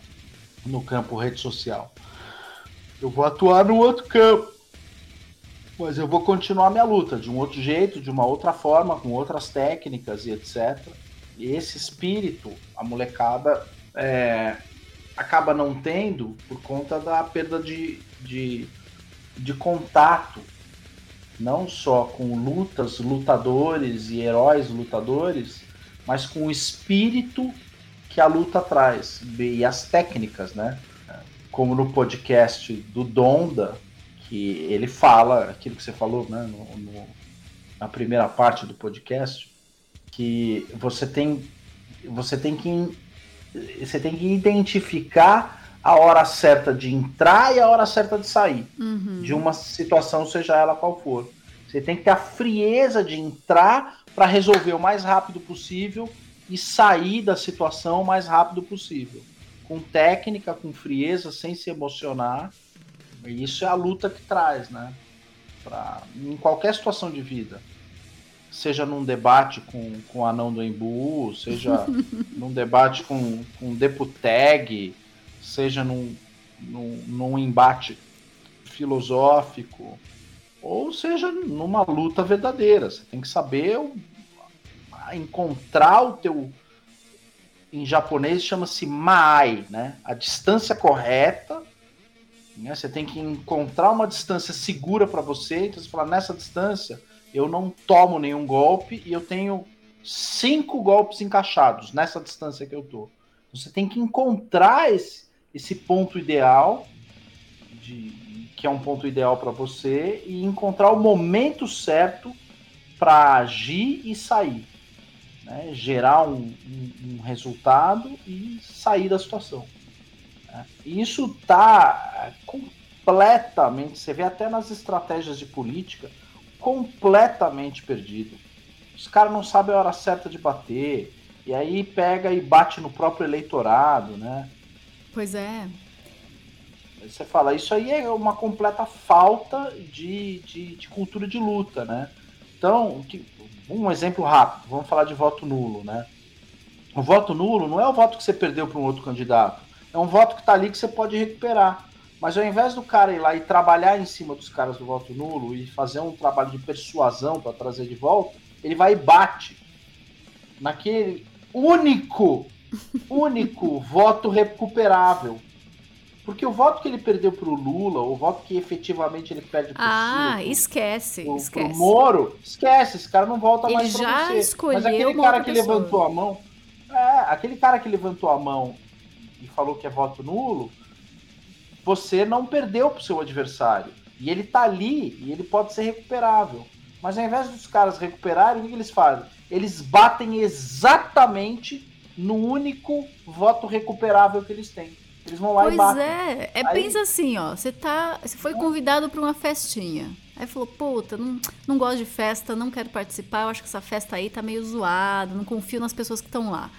no campo rede social. Eu vou atuar no outro campo mas eu vou continuar minha luta de um outro jeito, de uma outra forma, com outras técnicas e etc. E esse espírito, a molecada é, acaba não tendo por conta da perda de, de, de contato, não só com lutas, lutadores e heróis lutadores, mas com o espírito que a luta traz e as técnicas, né? Como no podcast do Donda, que ele fala aquilo que você falou né, no, no, na primeira parte do podcast, que você tem, você tem que você tem que identificar a hora certa de entrar e a hora certa de sair uhum. de uma situação, seja ela qual for. Você tem que ter a frieza de entrar para resolver o mais rápido possível e sair da situação o mais rápido possível. Com técnica, com frieza, sem se emocionar e isso é a luta que traz, né? Pra, em qualquer situação de vida. Seja num debate com, com o anão do Embu, seja num debate com, com o Deputeg, seja num, num, num embate filosófico, ou seja numa luta verdadeira. Você tem que saber encontrar o teu. Em japonês chama-se Maai, né? A distância correta né? Você tem que encontrar uma distância segura para você. Então você fala, nessa distância eu não tomo nenhum golpe e eu tenho cinco golpes encaixados nessa distância que eu tô. Você tem que encontrar esse, esse ponto ideal, de, que é um ponto ideal para você, e encontrar o momento certo para agir e sair. Né? Gerar um, um, um resultado e sair da situação. Isso está completamente, você vê até nas estratégias de política, completamente perdido. Os caras não sabem a hora certa de bater, e aí pega e bate no próprio eleitorado, né? Pois é. Você fala, isso aí é uma completa falta de, de, de cultura de luta, né? Então, que, um exemplo rápido, vamos falar de voto nulo, né? O voto nulo não é o voto que você perdeu para um outro candidato. É um voto que está ali que você pode recuperar. Mas ao invés do cara ir lá e trabalhar em cima dos caras do voto nulo e fazer um trabalho de persuasão para trazer de volta, ele vai e bate naquele único, único voto recuperável. Porque o voto que ele perdeu pro Lula, o voto que efetivamente ele perde pro Ah, Ciro, esquece, pro, esquece. Pro Moro, esquece, esse cara não volta ele mais pra você. Escolheu Mas aquele cara que pessoa. levantou a mão, é, aquele cara que levantou a mão e falou que é voto nulo, você não perdeu para o seu adversário. E ele tá ali e ele pode ser recuperável. Mas ao invés dos caras recuperarem, o que eles fazem? Eles batem exatamente no único voto recuperável que eles têm. Eles vão lá pois e batem. é, é Aí... pensa assim, ó, você tá, você foi convidado para uma festinha. Aí falou, puta, não, não gosto de festa, não quero participar, eu acho que essa festa aí tá meio zoada, não confio nas pessoas que estão lá.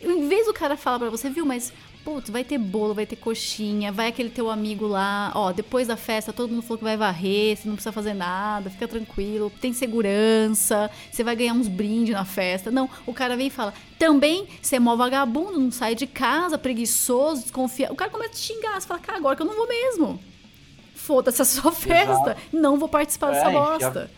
Em vez do cara falar para você, viu, mas putz, vai ter bolo, vai ter coxinha, vai aquele teu amigo lá, ó, depois da festa todo mundo falou que vai varrer, você não precisa fazer nada, fica tranquilo, tem segurança, você vai ganhar uns brindes na festa. Não, o cara vem e fala, também você é mó vagabundo, não sai de casa, preguiçoso, desconfia. O cara começa a te xingar, você fala, cara, agora que eu não vou mesmo. Foda-se a sua festa, Exato. não vou participar é, dessa bosta.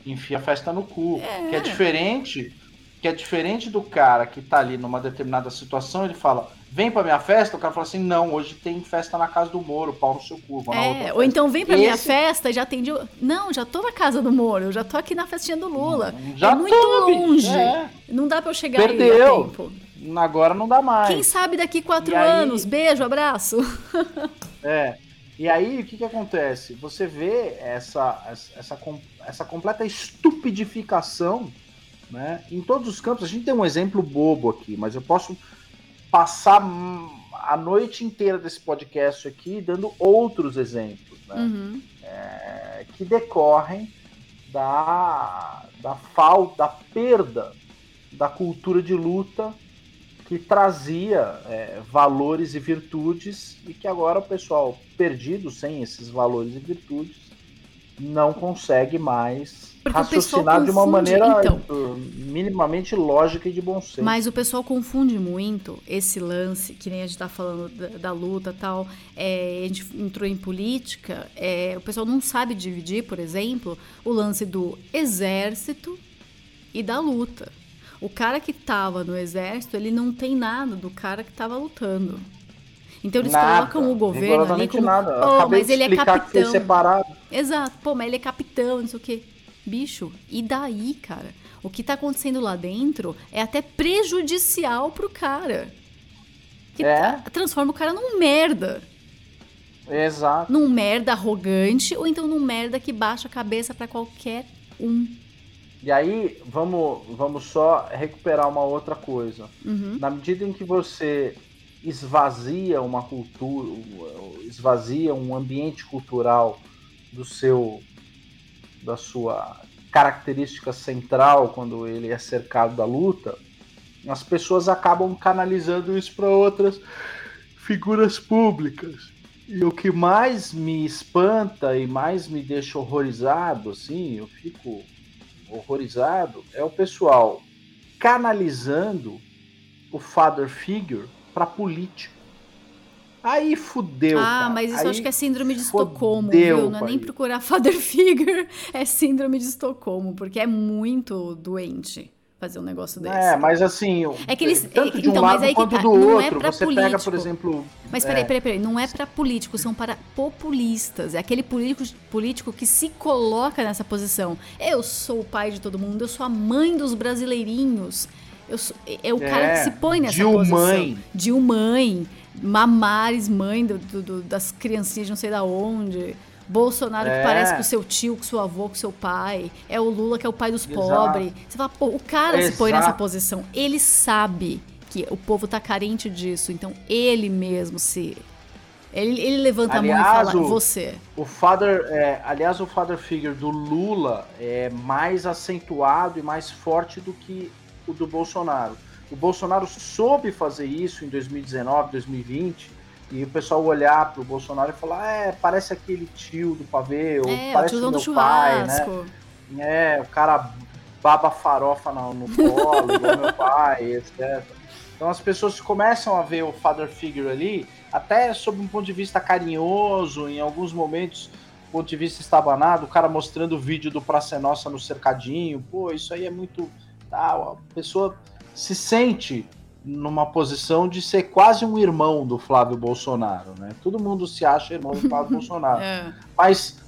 Enfia, enfia a festa no cu, é. que é diferente que é diferente do cara que tá ali numa determinada situação, ele fala, vem pra minha festa, o cara fala assim, não, hoje tem festa na casa do Moro, pau no seu cu, é, Ou então vem pra Esse... minha festa e já atende. Não, já tô na casa do Moro, eu já tô aqui na festinha do Lula. Já é muito tô, longe. É. Não dá pra eu chegar Perdeu. aí a tempo. Agora não dá mais. Quem sabe daqui quatro e anos. Aí... Beijo, abraço. É. E aí, o que, que acontece? Você vê essa, essa, essa completa estupidificação né? Em todos os campos, a gente tem um exemplo bobo aqui, mas eu posso passar a noite inteira desse podcast aqui dando outros exemplos né? Uhum. É, que decorrem da, da falta, da perda da cultura de luta que trazia é, valores e virtudes e que agora o pessoal perdido sem esses valores e virtudes não consegue mais porque raciocinar de uma maneira então, minimamente lógica e de bom senso. Mas o pessoal confunde muito esse lance, que nem a gente está falando da, da, luta tal, é, a gente entrou em política, é, o pessoal não sabe dividir, por exemplo, o lance do exército e da luta. O cara que estava no exército, ele não tem nada do cara que estava lutando. Então eles nada, colocam o governo ali como. Nada. Oh, mas ele é capitão. Exato, pô, mas ele é capitão, não sei o quê. Bicho, e daí, cara? O que tá acontecendo lá dentro é até prejudicial pro cara. Que é. transforma o cara num merda. Exato. Num merda arrogante ou então num merda que baixa a cabeça para qualquer um. E aí, vamos, vamos só recuperar uma outra coisa. Uhum. Na medida em que você esvazia uma cultura, esvazia um ambiente cultural do seu da sua característica central quando ele é cercado da luta, as pessoas acabam canalizando isso para outras figuras públicas. E o que mais me espanta e mais me deixa horrorizado, assim, eu fico horrorizado, é o pessoal canalizando o father figure para político. Aí fudeu. Ah, cara. mas isso Aí acho que é síndrome de Estocolmo, viu? Não é nem procurar father figure, é síndrome de Estocolmo, porque é muito doente fazer um negócio desse. É, mas assim, é que eles, tanto de um então, lado quanto tá. do não é outro, é você político. pega, por exemplo... Mas peraí, é. peraí, peraí, não é para políticos, são para populistas. É aquele político, político que se coloca nessa posição. Eu sou o pai de todo mundo, eu sou a mãe dos brasileirinhos. Eu sou, é o cara que é, se põe nessa de posição. Mãe. De mãe. Mamares, mãe do, do, das criancinhas de não sei da onde. Bolsonaro é. que parece com seu tio, com seu avô, com seu pai. É o Lula que é o pai dos pobres. Você fala, pô, o cara Exato. se põe nessa posição. Ele sabe que o povo tá carente disso. Então ele mesmo se. Ele, ele levanta aliás, a mão e fala, o, você. O father, é, aliás, o father figure do Lula é mais acentuado e mais forte do que o do Bolsonaro. O Bolsonaro soube fazer isso em 2019, 2020, e o pessoal olhar pro Bolsonaro e falar, é, parece aquele tio do pavê, ou é, parece o, o meu pai, né? É, o cara baba farofa no, no colo, igual meu pai, etc. Então as pessoas começam a ver o father figure ali, até sob um ponto de vista carinhoso, em alguns momentos, ponto de vista estabanado, o cara mostrando o vídeo do Praça Nossa no cercadinho, pô, isso aí é muito tal. A pessoa se sente numa posição de ser quase um irmão do Flávio Bolsonaro, né? Todo mundo se acha irmão do Flávio Bolsonaro. É. Mas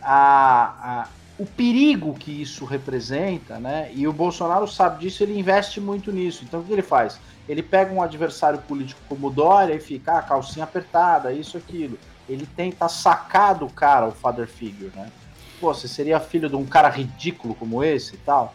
a, a, o perigo que isso representa, né? E o Bolsonaro sabe disso, ele investe muito nisso. Então o que ele faz? Ele pega um adversário político como o Dória e fica, ah, calcinha apertada, isso, aquilo. Ele tenta sacar do cara o father figure, né? Pô, você seria filho de um cara ridículo como esse e tal.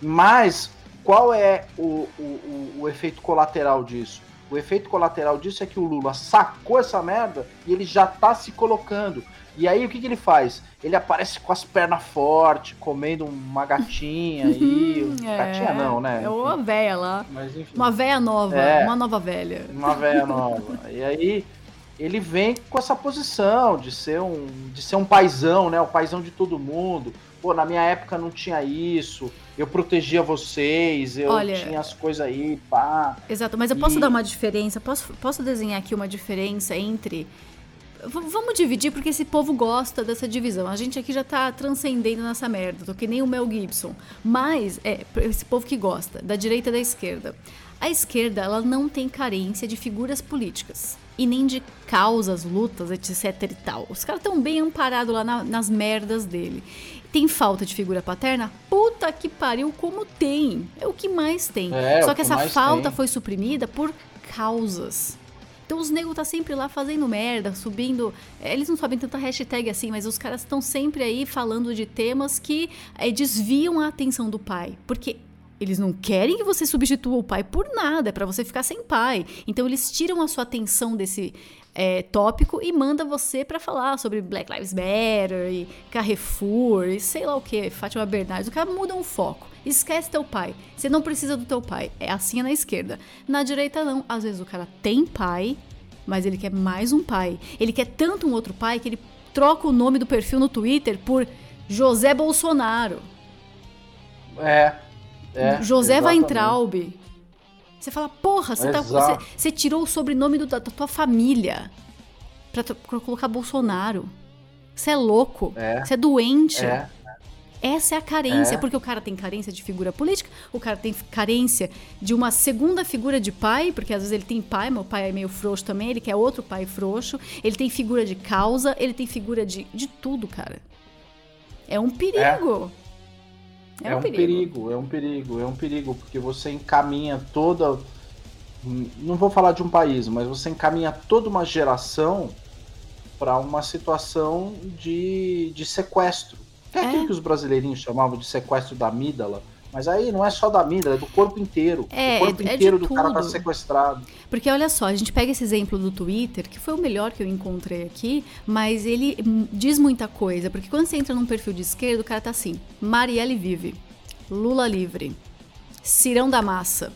Mas qual é o, o, o, efeito colateral disso? O efeito colateral disso é que o Lula sacou essa merda e ele já tá se colocando. E aí o que, que ele faz? Ele aparece com as pernas fortes, comendo uma gatinha aí. é, gatinha não, né? É uma véia lá. Mas, enfim. Uma véia nova, é, uma nova velha. Uma véia nova. e aí ele vem com essa posição de ser um, de ser um paizão, né? O paizão de todo mundo. Pô, na minha época não tinha isso. Eu protegia vocês, eu Olha, tinha as coisas aí, pá. Exato, mas eu posso e... dar uma diferença? Posso, posso desenhar aqui uma diferença entre vamos dividir porque esse povo gosta dessa divisão. A gente aqui já tá transcendendo nessa merda, tô que nem o Mel Gibson. Mas é esse povo que gosta, da direita e da esquerda. A esquerda, ela não tem carência de figuras políticas e nem de causas, lutas, etc e tal. Os caras estão bem amparados lá na, nas merdas dele. Tem falta de figura paterna? Puta que pariu, como tem. É o que mais tem. É, Só que, que essa falta tem. foi suprimida por causas. Então os negros tá sempre lá fazendo merda, subindo. Eles não sabem tanta hashtag assim, mas os caras estão sempre aí falando de temas que é, desviam a atenção do pai. Porque eles não querem que você substitua o pai por nada, é para você ficar sem pai. Então eles tiram a sua atenção desse é, tópico e manda você para falar sobre Black Lives Matter e Carrefour e sei lá o que, Fátima Bernardes. O cara muda o foco. Esquece teu pai. Você não precisa do teu pai. É assim na esquerda. Na direita não. Às vezes o cara tem pai, mas ele quer mais um pai. Ele quer tanto um outro pai que ele troca o nome do perfil no Twitter por José Bolsonaro. É, é, José exatamente. Weintraub. Você fala, porra, você, tá, você, você tirou o sobrenome do, da, da, tua família pra, pra, colocar Bolsonaro. Você é louco. É. Você é doente. É. Essa é a carência, é. porque o cara tem carência de figura política, o cara tem carência de uma segunda figura de pai, porque às vezes ele tem pai, meu pai é meio frouxo também, ele quer outro pai frouxo, ele tem figura de causa, ele tem figura de, de tudo, cara. É um perigo. É. É, um, um perigo. perigo, é um perigo, é um perigo, porque você encaminha toda. Não vou falar de um país, mas você encaminha toda uma geração para uma situação de, de sequestro. Que é, é aquilo que os brasileirinhos chamavam de sequestro da amígdala. Mas aí não é só da amígdala, é do corpo inteiro. É, o corpo é inteiro do tudo. cara tá sequestrado. Porque olha só, a gente pega esse exemplo do Twitter, que foi o melhor que eu encontrei aqui, mas ele diz muita coisa. Porque quando você entra num perfil de esquerda, o cara tá assim: Marielle vive, Lula livre, Cirão da Massa.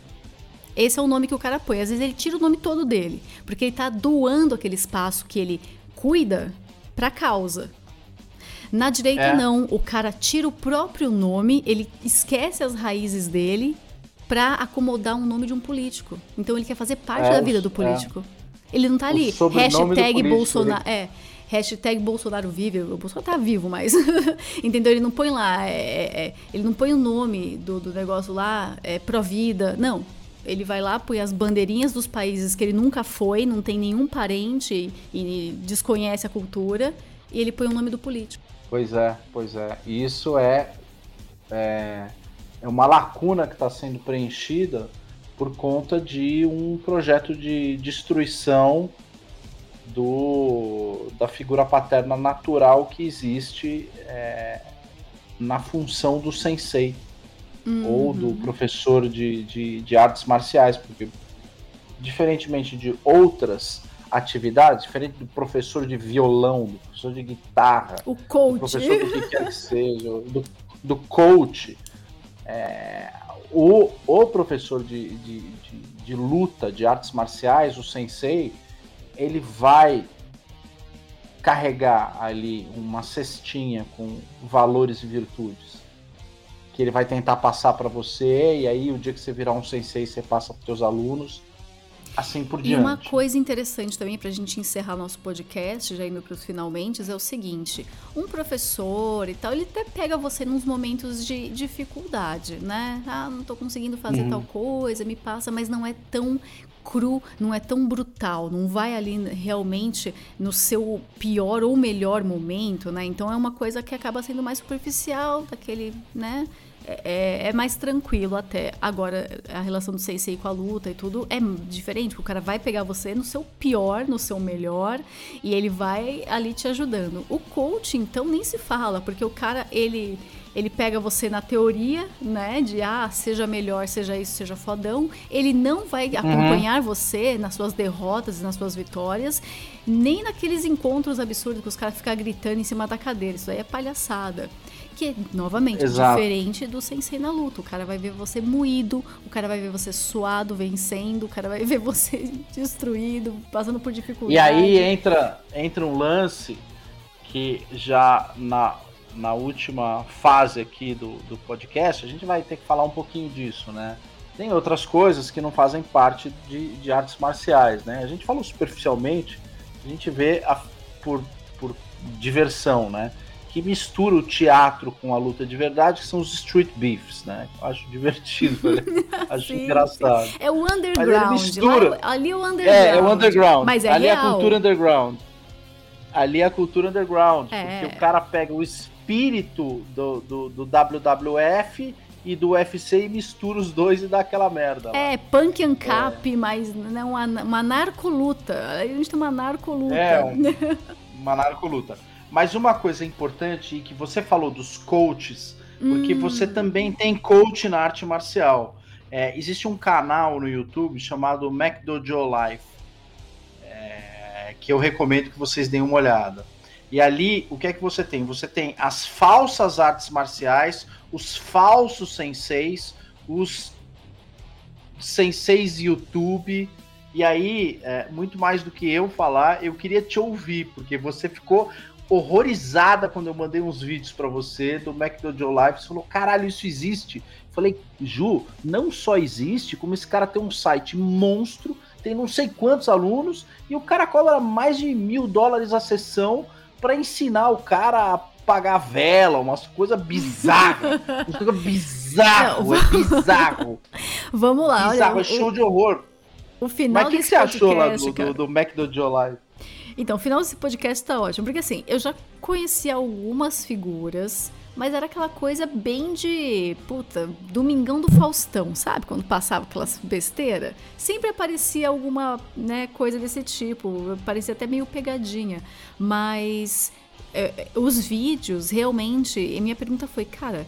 Esse é o nome que o cara põe. Às vezes ele tira o nome todo dele, porque ele tá doando aquele espaço que ele cuida pra causa. Na direita, é. não. O cara tira o próprio nome, ele esquece as raízes dele para acomodar um nome de um político. Então ele quer fazer parte é, da vida do é. político. É. Ele não tá ali. Hashtag Bolsonaro. É. Hashtag Bolsonaro vive. O Bolsonaro tá vivo, mas. Entendeu? Ele não põe lá. É, é, ele não põe o nome do, do negócio lá, é pró-vida. Não. Ele vai lá, põe as bandeirinhas dos países que ele nunca foi, não tem nenhum parente e desconhece a cultura, e ele põe o nome do político. Pois é, pois é. E isso é, é, é uma lacuna que está sendo preenchida por conta de um projeto de destruição do, da figura paterna natural que existe é, na função do sensei uhum. ou do professor de, de, de artes marciais, porque diferentemente de outras atividades, diferente do professor de violão, do professor de guitarra, o coach, do professor do que quer que seja, do, do coach, é, o, o professor de, de, de, de luta, de artes marciais, o sensei, ele vai carregar ali uma cestinha com valores e virtudes que ele vai tentar passar para você e aí o dia que você virar um sensei você passa para seus alunos assim por diante. E uma coisa interessante também para a gente encerrar nosso podcast, já indo para os finalmente, é o seguinte: um professor e tal, ele até pega você nos momentos de dificuldade, né? Ah, não estou conseguindo fazer uhum. tal coisa, me passa, mas não é tão cru, não é tão brutal, não vai ali realmente no seu pior ou melhor momento, né? Então é uma coisa que acaba sendo mais superficial, daquele, né? É, é, mais tranquilo até. Agora, a relação do Sensei com a luta e tudo é diferente, o cara vai pegar você no seu pior, no seu melhor, e ele vai ali te ajudando. O coach, então, nem se fala, porque o cara, ele ele pega você na teoria, né? De ah, seja melhor, seja isso, seja fodão. Ele não vai uhum. acompanhar você nas suas derrotas e nas suas vitórias, nem naqueles encontros absurdos que os caras ficam gritando em cima da cadeira. Isso aí é palhaçada. Que, novamente, Exato. diferente do Sensei na luta. O cara vai ver você moído, o cara vai ver você suado, vencendo, o cara vai ver você destruído, passando por dificuldade. E aí entra, entra um lance que já na, na última fase aqui do, do podcast, a gente vai ter que falar um pouquinho disso, né? Tem outras coisas que não fazem parte de, de artes marciais, né? A gente falou superficialmente, a gente vê a, por, por diversão, né? Que mistura o teatro com a luta de verdade, que são os street beefs, né? Eu acho divertido, né? acho sim, engraçado. Sim. É o underground. mistura. Lá, ali é o underground. É, é o underground. Mas é ali real. é a cultura underground. Ali é a cultura underground. É. Porque o cara pega o espírito do, do, do WWF e do UFC e mistura os dois e dá aquela merda. Lá. É, punk ancap, é. mas não uma, uma narcoluta. A gente tem uma narcoluta. É, um, uma narcoluta. Mas uma coisa importante, que você falou dos coaches, porque hum. você também tem coach na arte marcial. É, existe um canal no YouTube chamado McDojo Life, é, que eu recomendo que vocês deem uma olhada. E ali, o que é que você tem? Você tem as falsas artes marciais, os falsos senseis, os senseis YouTube. E aí, é, muito mais do que eu falar, eu queria te ouvir, porque você ficou horrorizada quando eu mandei uns vídeos para você do McDonald's Live. Você falou, caralho, isso existe. falei, Ju, não só existe, como esse cara tem um site monstro, tem não sei quantos alunos, e o cara cobra mais de mil dólares a sessão para ensinar o cara a pagar vela, umas coisas bizarras. umas coisas bizarro, é bizarro. Vamos lá, bizarro, olha. É show o, de horror. O final Mas o que, você achou lá do, do, do McDonald's Live? Então, o final desse podcast tá ótimo, porque assim, eu já conheci algumas figuras, mas era aquela coisa bem de, puta, Domingão do Faustão, sabe? Quando passava aquelas besteira, sempre aparecia alguma, né, coisa desse tipo, parecia até meio pegadinha, mas é, os vídeos, realmente, e minha pergunta foi, cara,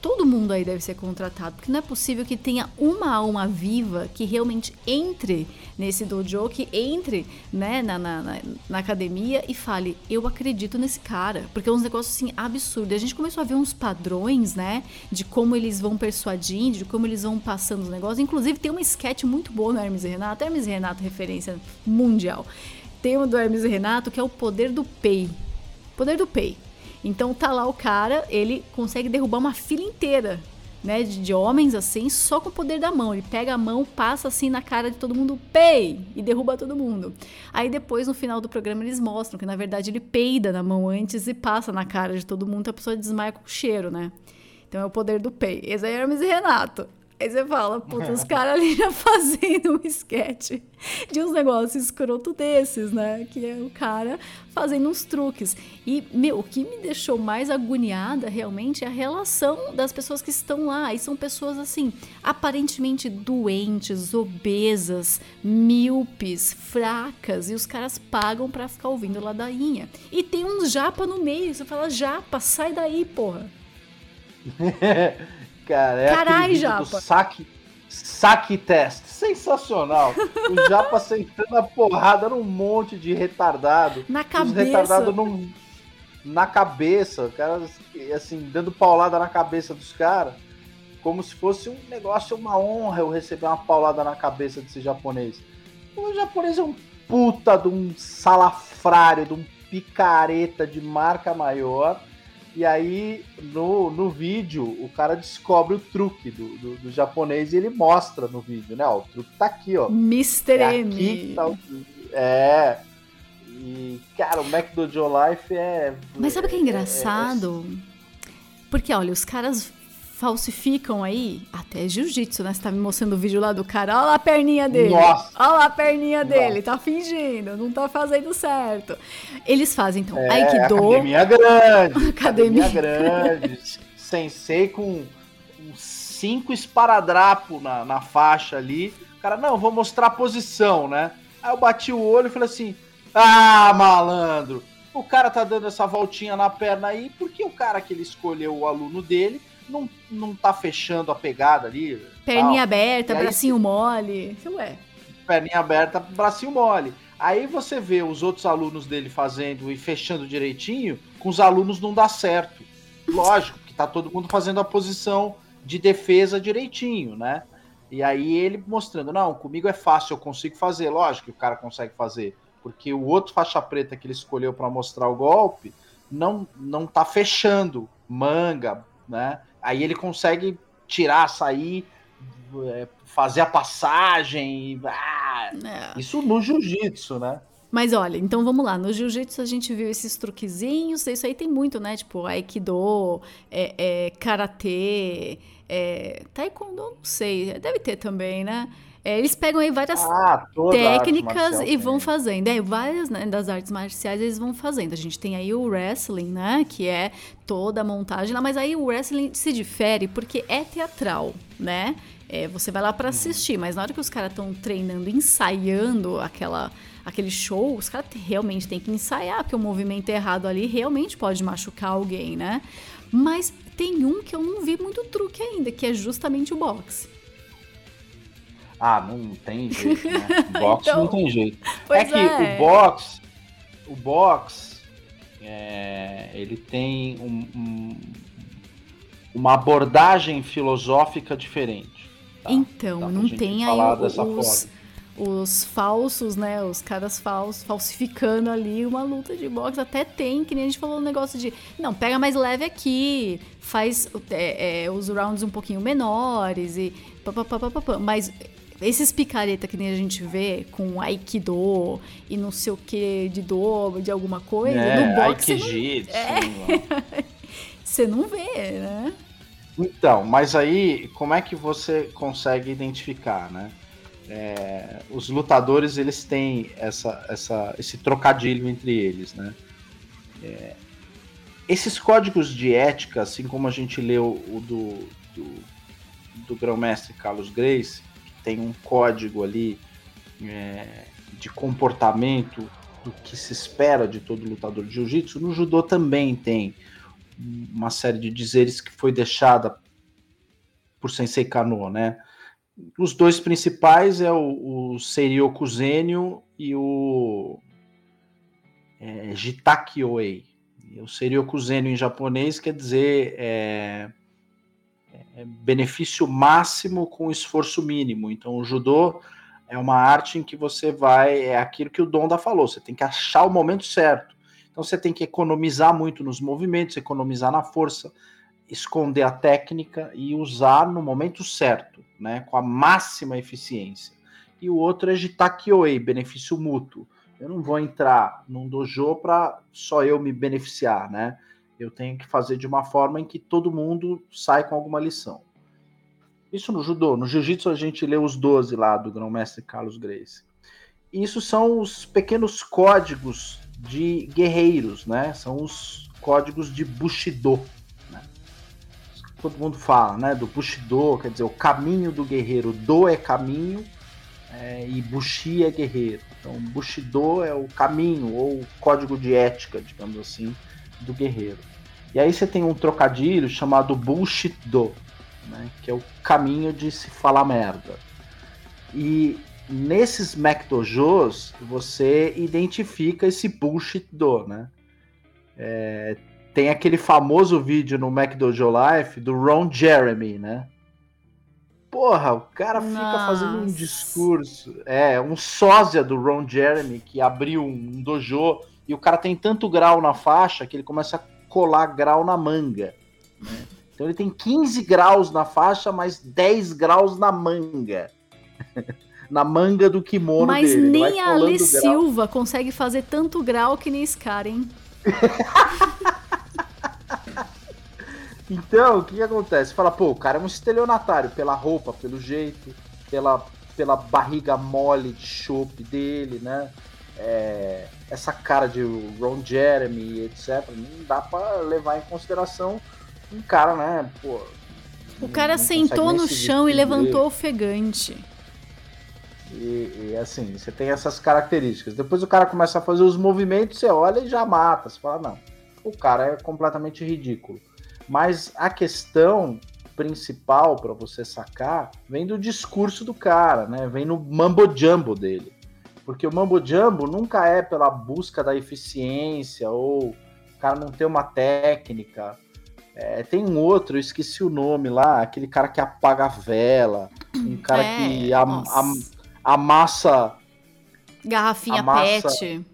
todo mundo aí deve ser contratado, porque não é possível que tenha uma alma viva que realmente entre nesse dojo, que entre né, na, na, na, academia e fale, eu acredito nesse cara, porque é um negócio assim absurdo. A gente começou a ver uns padrões, né, de como eles vão persuadindo, de como eles vão passando os negócios. Inclusive tem uma sketch muito boa no Hermes e Renato, Hermes e Renato referência mundial. Tem uma do Hermes e Renato que é o poder do pay. Poder do pay. Então tá lá o cara, ele consegue derrubar uma fila inteira, né, de, de, homens assim, só com o poder da mão. Ele pega a mão, passa assim na cara de todo mundo, pei, e derruba todo mundo. Aí depois no final do programa eles mostram que na verdade ele peida na mão antes e passa na cara de todo mundo, a pessoa desmaia com o cheiro, né? Então é o poder do pei. Esse aí é Hermes e Renato. Aí você fala, puta, os caras ali já fazendo um esquete de uns negócios escroto desses, né? Que é o cara fazendo uns truques. E, meu, o que me deixou mais agoniada realmente é a relação das pessoas que estão lá. E são pessoas, assim, aparentemente doentes, obesas, míopes, fracas. E os caras pagam para ficar ouvindo ladainha. E tem uns japa no meio. Você fala, japa, sai daí, porra. cara. É Carai, Japa. saque, saque test. Sensacional. O Japa sentando a porrada num monte de retardado. Na cabeça. Os retardados num, na cabeça. O cara, assim, dando paulada na cabeça dos caras. Como se fosse um negócio, uma honra eu receber uma paulada na cabeça desse japonês. O japonês é um puta de um salafrário, de um picareta de marca maior e aí, no, no vídeo, o cara descobre o truque do, do, do japonês e ele mostra no vídeo, né? Ó, o truque tá aqui, ó. Mr. É M. Tá o... É. E, cara, o Mac do Joe Life é. Mas sabe o que é engraçado? É, é... Porque, olha, os caras falsificam aí até jiu-jitsu, né? Você tá me mostrando o vídeo lá do cara. Olha lá a perninha dele. Nossa. Olha lá a perninha Nossa. dele. Tá fingindo, não tá fazendo certo. Eles fazem, então, é, Aikido. Academia grande. academia, academia grande. Sensei com cinco esparadrapo na, na faixa ali. O cara, não, vou mostrar a posição, né? Aí eu bati o olho e falei assim: ah, malandro, o cara tá dando essa voltinha na perna aí, porque o cara que ele escolheu, o aluno dele, não, não tá fechando a pegada ali. Perninha tal. aberta, aí, bracinho mole. Ué. Perninha aberta, bracinho mole. Aí você vê os outros alunos dele fazendo e fechando direitinho, com os alunos não dá certo. Lógico que tá todo mundo fazendo a posição de defesa direitinho, né? E aí ele mostrando, não, comigo é fácil, eu consigo fazer. Lógico que o cara consegue fazer, porque o outro faixa preta que ele escolheu para mostrar o golpe não não tá fechando manga, né? Aí ele consegue tirar, sair, é, fazer a passagem. Ah, é. Isso no jiu-jitsu, né? Mas olha, então vamos lá. No jiu-jitsu a gente viu esses truquezinhos, isso aí tem muito, né? Tipo, aikido, é, é, karatê, é, taekwondo, não sei, deve ter também, né? É, eles pegam aí várias ah, técnicas e vão fazendo. É, várias né, das artes marciais eles vão fazendo. A gente tem aí o wrestling, né? Que é toda a montagem lá, mas aí o wrestling se difere porque é teatral, né? É, você vai lá para assistir, mas na hora que os caras estão treinando, ensaiando aquela, aquele show, os caras realmente têm que ensaiar, porque o movimento errado ali realmente pode machucar alguém, né? Mas tem um que eu não vi muito truque ainda, que é justamente o boxe. Ah, não tem jeito, né? Boxe então, não tem jeito. É que é. o boxe, o boxe, é, ele tem um, um, uma abordagem filosófica diferente. Tá? Então, não tem aí os, os falsos, né? Os caras falsos falsificando ali uma luta de boxe. Até tem, que nem a gente falou, um negócio de não, pega mais leve aqui, faz é, é, os rounds um pouquinho menores e papapá, mas esses picareta que nem a gente vê com Aikido e não sei o que de dobro, de alguma coisa, é, no boxe. Você não, é, você não vê, né? Então, mas aí, como é que você consegue identificar, né? É, os lutadores, eles têm essa, essa, esse trocadilho entre eles, né? É, esses códigos de ética, assim como a gente leu o do, do, do grão-mestre Carlos Grace, tem um código ali é, de comportamento do que se espera de todo lutador de jiu-jitsu, no judô também tem uma série de dizeres que foi deixada por Sensei Kano, né? Os dois principais é o, o Seiryoku e o é, Jitakyoi. O Seiryoku em japonês quer dizer é, é benefício máximo com esforço mínimo. Então o judô é uma arte em que você vai, é aquilo que o Donda falou, você tem que achar o momento certo. Então você tem que economizar muito nos movimentos, economizar na força, esconder a técnica e usar no momento certo, né, com a máxima eficiência. E o outro é Jitakyoei, benefício mútuo. Eu não vou entrar num dojo para só eu me beneficiar, né? Eu tenho que fazer de uma forma em que todo mundo sai com alguma lição. Isso no judô. No jiu-jitsu a gente lê os 12 lá do grão-mestre Carlos Grace. Isso são os pequenos códigos de guerreiros, né? São os códigos de Bushido. Né? Todo mundo fala, né? Do Bushido, quer dizer, o caminho do guerreiro. Do é caminho é, e Bushi é guerreiro. Então, Bushido é o caminho ou o código de ética, digamos assim, do guerreiro. E aí você tem um trocadilho chamado Bushido, né? Que é o caminho de se falar merda. E nesses MacDojos, você identifica esse bullshit do, né? É, tem aquele famoso vídeo no MacDojo Life do Ron Jeremy, né? Porra, o cara fica Nossa. fazendo um discurso. É, um sósia do Ron Jeremy que abriu um dojo e o cara tem tanto grau na faixa que ele começa a colar grau na manga. Né? Então ele tem 15 graus na faixa, mais 10 graus na manga. na manga do kimono Mas dele. nem a Ali Silva consegue fazer tanto grau que nem esse cara, hein? então, o que, que acontece? Fala, pô, o cara é um estelionatário pela roupa, pelo jeito, pela, pela barriga mole de chope dele, né? É, essa cara de Ron Jeremy, etc. Não dá para levar em consideração um cara, né? Pô, o cara sentou no chão e levantou ofegante. E, e, assim, você tem essas características. Depois o cara começa a fazer os movimentos, você olha e já mata. Você fala, não, o cara é completamente ridículo. Mas a questão principal para você sacar vem do discurso do cara, né? Vem no mambo jumbo dele. Porque o mambo jumbo nunca é pela busca da eficiência ou o cara não tem uma técnica. É, tem um outro, eu esqueci o nome lá, aquele cara que apaga a vela, um cara é, que am, am, amassa. Garrafinha amassa, pet.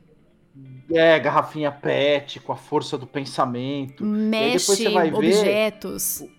É, garrafinha pet, com a força do pensamento. Mexe objetos. Ver,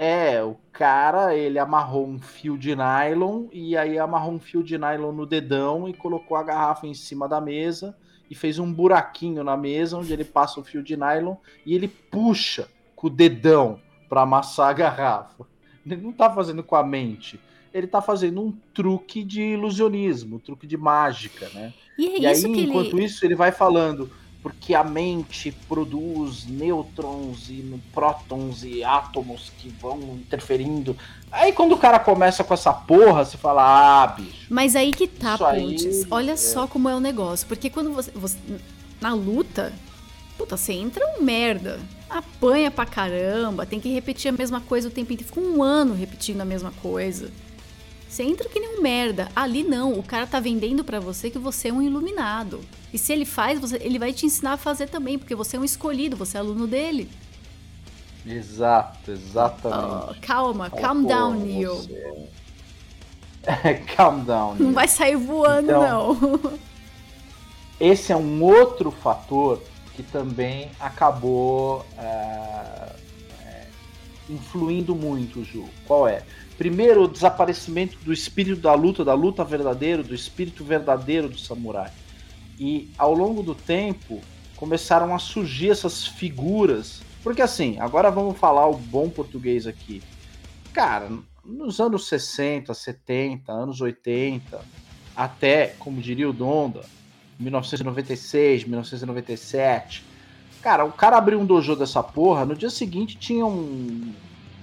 é, o cara, ele amarrou um fio de nylon e aí amarrou um fio de nylon no dedão e colocou a garrafa em cima da mesa e fez um buraquinho na mesa onde ele passa o fio de nylon e ele puxa com o dedão para amassar a garrafa. Ele não tá fazendo com a mente, ele tá fazendo um truque de ilusionismo, um truque de mágica, né? E, é e aí, enquanto ele... isso, ele vai falando: porque a mente produz nêutrons e prótons e átomos que vão interferindo. Aí quando o cara começa com essa porra, você fala, ah, bicho. Mas aí que tá, Pontes. Olha é... só como é o negócio. Porque quando você, você. Na luta, puta, você entra um merda. Apanha pra caramba, tem que repetir a mesma coisa o tempo inteiro. Fica um ano repetindo a mesma coisa. Você entra que nem um merda. Ali não, o cara tá vendendo para você que você é um iluminado. E se ele faz, você, ele vai te ensinar a fazer também, porque você é um escolhido, você é aluno dele. Exato, exatamente. Oh, calma, calm down, Neil. Você... calm down. Não vai sair voando, então, não. esse é um outro fator que também acabou é, é, influindo muito, Ju. Qual é? Primeiro, o desaparecimento do espírito da luta, da luta verdadeira, do espírito verdadeiro do samurai. E ao longo do tempo começaram a surgir essas figuras. Porque assim, agora vamos falar o bom português aqui. Cara, nos anos 60, 70, anos 80, até, como diria o Donda, 1996, 1997. Cara, o cara abriu um dojo dessa porra, no dia seguinte tinha um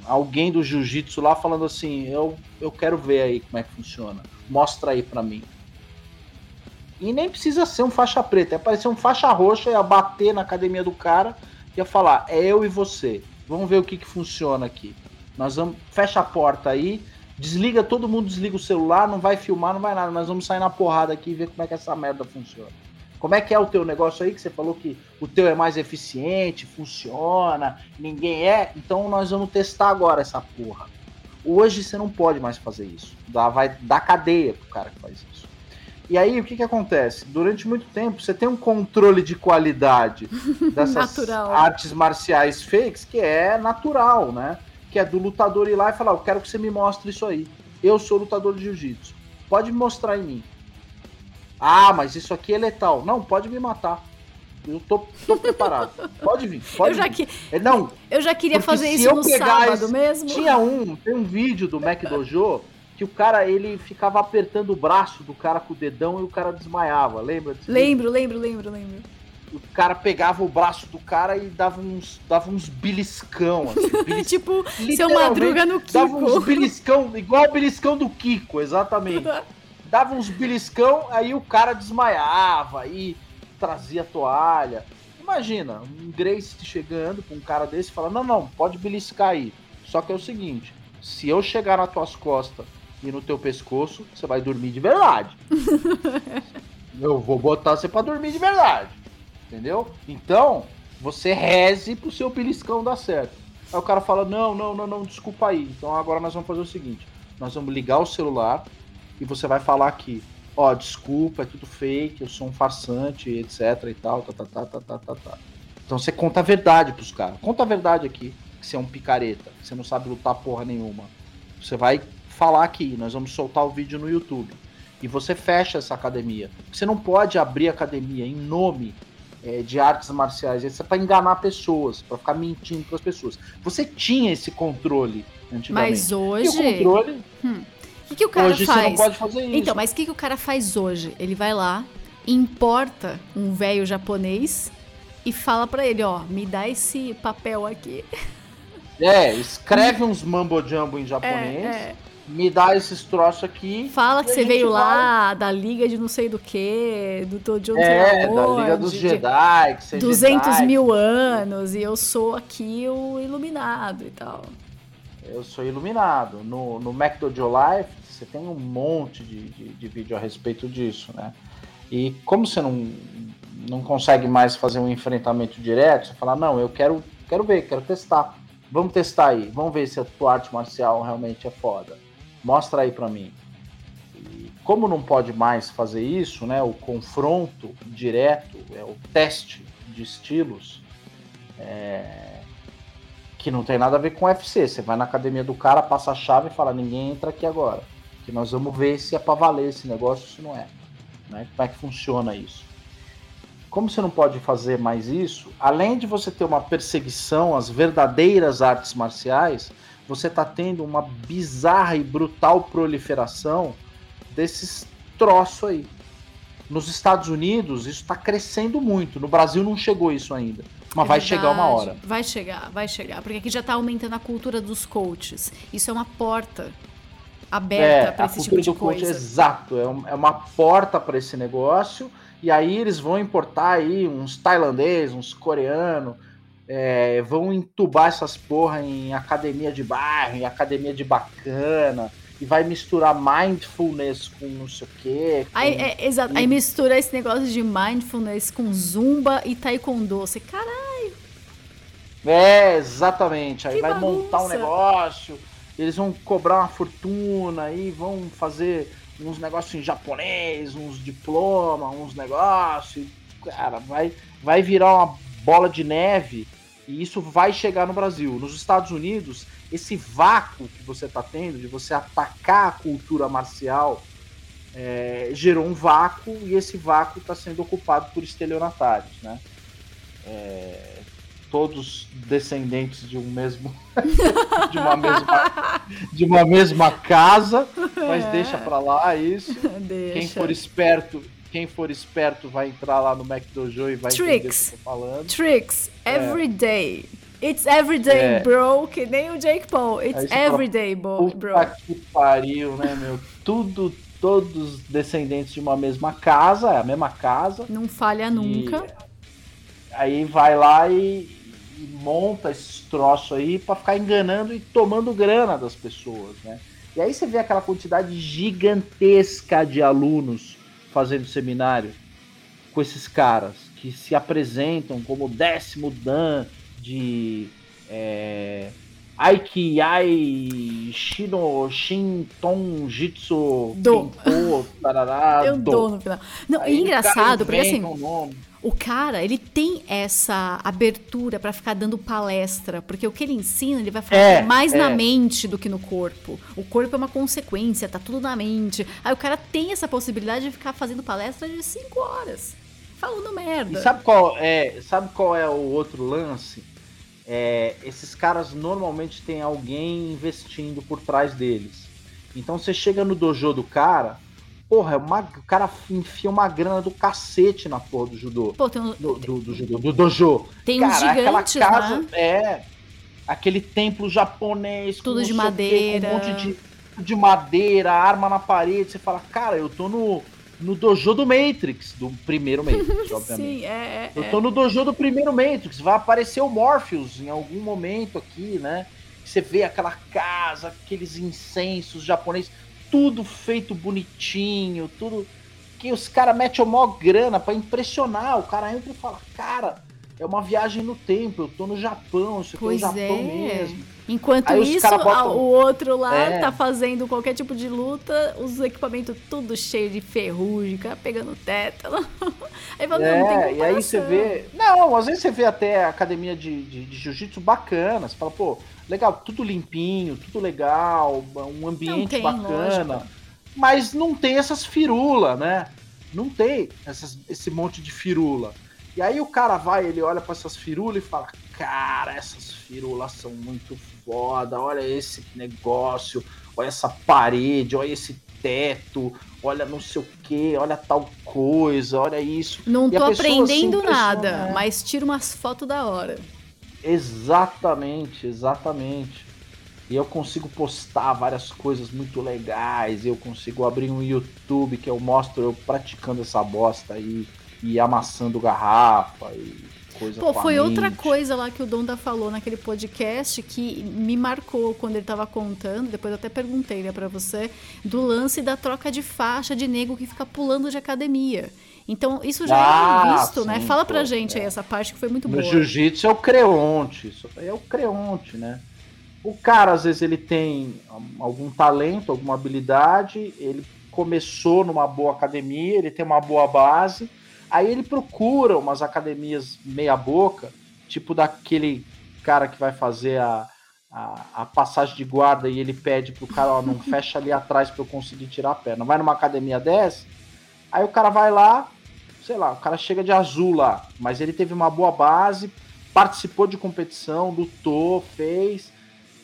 alguém do jiu-jitsu lá falando assim: eu, eu quero ver aí como é que funciona, mostra aí para mim. E nem precisa ser um faixa preta, é parecer um faixa roxa, ia bater na academia do cara, ia falar: é eu e você, vamos ver o que, que funciona aqui. Nós vamos, fecha a porta aí, desliga, todo mundo desliga o celular, não vai filmar, não vai nada, nós vamos sair na porrada aqui e ver como é que essa merda funciona. Como é que é o teu negócio aí que você falou que o teu é mais eficiente, funciona, ninguém é? Então nós vamos testar agora essa porra. Hoje você não pode mais fazer isso. Dá, vai dar cadeia pro cara que faz isso. E aí o que que acontece? Durante muito tempo você tem um controle de qualidade dessas artes marciais fakes que é natural, né? Que é do lutador ir lá e falar: Eu quero que você me mostre isso aí. Eu sou lutador de jiu-jitsu. Pode me mostrar em mim. Ah, mas isso aqui é letal. Não, pode me matar. Eu tô, tô preparado. Pode vir, pode eu já vir. Que... É, não, eu já queria fazer isso no sábado esse... mesmo. Tinha um, tem um vídeo do Mac Dojo que o cara, ele ficava apertando o braço do cara com o dedão e o cara desmaiava, lembra? Lembro, lembro, lembro, lembro. O cara pegava o braço do cara e dava uns, dava uns beliscão, assim, belis... tipo, seu Madruga no Kiko. Dava uns beliscão, igual o beliscão do Kiko, exatamente. dava uns beliscão, aí o cara desmaiava e trazia toalha. Imagina, um Grace chegando com um cara desse e falando: Não, não, pode beliscar aí. Só que é o seguinte: se eu chegar nas tuas costas e no teu pescoço, você vai dormir de verdade. eu vou botar você pra dormir de verdade. Entendeu? Então, você reze pro seu beliscão dar certo. Aí o cara fala: Não, não, não, não, desculpa aí. Então agora nós vamos fazer o seguinte: nós vamos ligar o celular e você vai falar aqui, ó, desculpa, é tudo fake, eu sou um farsante, etc e tal, tá, tá, tá, tá, tá, tá, tá. Então você conta a verdade pros caras. Conta a verdade aqui, que você é um picareta, que você não sabe lutar porra nenhuma. Você vai falar aqui, nós vamos soltar o vídeo no YouTube. E você fecha essa academia. Você não pode abrir academia em nome é, de artes marciais. Isso é para enganar pessoas, para ficar mentindo para as pessoas. Você tinha esse controle antigamente. Mas hoje. E o controle. Hum. O que, que o cara hoje faz? Você não pode fazer isso. Então, mas o que, que o cara faz hoje? Ele vai lá, importa um velho japonês e fala para ele, ó, me dá esse papel aqui. É, escreve uns mambo jumbo em japonês. É, é. Me dá esses troços aqui. Fala que você veio vai... lá da liga de não sei do que, do Tojo É, da liga dos Jedi. Que 200 Jedi, mil anos e eu sou aqui o iluminado e tal. Eu sou iluminado. No, no MacDojo Life, você tem um monte de, de, de vídeo a respeito disso, né? E como você não, não consegue mais fazer um enfrentamento direto, você fala, não, eu quero, quero ver, quero testar. Vamos testar aí, vamos ver se a tua arte marcial realmente é foda. Mostra aí para mim. E como não pode mais fazer isso, né, o confronto direto, é o teste de estilos, é, que não tem nada a ver com UFC. Você vai na academia do cara, passa a chave e fala, ninguém entra aqui agora. Que nós vamos ver se é para valer esse negócio, se não é. Né? Como é que funciona isso? Como você não pode fazer mais isso, além de você ter uma perseguição às verdadeiras artes marciais, você está tendo uma bizarra e brutal proliferação desses troços aí. Nos Estados Unidos, isso está crescendo muito. No Brasil não chegou isso ainda. Mas é vai verdade. chegar uma hora. Vai chegar, vai chegar. Porque aqui já está aumentando a cultura dos coaches. Isso é uma porta aberta é, para esse tipo de coisa. Coach, exato, é, é uma porta para esse negócio. E aí eles vão importar aí uns tailandês, uns coreanos, é, vão entubar essas porra em academia de bairro, em academia de bacana, e vai misturar mindfulness com não sei o quê. Com... Aí, é, exato, aí mistura esse negócio de mindfulness com zumba e taekwondo. Você, caralho! É, exatamente. Aí que vai bagunça. montar um negócio eles vão cobrar uma fortuna aí, vão fazer uns negócios em japonês, uns diploma, uns negócios. Cara, vai, vai virar uma bola de neve e isso vai chegar no Brasil. Nos Estados Unidos, esse vácuo que você está tendo de você atacar a cultura marcial é, gerou um vácuo e esse vácuo está sendo ocupado por estelionatários, né? É, todos descendentes de um mesmo de uma mesma de uma mesma casa, mas é. deixa para lá isso. Deixa. Quem for esperto, quem for esperto vai entrar lá no McDojo e vai Tricks. entender o que eu tô falando. Tricks é. every day. It's everyday, é. bro, que nem o Jake Paul. It's everyday, bro. Puta que pariu, né, meu? Tudo, todos descendentes de uma mesma casa, é a mesma casa. Não falha nunca. Aí vai lá e, e monta esses troços aí para ficar enganando e tomando grana das pessoas, né? E aí você vê aquela quantidade gigantesca de alunos fazendo seminário com esses caras que se apresentam como décimo dan de é, Aikiai Shino Shin Ton Jitsu do. Kenpo, tarará, Eu do. dou no final. Não, é engraçado, porque assim, o cara, ele tem essa abertura para ficar dando palestra, porque o que ele ensina, ele vai falar é, mais é. na mente do que no corpo. O corpo é uma consequência, tá tudo na mente. Aí o cara tem essa possibilidade de ficar fazendo palestra de 5 horas, falando merda. E sabe qual é, sabe qual é o outro lance? É, esses caras normalmente têm alguém investindo por trás deles. Então você chega no dojo do cara, Porra, é uma, o cara enfia uma grana do cacete na porra do judô. Pô, tem um, do, do, do, judô, do dojo. Tem cara, uns gigantes, aquela casa, né? É, aquele templo japonês. Tudo de madeira. Quê, um monte de, de madeira, arma na parede. Você fala, cara, eu tô no, no dojo do Matrix, do primeiro Matrix, obviamente. Sim, é, é, eu tô no dojo do primeiro Matrix. Vai aparecer o Morpheus em algum momento aqui, né? Você vê aquela casa, aqueles incensos japoneses tudo feito bonitinho, tudo que os caras metem a maior grana para impressionar. O cara entra e fala, cara, é uma viagem no tempo, eu tô no Japão, isso aqui pois é o Japão é. mesmo. Enquanto Aí isso, botam... o outro lá é. tá fazendo qualquer tipo de luta, os equipamentos tudo cheio de ferrugem, cara pegando tétano. aí fala, é, não, tem e aí você vê. Não, às vezes você vê até academia de, de, de jiu-jitsu bacana. Você fala, pô, legal, tudo limpinho, tudo legal, um ambiente tem, bacana. Lógico. Mas não tem essas firulas, né? Não tem essas, esse monte de firula. E aí o cara vai, ele olha para essas firulas e fala: Cara, essas firulas são muito foda, olha esse negócio, olha essa parede, olha esse teto, olha não sei o que, olha tal coisa, olha isso. Não e tô aprendendo nada, mas tira umas fotos da hora. Exatamente, exatamente. E eu consigo postar várias coisas muito legais. Eu consigo abrir um YouTube que eu mostro eu praticando essa bosta aí e amassando garrafa e coisa Pô, foi outra coisa lá que o Donda falou naquele podcast que me marcou quando ele tava contando, depois eu até perguntei né, para você, do lance da troca de faixa de nego que fica pulando de academia. Então, isso já é ah, é visto, né? sim, né? Fala pra pô, gente é. aí essa parte que foi muito no boa. No jiu-jitsu é o creonte, isso é o creonte, né? O cara, às vezes, ele tem algum talento, alguma habilidade, ele começou numa boa academia, ele tem uma boa base, aí ele procura umas academias meia boca, tipo daquele cara que vai fazer a, a, a passagem de guarda e ele pede pro cara, ó, não fecha ali atrás para eu conseguir tirar a perna. Vai numa academia dessa, aí o cara vai lá, sei lá, o cara chega de azul lá, mas ele teve uma boa base, participou de competição, lutou, fez.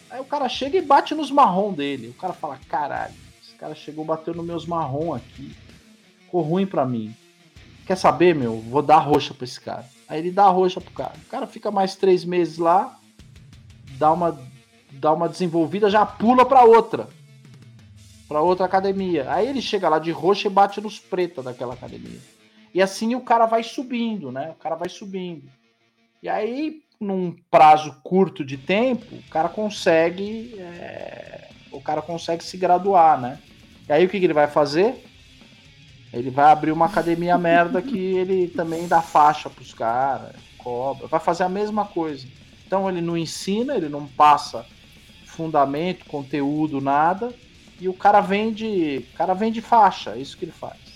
Aí o cara chega e bate nos marrom dele. O cara fala: caralho, esse cara chegou, bateu nos meus marrom aqui. Ficou ruim pra mim. Quer saber, meu? Vou dar roxa pra esse cara. Aí ele dá roxa pro cara. O cara fica mais três meses lá, dá uma, dá uma desenvolvida, já pula pra outra. Pra outra academia. Aí ele chega lá de roxa e bate nos pretos daquela academia. E assim o cara vai subindo, né? O cara vai subindo. E aí, num prazo curto de tempo, o cara consegue. É... O cara consegue se graduar, né? E aí o que, que ele vai fazer? Ele vai abrir uma academia merda que ele também dá faixa pros caras, cobra, vai fazer a mesma coisa. Então ele não ensina, ele não passa fundamento, conteúdo, nada, e o cara vende, cara vende faixa, é isso que ele faz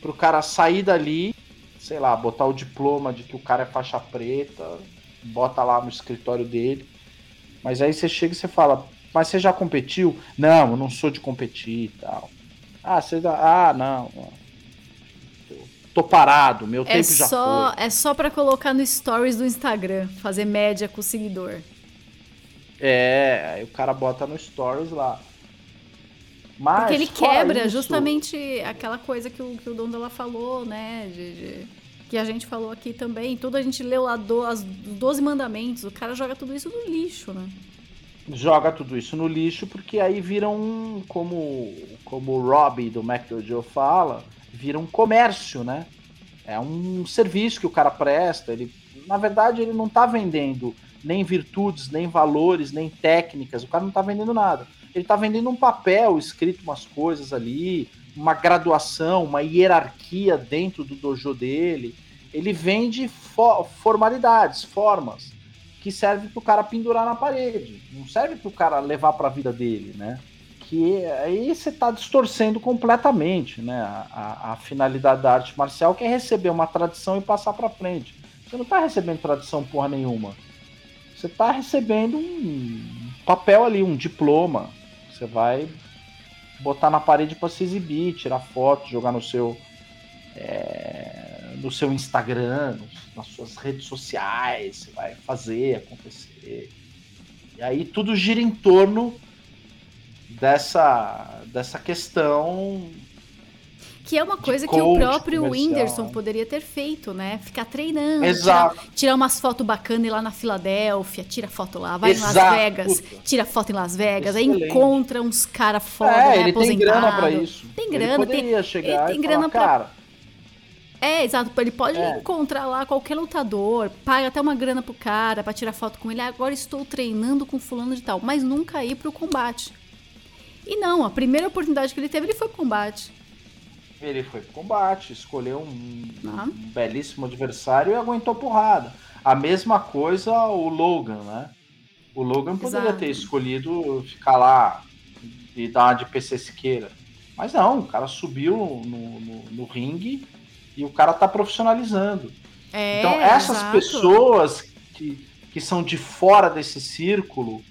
pro cara sair dali, sei lá, botar o diploma de que o cara é faixa preta, bota lá no escritório dele. Mas aí você chega e você fala, mas você já competiu? Não, eu não sou de competir e tal. Ah, você ah, não. Tô parado, meu é tempo já só, foi. É só para colocar no stories do Instagram, fazer média com o seguidor. É, aí o cara bota no stories lá. Mas, Porque ele quebra isso... justamente aquela coisa que o, que o Dondola falou, né? De, de, que a gente falou aqui também. Tudo a gente leu lá do, as 12 mandamentos. O cara joga tudo isso no lixo, né? Joga tudo isso no lixo porque aí viram um, como, como o Robbie do Joe fala, vira um comércio, né? É um serviço que o cara presta. Ele, na verdade, ele não está vendendo nem virtudes, nem valores, nem técnicas. O cara não está vendendo nada ele está vendendo um papel escrito umas coisas ali, uma graduação, uma hierarquia dentro do dojo dele. Ele vende fo formalidades, formas, que serve para o cara pendurar na parede. Não serve para o cara levar para a vida dele, né? Que aí você está distorcendo completamente, né? A, a, a, finalidade da arte marcial que é receber uma tradição e passar para frente. Você não está recebendo tradição porra nenhuma. Você está recebendo um papel ali, um diploma, você vai botar na parede para se exibir, tirar foto, jogar no seu é, no seu Instagram, nas suas redes sociais, você vai fazer acontecer. E aí tudo gira em torno dessa dessa questão que é uma coisa que o próprio comercial. Whindersson poderia ter feito, né? Ficar treinando. Exato. Tirar, tirar umas fotos bacanas lá na Filadélfia, tira foto lá, vai Exato. em Las Vegas, tira foto em Las Vegas, Excelente. aí encontra uns caras foda, é, né, ele tem grana pra isso. Tem grana, ele tem, chegar ele tem grana falar, pra... Cara, é, exato. Ele pode é. encontrar lá qualquer lutador, paga até uma grana pro cara para tirar foto com ele. Agora estou treinando com fulano de tal, mas nunca ir pro combate. E não, a primeira oportunidade que ele teve, ele foi pro combate. Ele foi pro combate, escolheu um, ah. um belíssimo adversário e aguentou porrada. A mesma coisa o Logan, né? O Logan poderia Exato. ter escolhido ficar lá e dar uma de PC Siqueira. Mas não, o cara subiu no, no, no ringue e o cara tá profissionalizando. É, então, essas exato. pessoas que, que são de fora desse círculo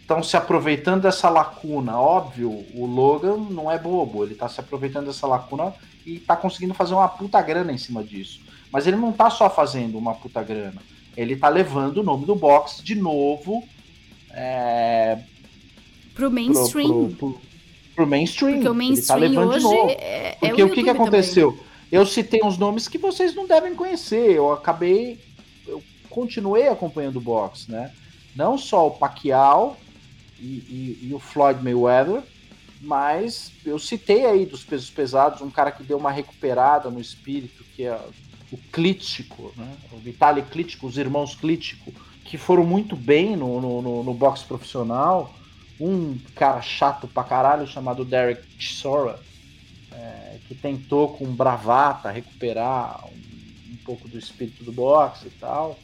estão se aproveitando dessa lacuna. Óbvio, o Logan não é bobo, ele está se aproveitando dessa lacuna e está conseguindo fazer uma puta grana em cima disso. Mas ele não está só fazendo uma puta grana, ele está levando o nome do box de novo é, pro mainstream. Pro, pro, pro, pro mainstream. Porque o mainstream ele tá levando hoje de novo. É, é Porque o, o que, que aconteceu? Também. Eu citei uns nomes que vocês não devem conhecer. Eu acabei. Eu continuei acompanhando o boxe, né? Não só o Pacquiao e, e, e, o Floyd Mayweather, mas eu citei aí dos pesos pesados um cara que deu uma recuperada no espírito, que é o Klitschko, né? O Vitaly Klitschko, os irmãos Klitschko, que foram muito bem no, no, no, no boxe profissional. Um cara chato pra caralho chamado Derek Chisora, que tentou com bravata recuperar um, um pouco do espírito do boxe e tal.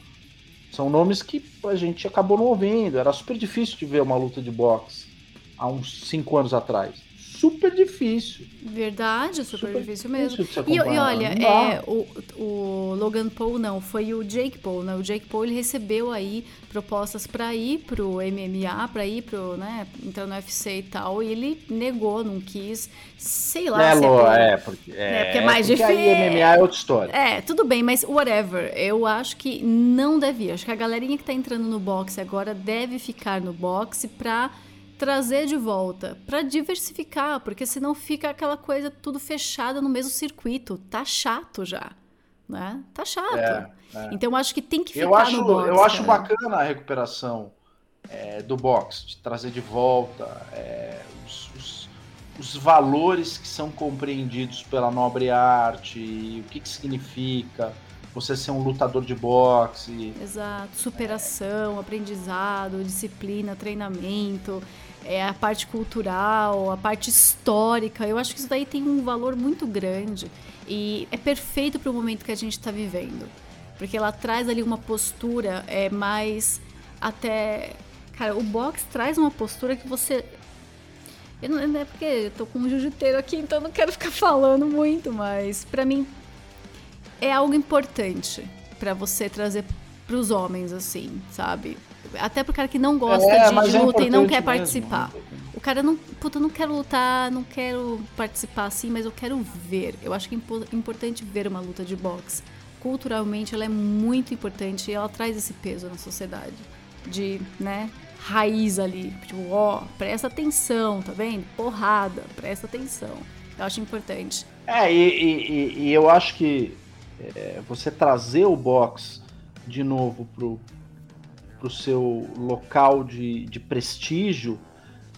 São nomes que a gente acabou não ouvindo. Era super difícil de ver uma luta de boxe há uns cinco anos atrás super difícil. Verdade, super, super difícil mesmo. Difícil e, e, olha, é, o, o Logan Paul não, foi o Jake Paul, né? O Jake Paul ele recebeu aí propostas para ir pro MMA, para ir pro, né, entrar no UFC e tal, e ele negou, não quis, sei lá. É, se é, é, porque, é, é, porque é mais porque difícil. Aí MMA é outra história. É, tudo bem, mas whatever. Eu acho que não devia. Acho que a galerinha que tá entrando no boxe agora deve ficar no boxe pra trazer de volta para diversificar, porque senão fica aquela coisa tudo fechada no mesmo circuito. Tá chato já, né? Tá chato. É, é. Então acho que tem que ficar eu acho, no box. Eu acho bacana a recuperação é, do box, de trazer de volta é, os, os, os, valores que são compreendidos pela nobre arte, e o que, que significa você ser um lutador de boxe. Exato, superação, aprendizado, disciplina, treinamento é, a parte cultural, a parte histórica. Eu acho que isso daí tem um valor muito grande e é perfeito para o momento que a gente está vivendo. Porque ela traz ali uma postura é, mais até. Cara, o box traz uma postura que você. Eu não, não é porque eu tô com um jiu-jiteiro aqui, então não quero ficar falando muito, mas para mim é algo importante para você trazer para os homens, assim, sabe? Até pro cara que não gosta é, de, é luta é e não quer participar. Mesmo. O cara não. Puta, eu não quero lutar, não quero participar assim, mas eu quero ver. Eu acho que é importante ver uma luta de boxe. Culturalmente, ela é muito importante e ela traz esse peso na sociedade. De, né, raiz ali. Tipo, ó, presta atenção, tá vendo? Porrada, presta atenção. Eu acho importante. É, e, e, e eu acho que é, você trazer o box de novo pro, para o seu local de, de prestígio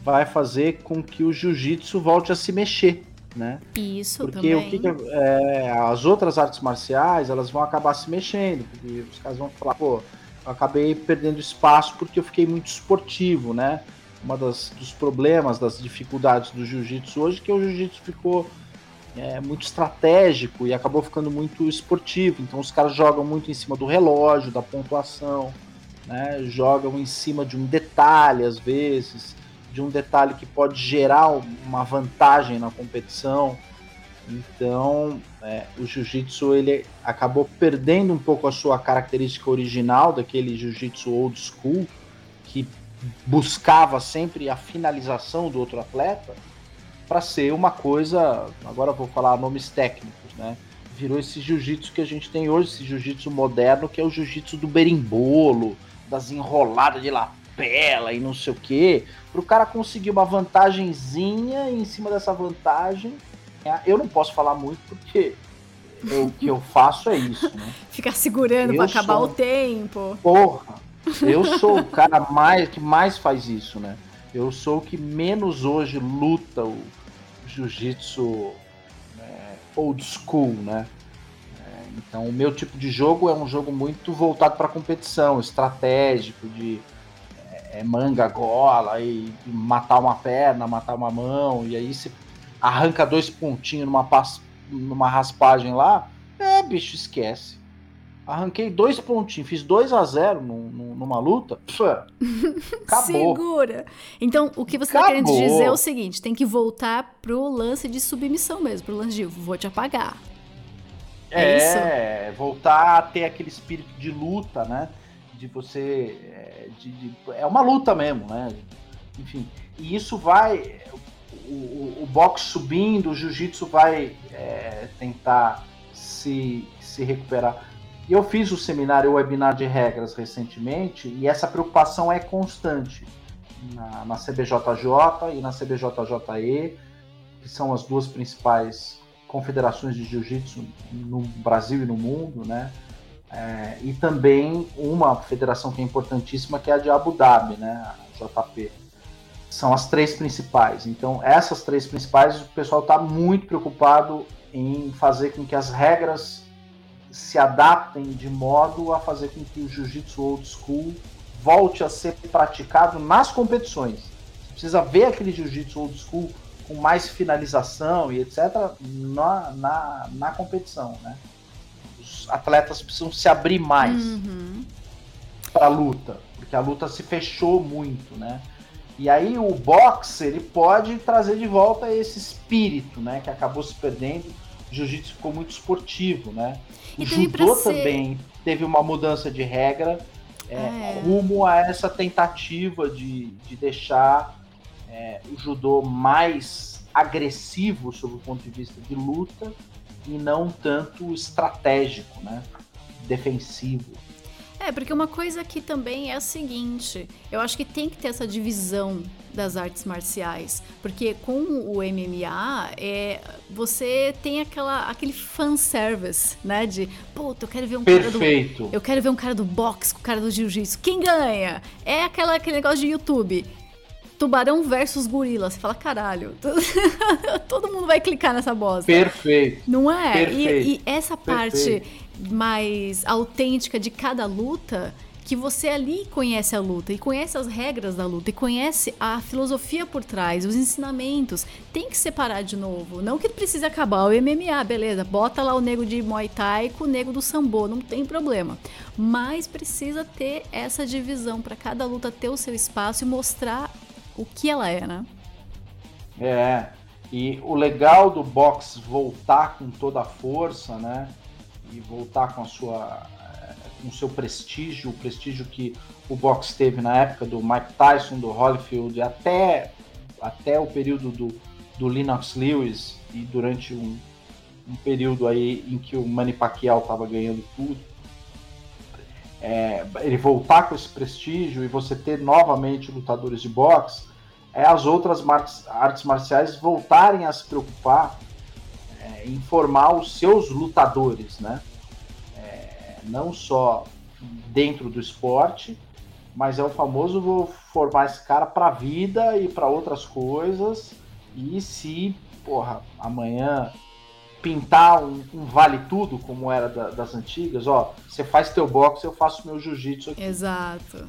vai fazer com que o jiu-jitsu volte a se mexer, né? Isso porque também. o que, que é, as outras artes marciais elas vão acabar se mexendo, porque os caras vão falar, pô, eu acabei perdendo espaço porque eu fiquei muito esportivo, né? Uma das dos problemas, das dificuldades do jiu-jitsu hoje é que o jiu-jitsu ficou é, muito estratégico e acabou ficando muito esportivo. Então os caras jogam muito em cima do relógio, da pontuação né? jogam em cima de um detalhe, às vezes, de um detalhe que pode gerar uma vantagem na competição. Então, é, o jiu-jitsu ele acabou perdendo um pouco a sua característica original daquele jiu-jitsu old school que buscava sempre a finalização do outro atleta para ser uma coisa, agora vou falar nomes técnicos, né? Virou esse jiu-jitsu que a gente tem hoje, esse jiu-jitsu moderno, que é o jiu-jitsu do berimbolo, das enroladas de lapela e não sei o que, para o cara conseguir uma vantagenzinha e em cima dessa vantagem. É, eu não posso falar muito porque o que eu faço é isso, né? Ficar segurando para acabar sou... o tempo. Porra, eu sou o cara mais que mais faz isso, né? Eu sou o que menos hoje luta o jiu-jitsu né, old school, né? Então, o meu tipo de jogo é um jogo muito voltado para competição, estratégico, de é, manga gola e, e, matar uma perna, matar uma mão, e aí você arranca dois pontinhos numa, numa raspagem lá, é, bicho, esquece. Arranquei dois pontinhos, fiz 2 a 0 numa luta. Pff, acabou. Segura. Então, o que você está querendo dizer é o seguinte: tem que voltar pro lance de submissão mesmo, pro lance de vou te apagar. É, é voltar a ter aquele espírito de luta, né? De você. É, de, de, é uma luta mesmo, né? Enfim. E isso vai. O, o, o boxe subindo, o jiu-jitsu vai é, tentar se, se recuperar. Eu fiz o seminário o webinar de regras recentemente e essa preocupação é constante na, na CBJJ e na CBJJE, que são as duas principais confederações de jiu-jitsu no Brasil e no mundo, né? é, e também uma federação que é importantíssima, que é a de Abu Dhabi, né, a JP. São as três principais. Então, essas três principais, o pessoal está muito preocupado em fazer com que as regras se adaptem de modo a fazer com que o jiu-jitsu old school volte a ser praticado nas competições. Você precisa ver aquele jiu-jitsu old school com mais finalização e etc. na, na, na competição, né? Os atletas precisam se abrir mais uhum. para a luta, porque a luta se fechou muito, né? E aí o boxe ele pode trazer de volta esse espírito, né, que acabou se perdendo. O jiu-jitsu ficou muito esportivo, né? O judô ser... também teve uma mudança de regra é, é. rumo a essa tentativa de, de deixar é, o judô mais agressivo sob o ponto de vista de luta e não tanto estratégico, né? defensivo. É, porque uma coisa aqui também é a seguinte: eu acho que tem que ter essa divisão das artes marciais, porque com o MMA é, você tem aquela aquele fanservice, né? De puta, eu quero ver um Perfeito. cara do eu quero ver um cara do boxe com o cara do jiu-jitsu. Quem ganha? É aquela aquele negócio de YouTube. Tubarão versus gorila. Você fala, caralho, todo mundo vai clicar nessa bosta. Perfeito. Não é? Perfeito. E, e essa parte Perfeito mais autêntica de cada luta, que você ali conhece a luta e conhece as regras da luta e conhece a filosofia por trás, os ensinamentos. Tem que separar de novo. Não que precise acabar o MMA, beleza. Bota lá o nego de Muay Thai com o nego do Sambo, não tem problema. Mas precisa ter essa divisão para cada luta ter o seu espaço e mostrar o que ela é, né? É. E o legal do boxe voltar com toda a força, né? e voltar com a sua eh, com o seu prestígio, o prestígio que o boxe teve na época do Mike Tyson, do Holyfield, até, até o período do, do Lennox Lewis e durante um, um período aí em que o Manny Pacquiao estava ganhando tudo. É, ele voltar com esse prestígio e você ter novamente lutadores de boxe, é as outras artes marciais voltarem a se preocupar é, informar os seus lutadores, né? É, não só dentro do esporte, mas é o famoso vou formar esse cara para a vida e para outras coisas. E se, porra, amanhã pintar um, um vale tudo, como era da, das antigas, ó, você faz teu boxe, eu faço meu jiu-jitsu aqui. Exato.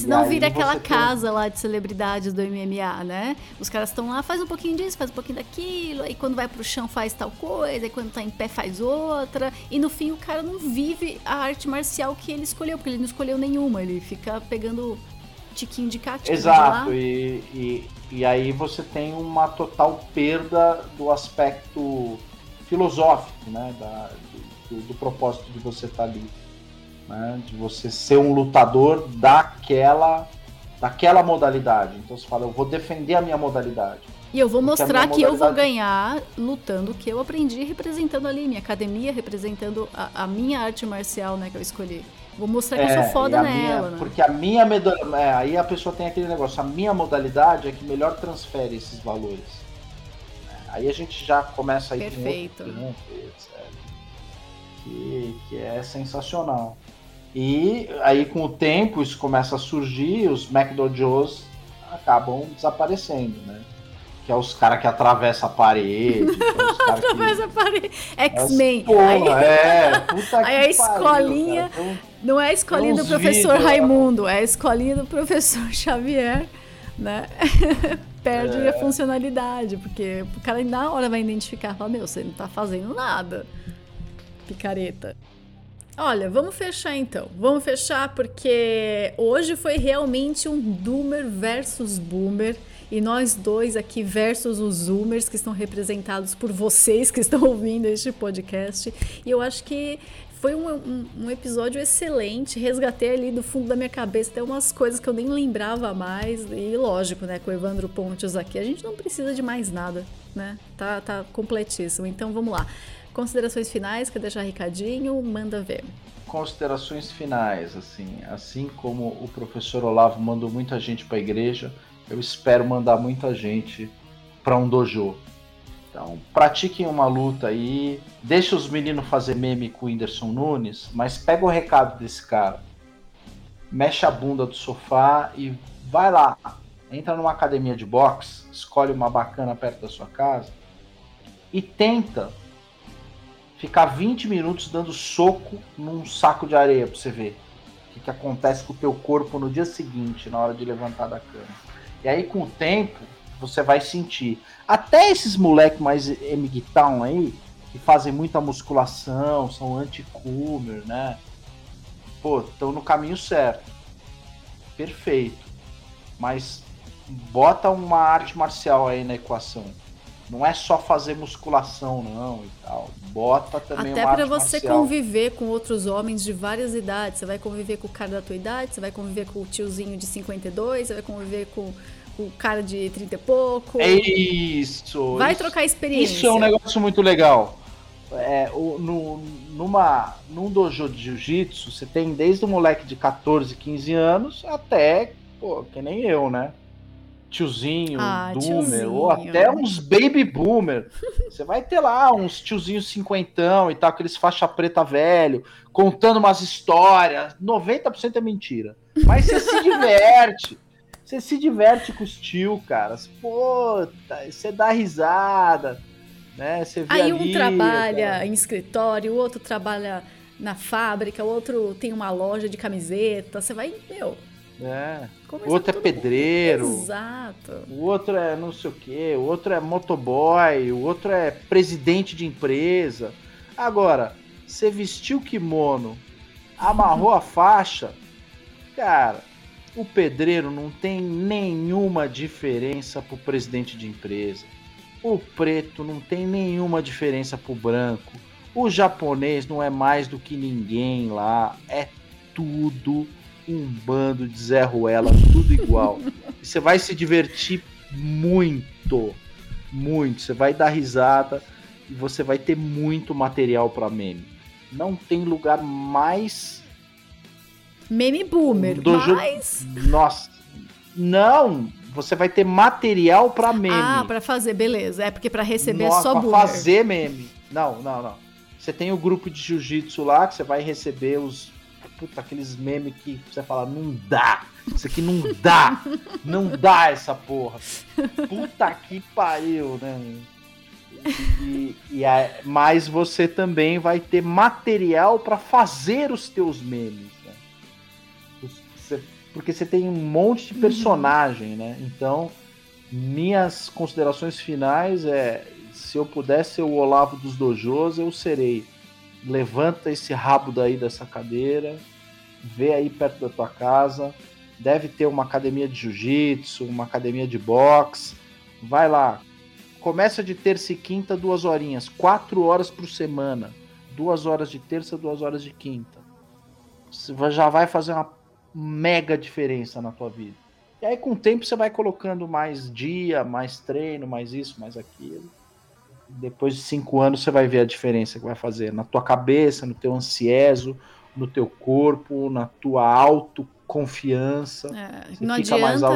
Se não vira aquela casa tem... lá de celebridades do MMA, né? Os caras estão lá, faz um pouquinho disso, faz um pouquinho daquilo, aí quando vai pro chão faz tal coisa, aí quando tá em pé faz outra, e no fim o cara não vive a arte marcial que ele escolheu, porque ele não escolheu nenhuma, ele fica pegando tiquinho de cá, tiquinho Exato, de e, e, e aí você tem uma total perda do aspecto filosófico, né? Da, do, do propósito de você estar tá ali né? De você ser um lutador daquela, daquela modalidade. Então você fala, eu vou defender a minha modalidade. E eu vou mostrar que modalidade... eu vou ganhar lutando o que eu aprendi representando ali, minha academia, representando a, a minha arte marcial, né, que eu escolhi. Vou mostrar que é, eu sou foda nela, minha, né? Porque a minha é, aí a pessoa tem aquele negócio, a minha modalidade é que melhor transfere esses valores. Aí a gente já começa aí Perfeito. com outro etc. Que, que é sensacional. E aí, com o tempo, isso começa a surgir, os McDonald's acabam desaparecendo, né? Que é os caras que atravessam a parede. É Atravessa que... a parede. X-Men. Aí... É, puta aí a escolinha. Pariu, não é a escolinha do professor vídeos, Raimundo, é a escolinha do professor Xavier, né? Perde é. a funcionalidade, porque o cara na hora vai identificar, fala, meu, você não tá fazendo nada. Picareta. Olha, vamos fechar então. Vamos fechar porque hoje foi realmente um Doomer versus Boomer. E nós dois aqui versus os Zoomers que estão representados por vocês que estão ouvindo este podcast. E eu acho que foi um, um, um, episódio excelente. Resgatei ali do fundo da minha cabeça até umas coisas que eu nem lembrava mais. E lógico, né, com o Evandro Pontes aqui, a gente não precisa de mais nada, né? Tá, tá completíssimo. Então vamos lá. Considerações finais, quer deixar recadinho? Manda ver. Considerações finais, assim, assim como o professor Olavo mandou muita gente para a igreja, eu espero mandar muita gente para um dojo. Então, pratiquem uma luta aí. Deixa os meninos fazer meme com o Whindersson Nunes, mas pega o recado desse cara. Mexe a bunda do sofá e vai lá. Entra numa academia de boxe, escolhe uma bacana perto da sua casa e tenta ficar 20 minutos dando soco num saco de areia pra você ver o que, que acontece com o teu corpo no dia seguinte, na hora de levantar da cama. E aí, com o tempo, você vai sentir. Até esses moleques mais emigtown aí, que fazem muita musculação, são anti-coomer, né? Pô, estão no caminho certo. Perfeito. Mas bota uma arte marcial aí na equação. Não é só fazer musculação, não, e tal. Bota também Até para você marcial. conviver com outros homens de várias idades. Você vai conviver com o cara da tua idade, você vai conviver com o tiozinho de 52, você vai conviver com o cara de 30 e pouco. É isso. Vai isso, trocar experiência. Isso é um negócio muito legal. É, o, no, numa, num dojo de jiu-jitsu, você tem desde o moleque de 14, 15 anos até, pô, que nem eu, né? Tiozinho, ah, boomer, tiozinho. ou até uns baby boomer. Você vai ter lá uns tiozinhos cinquentão e tal, aqueles faixa preta velho, contando umas histórias. 90% é mentira. Mas você se diverte. Você se diverte com os tio, cara. Pô, você dá risada, né? Você vê Aí ali, um trabalha cara. em escritório, o outro trabalha na fábrica, o outro tem uma loja de camiseta. Você vai, meu, é. o outro é pedreiro. Exato. O outro é não sei o que. O outro é motoboy. O outro é presidente de empresa. Agora, você vestiu o kimono, amarrou a faixa, cara, o pedreiro não tem nenhuma diferença pro presidente de empresa. O preto não tem nenhuma diferença pro branco. O japonês não é mais do que ninguém lá. É tudo um bando de Zé Ruela, tudo igual. e você vai se divertir muito, muito. Você vai dar risada e você vai ter muito material para meme. Não tem lugar mais meme boomer, do mas nossa, não, você vai ter material para meme. Ah, para fazer, beleza. É porque para receber nossa, é só pra boomer. fazer meme. Não, não, não. Você tem o grupo de jiu-jitsu lá que você vai receber os puta, aqueles memes que você fala, não dá. Isso aqui não dá. não dá essa porra. Puta que pariu, né? E, e a, mas você também vai ter material para fazer os teus memes. Né? Você, porque você tem um monte de personagem, né? Então, minhas considerações finais é: se eu pudesse ser o Olavo dos Dojos, eu serei levanta esse rabo daí dessa cadeira, vê aí perto da tua casa, deve ter uma academia de jiu-jitsu, uma academia de boxe, vai lá, começa de terça e quinta, duas horinhas, quatro horas por semana, duas horas de terça, duas horas de quinta, você já vai fazer uma mega diferença na tua vida. E aí com o tempo você vai colocando mais dia, mais treino, mais isso, mais aquilo depois de cinco anos você vai ver a diferença que vai fazer na tua cabeça, no teu ansieso, no teu corpo, na tua autoconfiança. É, não adianta,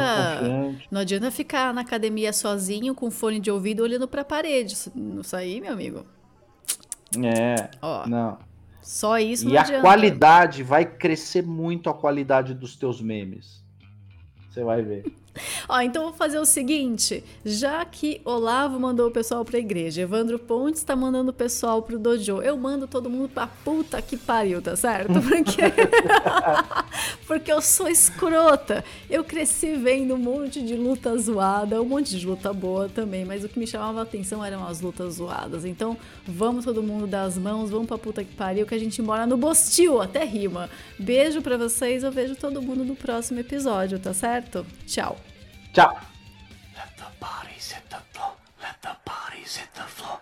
não adianta ficar na academia sozinho com fone de ouvido olhando para a parede. Isso aí, meu amigo. É. Ó, não. Só isso. E a adianta. qualidade vai crescer muito a qualidade dos teus memes. Você vai ver. Ó, então vou fazer o seguinte: já que Olavo mandou o pessoal pra igreja, Evandro Pontes tá mandando o pessoal pro dojo, eu mando todo mundo pra puta que pariu, tá certo? Porque, Porque eu sou escrota. Eu cresci vendo um monte de luta zoada, um monte de luta boa também, mas o que me chamava a atenção eram as lutas zoadas. Então vamos todo mundo dar as mãos, vamos pra puta que pariu, que a gente mora no Bostil, até rima. Beijo pra vocês, eu vejo todo mundo no próximo episódio, tá certo? Tchau. Ciao. Let the bodies hit the floor. Let the bodies hit the floor.